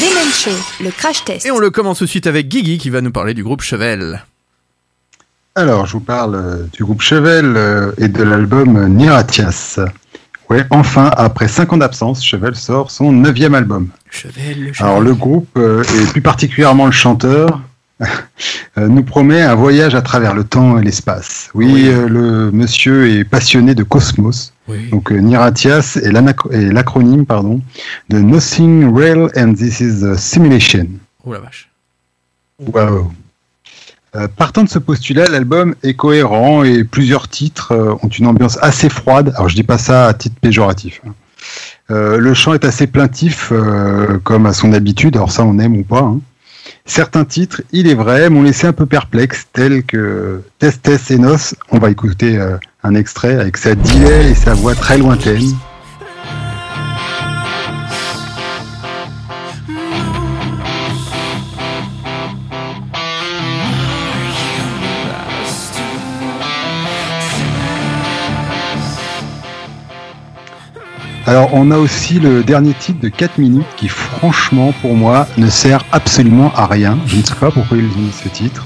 Demen Show, le crash test. Et on le commence tout de suite avec Guigui qui va nous parler du groupe Chevel. Alors, je vous parle euh, du groupe Chevel euh, et de l'album Niratias. Ouais, enfin, après 5 ans d'absence, Chevel sort son neuvième album. Chevel, Alors, le groupe, euh, et plus particulièrement le chanteur, euh, nous promet un voyage à travers le temps et l'espace. Oui, Oui. euh, le monsieur est passionné de cosmos. Oui. Donc, euh, Niratias est l'acronyme pardon, de Nothing Real and This is a Simulation. Oh la vache. Wow. Euh, partant de ce postulat, l'album est cohérent et plusieurs titres euh, ont une ambiance assez froide. Alors je dis pas ça à titre péjoratif. hein. Euh, le chant est assez plaintif, euh, comme à son habitude. Alors ça, on aime ou pas. hein. Certains titres, il est vrai, m'ont laissé un peu perplexe, tels que Test Test et Nos. On va écouter euh, un extrait avec sa delay et sa voix très lointaine. Alors, on a aussi le dernier titre de 4 minutes qui, franchement, pour moi, ne sert absolument à rien. Je ne sais pas pourquoi ils ont mis ce titre.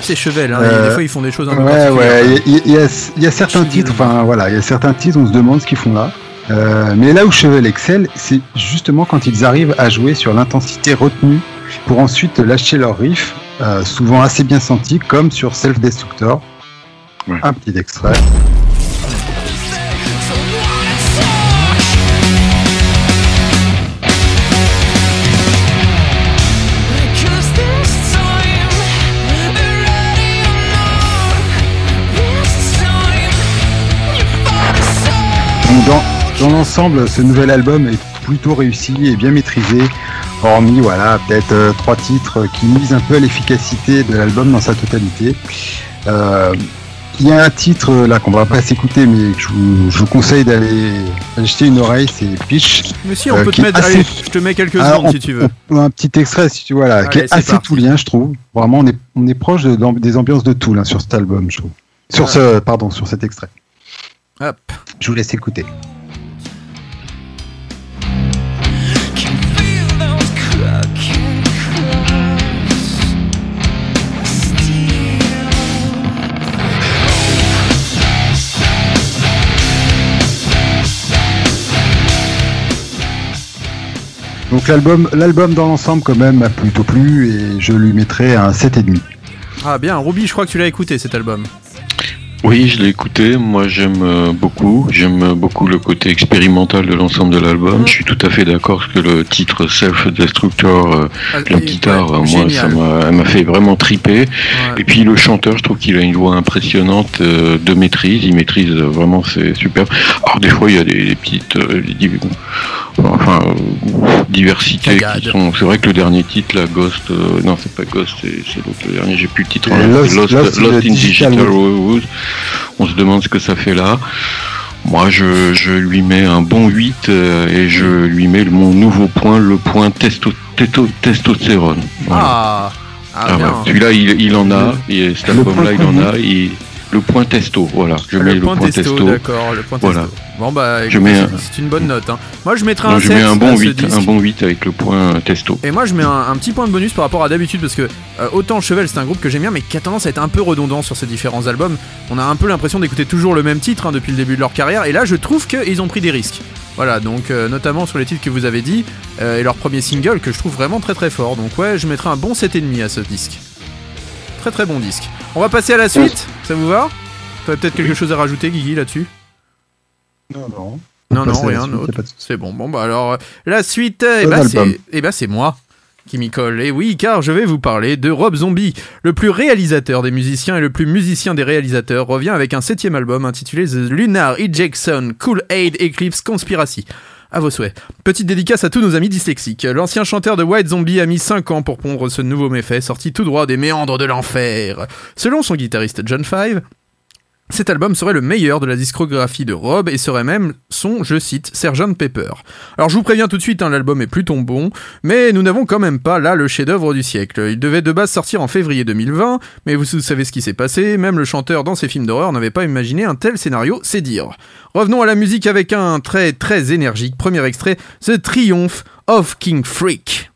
C'est Chevel, hein. Euh, des fois ils font des choses un peu Ouais, ouais, il y, il y a, il y a certains titres, enfin voilà, il y a certains titres, on se demande ce qu'ils font là. Euh, mais là où Chevel excelle, c'est justement quand ils arrivent à jouer sur l'intensité retenue pour ensuite lâcher leur riff, euh, souvent assez bien senti, comme sur Self Destructor. Un petit extrait. Dans, dans l'ensemble, ce nouvel album est plutôt réussi et bien maîtrisé, hormis voilà peut-être euh, trois titres qui misent un peu à l'efficacité de l'album dans sa totalité. Euh, Il y a un titre euh, là qu'on va pas s'écouter, mais que je vous, je vous conseille d'aller jeter une oreille, c'est Pitch. Mais si, on euh, peut te mettre. assez- Allez, je te mets quelques Alors, secondes on- si tu veux. on- un petit extrait, si tu vois là, qui est assez parti. toulien, je trouve. Vraiment, on est, on est proche de- des ambiances de Toul hein, sur cet album, je trouve. Sur ce, pardon, sur cet extrait. Hop. Je vous laisse écouter. Donc l'album, l'album dans l'ensemble quand même m'a plutôt plu et je lui mettrai un 7,5. Ah bien, Ruby, je crois que tu l'as écouté cet album. Oui, je l'ai écouté. Moi, j'aime euh, beaucoup. J'aime beaucoup le côté expérimental de l'ensemble de l'album. Je suis tout à fait d'accord parce que le titre Self Destructor, euh, Ah, la guitare, ouais, euh, moi, génial. ça m'a, fait vraiment triper. Et puis le chanteur, je trouve qu'il a une voix impressionnante de maîtrise. Il maîtrise vraiment, c'est super. Alors des fois, il y a des, des petites, des enfin, sont. C'est vrai que le dernier titre, la Ghost, euh, non, c'est pas Ghost, c'est, c'est l'autre le dernier. J'ai plus le titre. Lost- Lost, Lost in Lost the in Digital Digital World. Wood. On se demande ce que ça fait là. Moi, je, je lui mets un bon 8 euh, et je lui mets le- mon nouveau point, le point testo, testo- testostérone. Voilà. Ah, ah, Ah bien. ouais. Celui-là, il, il en a, et cet album-là, il en a, et le point testo, voilà. Je le, mets point le point testo, testo. d'accord, le point Voilà. testo. Bon bah, c'est- un- c'est une bonne note. hein. Moi, je mettrais Non, un je 7 mets un bon ce 8, disque. un bon 8 avec le point testo. Et moi je mets un, un petit point de bonus par rapport à d'habitude parce que euh, autant Chevel c'est un groupe que j'aime bien mais qui a tendance à être un peu redondant sur ses différents albums. On a un peu l'impression d'écouter toujours le même titre hein, depuis le début de leur carrière et là je trouve qu'ils ont pris des risques. Voilà donc euh, notamment sur les titres que vous avez dit euh, et leur premier single que je trouve vraiment très très fort. Donc ouais je mettrai un bon 7,5 à ce disque. Très très bon disque. On va passer à la suite, ça vous va? T'as peut-être quelque chose à rajouter Guigui là-dessus? Non, non. non, On non, rien d'autre. C'est bon. Bon, bah alors, euh, la suite, euh, eh bah, c'est eh bah, c'est moi qui m'y colle. Et oui, car je vais vous parler de Rob Zombie. Le plus réalisateur des musiciens et le plus musicien des réalisateurs revient avec un septième album intitulé The Lunar Ejection Cool Aid Eclipse Conspiracy. À vos souhaits. Petite dédicace à tous nos amis dyslexiques. L'ancien chanteur de White Zombie a mis 5 ans pour pondre ce nouveau méfait sorti tout droit des méandres de l'enfer. Selon son guitariste John Five, Cet album serait le meilleur de la discographie de Rob et serait même son, je cite, Sgt Pepper. Alors je vous préviens tout de suite, hein, l'album est plutôt bon, mais nous n'avons quand même pas là le chef-d'œuvre du siècle. Il devait de base sortir en février 2020, mais vous savez ce qui s'est passé, même le chanteur dans ses films d'horreur n'avait pas imaginé un tel scénario, c'est dire. Revenons à la musique avec un très très énergique premier extrait, The Triumph of King Freak.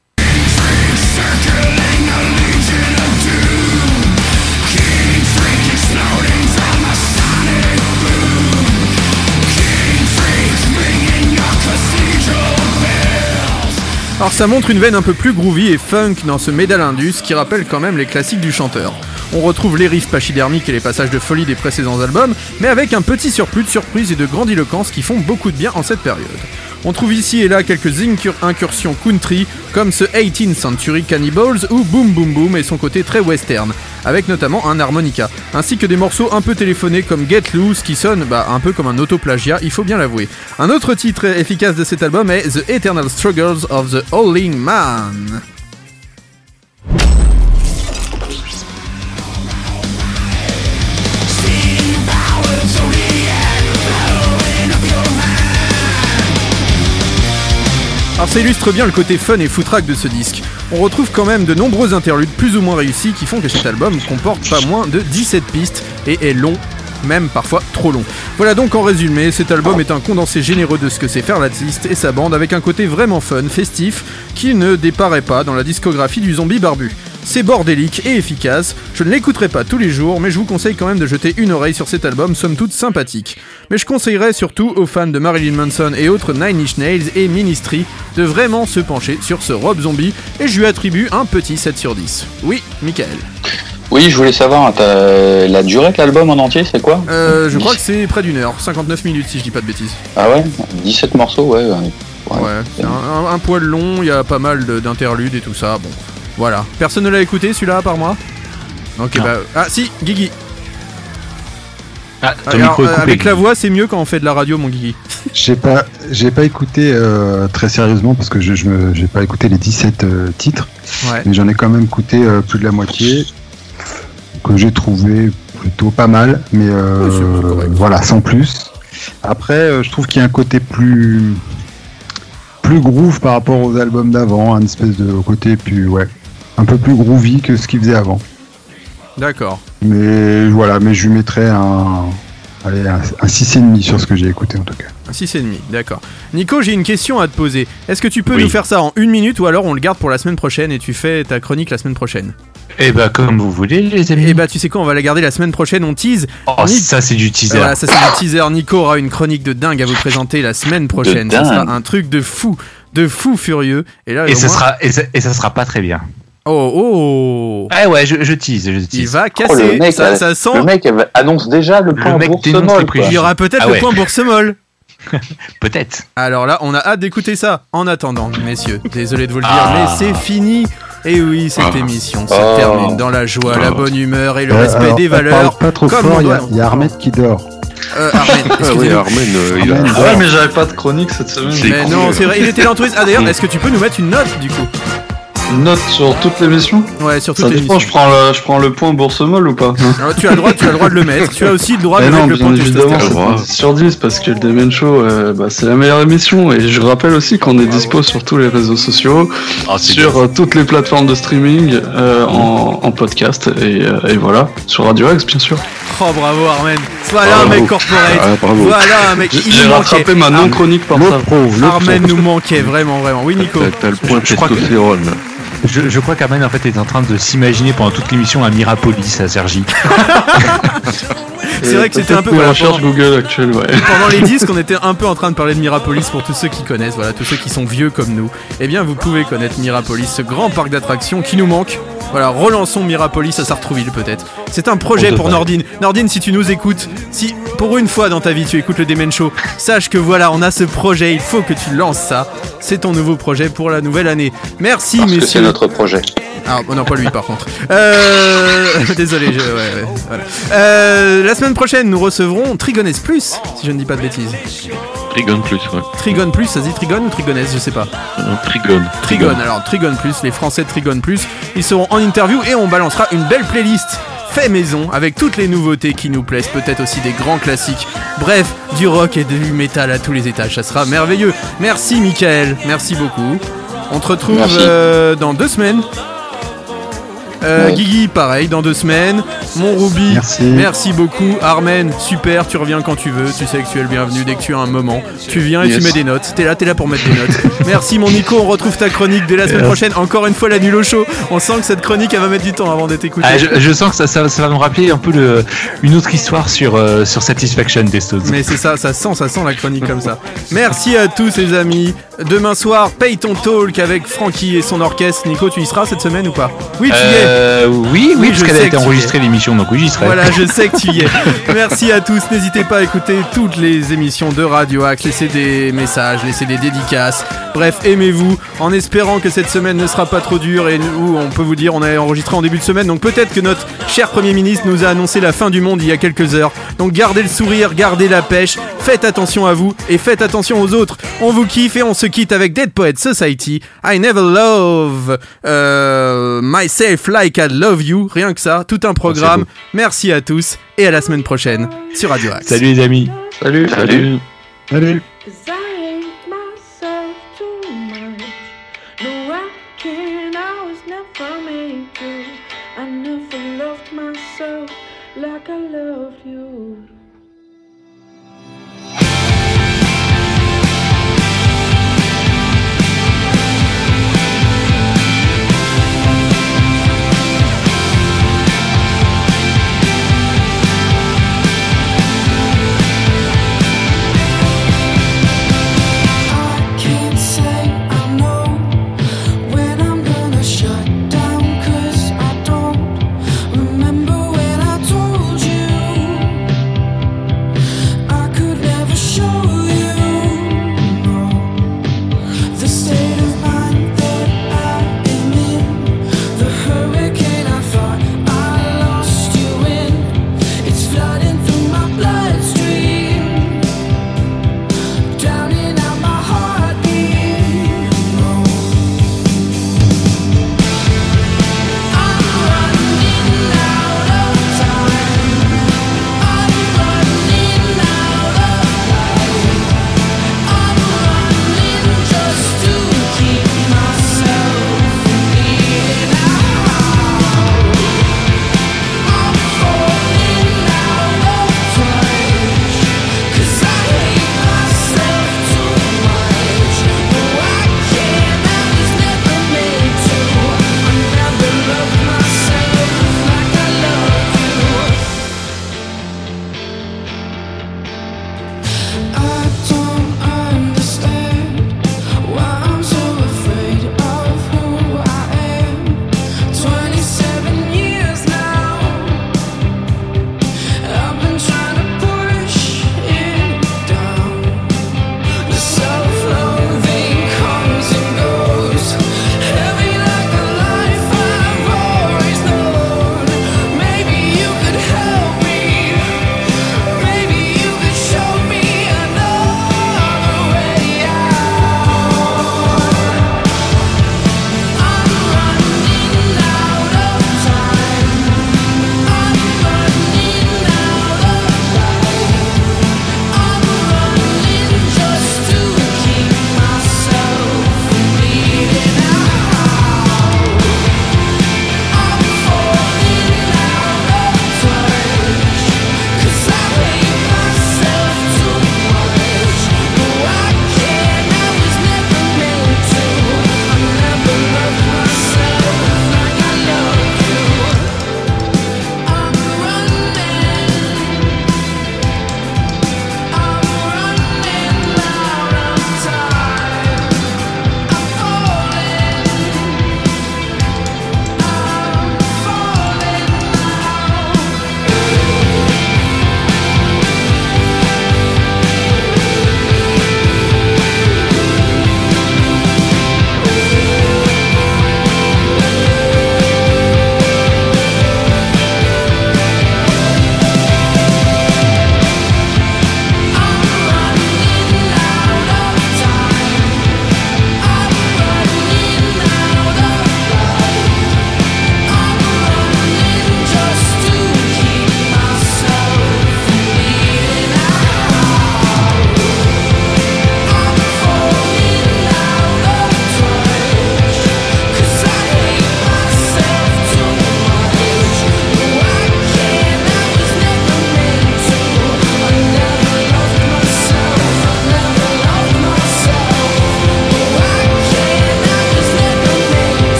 Alors ça montre une veine un peu plus groovy et funk dans ce Medal Indus qui rappelle quand même les classiques du chanteur. On retrouve les riffs pachydermiques et les passages de folie des précédents albums, mais avec un petit surplus de surprise et de grandiloquence qui font beaucoup de bien en cette période. On trouve ici et là quelques incur- incursions country, comme ce 18th Century Cannibals ou Boom Boom Boom et son côté très western, avec notamment un harmonica, ainsi que des morceaux un peu téléphonés comme Get Loose qui sonne bah, un peu comme un autoplagiat, il faut bien l'avouer. Un autre titre efficace de cet album est The Eternal Struggles of the Howling Man. Alors ça illustre bien le côté fun et foutraque de ce disque. On retrouve quand même de nombreux interludes plus ou moins réussis qui font que cet album comporte pas moins de 17 pistes et est long, même parfois trop long. Voilà donc en résumé, cet album est un condensé généreux de ce que c'est faire l'artiste et sa bande avec un côté vraiment fun, festif, qui ne déparaît pas dans la discographie du zombie barbu. C'est bordélique et efficace, je ne l'écouterai pas tous les jours, mais je vous conseille quand même de jeter une oreille sur cet album, somme toute sympathique. Mais je conseillerais surtout aux fans de Marilyn Manson et autres Nine Inch Nails et Ministry de vraiment se pencher sur ce Rob Zombie, et je lui attribue un petit 7 sur 10. Oui, Michael. Oui, je voulais savoir, la durée de l'album en entier, c'est quoi Euh, je crois que c'est près d'une heure, 59 minutes si je dis pas de bêtises. Ah ouais? 17 morceaux, ouais. ouais. Ouais, c'est un, un- un poil long, il y a pas mal de- d'interludes et tout ça, bon. Voilà. Personne ne l'a écouté celui-là à part moi Ok, Non. bah. Ah si, Guigui. Ah, ton Alors, euh, coupé. avec la voix, c'est mieux quand on fait de la radio, mon Guigui. J'ai pas, j'ai pas écouté euh, très sérieusement parce que je, j'ai pas écouté les 17 euh, titres, Ouais. mais j'en ai quand même écouté euh, plus de la moitié que j'ai trouvé plutôt pas mal, mais euh, voilà, sans plus. Après, euh, je trouve qu'il y a un côté plus plus groove par rapport aux albums d'avant, un espèce de côté plus ouais, un peu plus groovy que ce qu'il faisait avant. D'accord. Mais voilà, mais je lui mettrais un allez, un, un 6,5 sur ce que j'ai écouté en tout cas. Un 6,5, d'accord. Nico, j'ai une question à te poser. Est-ce que tu peux Oui. nous faire ça en une minute ou alors on le garde pour la semaine prochaine et tu fais ta chronique la semaine prochaine? Eh bah, comme vous voulez, les amis. Eh bah, tu sais quoi, on va la garder la semaine prochaine, on tease. Oh, Ni- ça, c'est du teaser. Voilà, ça c'est du teaser. Nico aura une chronique de dingue à vous présenter la semaine prochaine. Ça sera un truc de fou, de fou furieux. Et là, Et ça, moins- sera, et, ça, et ça sera pas très bien. Oh oh Ah ouais, je, je tease, je tease. Il va Oh, casser. le mec, ça, là, ça sent. le mec elle annonce déjà le point mec bourse dénonce les molle. préjugés. quoi. Il y aura peut-être Ah le point bourse molle. <laughs> Peut-être. Alors là, on a hâte d'écouter ça. En attendant, messieurs, désolé de vous le dire, Ah. mais c'est fini. Et oui, cette Ah. émission se Oh. termine dans la joie, la bonne humeur et le Euh, respect alors, des valeurs. Pas trop comme fort, on il y, a- doit- il y a Ahmed qui dort. Euh, Armen, Ah <laughs> oui. Armen, euh, il a. Armen, Ah ouais, mais j'avais pas de chronique cette semaine. Mais cool. non, c'est vrai, il était l'entouriste. Ah d'ailleurs, est-ce que tu peux nous mettre une note du coup? Note sur toute l'émission Ouais, sur Ça toutes les dépend, je prends, le, je prends le point bourse molle ou pas Alors, tu as le droit, tu as le droit de le mettre. Tu as aussi le droit de Mais mettre non, le point évidemment, testostérone. c'est un 10 sur 10 parce que le Demen Show, euh, bah, c'est la meilleure émission. Et je rappelle aussi qu'on est dispo sur tous les réseaux sociaux, Ah, sur euh, toutes les plateformes de streaming, euh, en, en podcast et, euh, et voilà, sur Radio X bien sûr. Oh bravo Armen. Voilà un mec corporate. Ah, bravo. Voilà un mec. J'ai- rattrapé ma non-chronique par Armen- ça. Pro, le Armen pro. nous manquait vraiment, vraiment. Oui, Nico. T'as le point Je crois que- testostérone. Je, crois qu'Armen en fait est en train de s'imaginer pendant toute l'émission un Mirapolis à Sergi. <laughs> C'est vrai que c'était un peu Pour voilà, la recherche pendant- Google actuelle, ouais. <laughs> Pendant les disques, on était un peu en train de parler de Mirapolis pour tous ceux qui connaissent, voilà, tous ceux qui sont vieux comme nous. Eh bien, vous pouvez connaître Mirapolis, ce grand parc d'attractions qui nous manque. Voilà, relançons Mirapolis à Sartrouville peut-être. C'est un projet pour. Nordine. Nordine, si tu nous écoutes, si pour une fois dans ta vie tu écoutes le Demen Show, sache que voilà, on a ce projet, il faut que tu lances ça. C'est ton nouveau projet pour la nouvelle année. Merci Parce que c'est messieurs. notre projet. Ah non pas lui par contre. Euh... <laughs> Désolé, je... ouais, ouais, voilà. Euh, la semaine prochaine nous recevrons Trigones Plus, si je ne dis pas de bêtises. Trigone plus, ouais. Trigone Plus, ça se dit Trigone ou Trigonès, je sais pas. Euh, Trigone. Trigone, alors Trigone Plus, les Français de Trigone Plus, ils seront en interview et on balancera une belle playlist fait maison avec toutes les nouveautés qui nous plaisent, peut-être aussi des grands classiques. Bref, du rock et du métal à tous les étages, ça sera merveilleux. Merci Michael, merci beaucoup. On te retrouve euh, dans deux semaines. Euh, Ouais. Guigui, pareil, dans deux semaines. Mon Ruby, Merci. beaucoup. Armen, super, tu reviens quand tu veux. Tu sais que tu es le bienvenu dès que tu as un moment. Tu viens et tu mets des notes. T'es là, t'es là pour mettre des notes. <laughs> Merci mon Nico, on retrouve ta chronique dès la semaine prochaine. Encore une fois, la nulle au chaud. On sent que cette chronique, elle va mettre du temps avant d'être écoutée. Ah, je, je sens que ça, ça, ça va me rappeler un peu le, une autre histoire sur, euh, sur Satisfaction des Stones. Mais c'est ça, ça sent, ça sent la chronique comme ça. Merci à tous les amis. Demain soir, paye ton talk avec Francky et son orchestre. Nico, tu y seras cette semaine ou pas? Oui, tu y es. Euh, oui, oui, parce je qu'elle a été enregistrée l'émission, donc oui, j'y serai. Voilà, je sais que tu y es. <laughs> Merci à tous. N'hésitez pas à écouter toutes les émissions de Radio Axe. Laissez des messages, laissez des dédicaces. Bref, aimez-vous. En espérant que cette semaine ne sera pas trop dure et où on peut vous dire, on a enregistré en début de semaine. Donc peut-être que notre cher Premier ministre nous a annoncé la fin du monde il y a quelques heures. Donc gardez le sourire, gardez la pêche. Faites attention à vous et faites attention aux autres. On vous kiffe et on se quitte avec Dead Poet Society. I never love euh, myself like I love you. Rien que ça, tout un programme. Merci à tous et à la semaine prochaine sur Radio Axe. Salut les amis. Salut. Salut. Salut.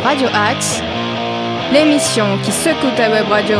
Radio Axe, l'émission qui secoue ta web radio.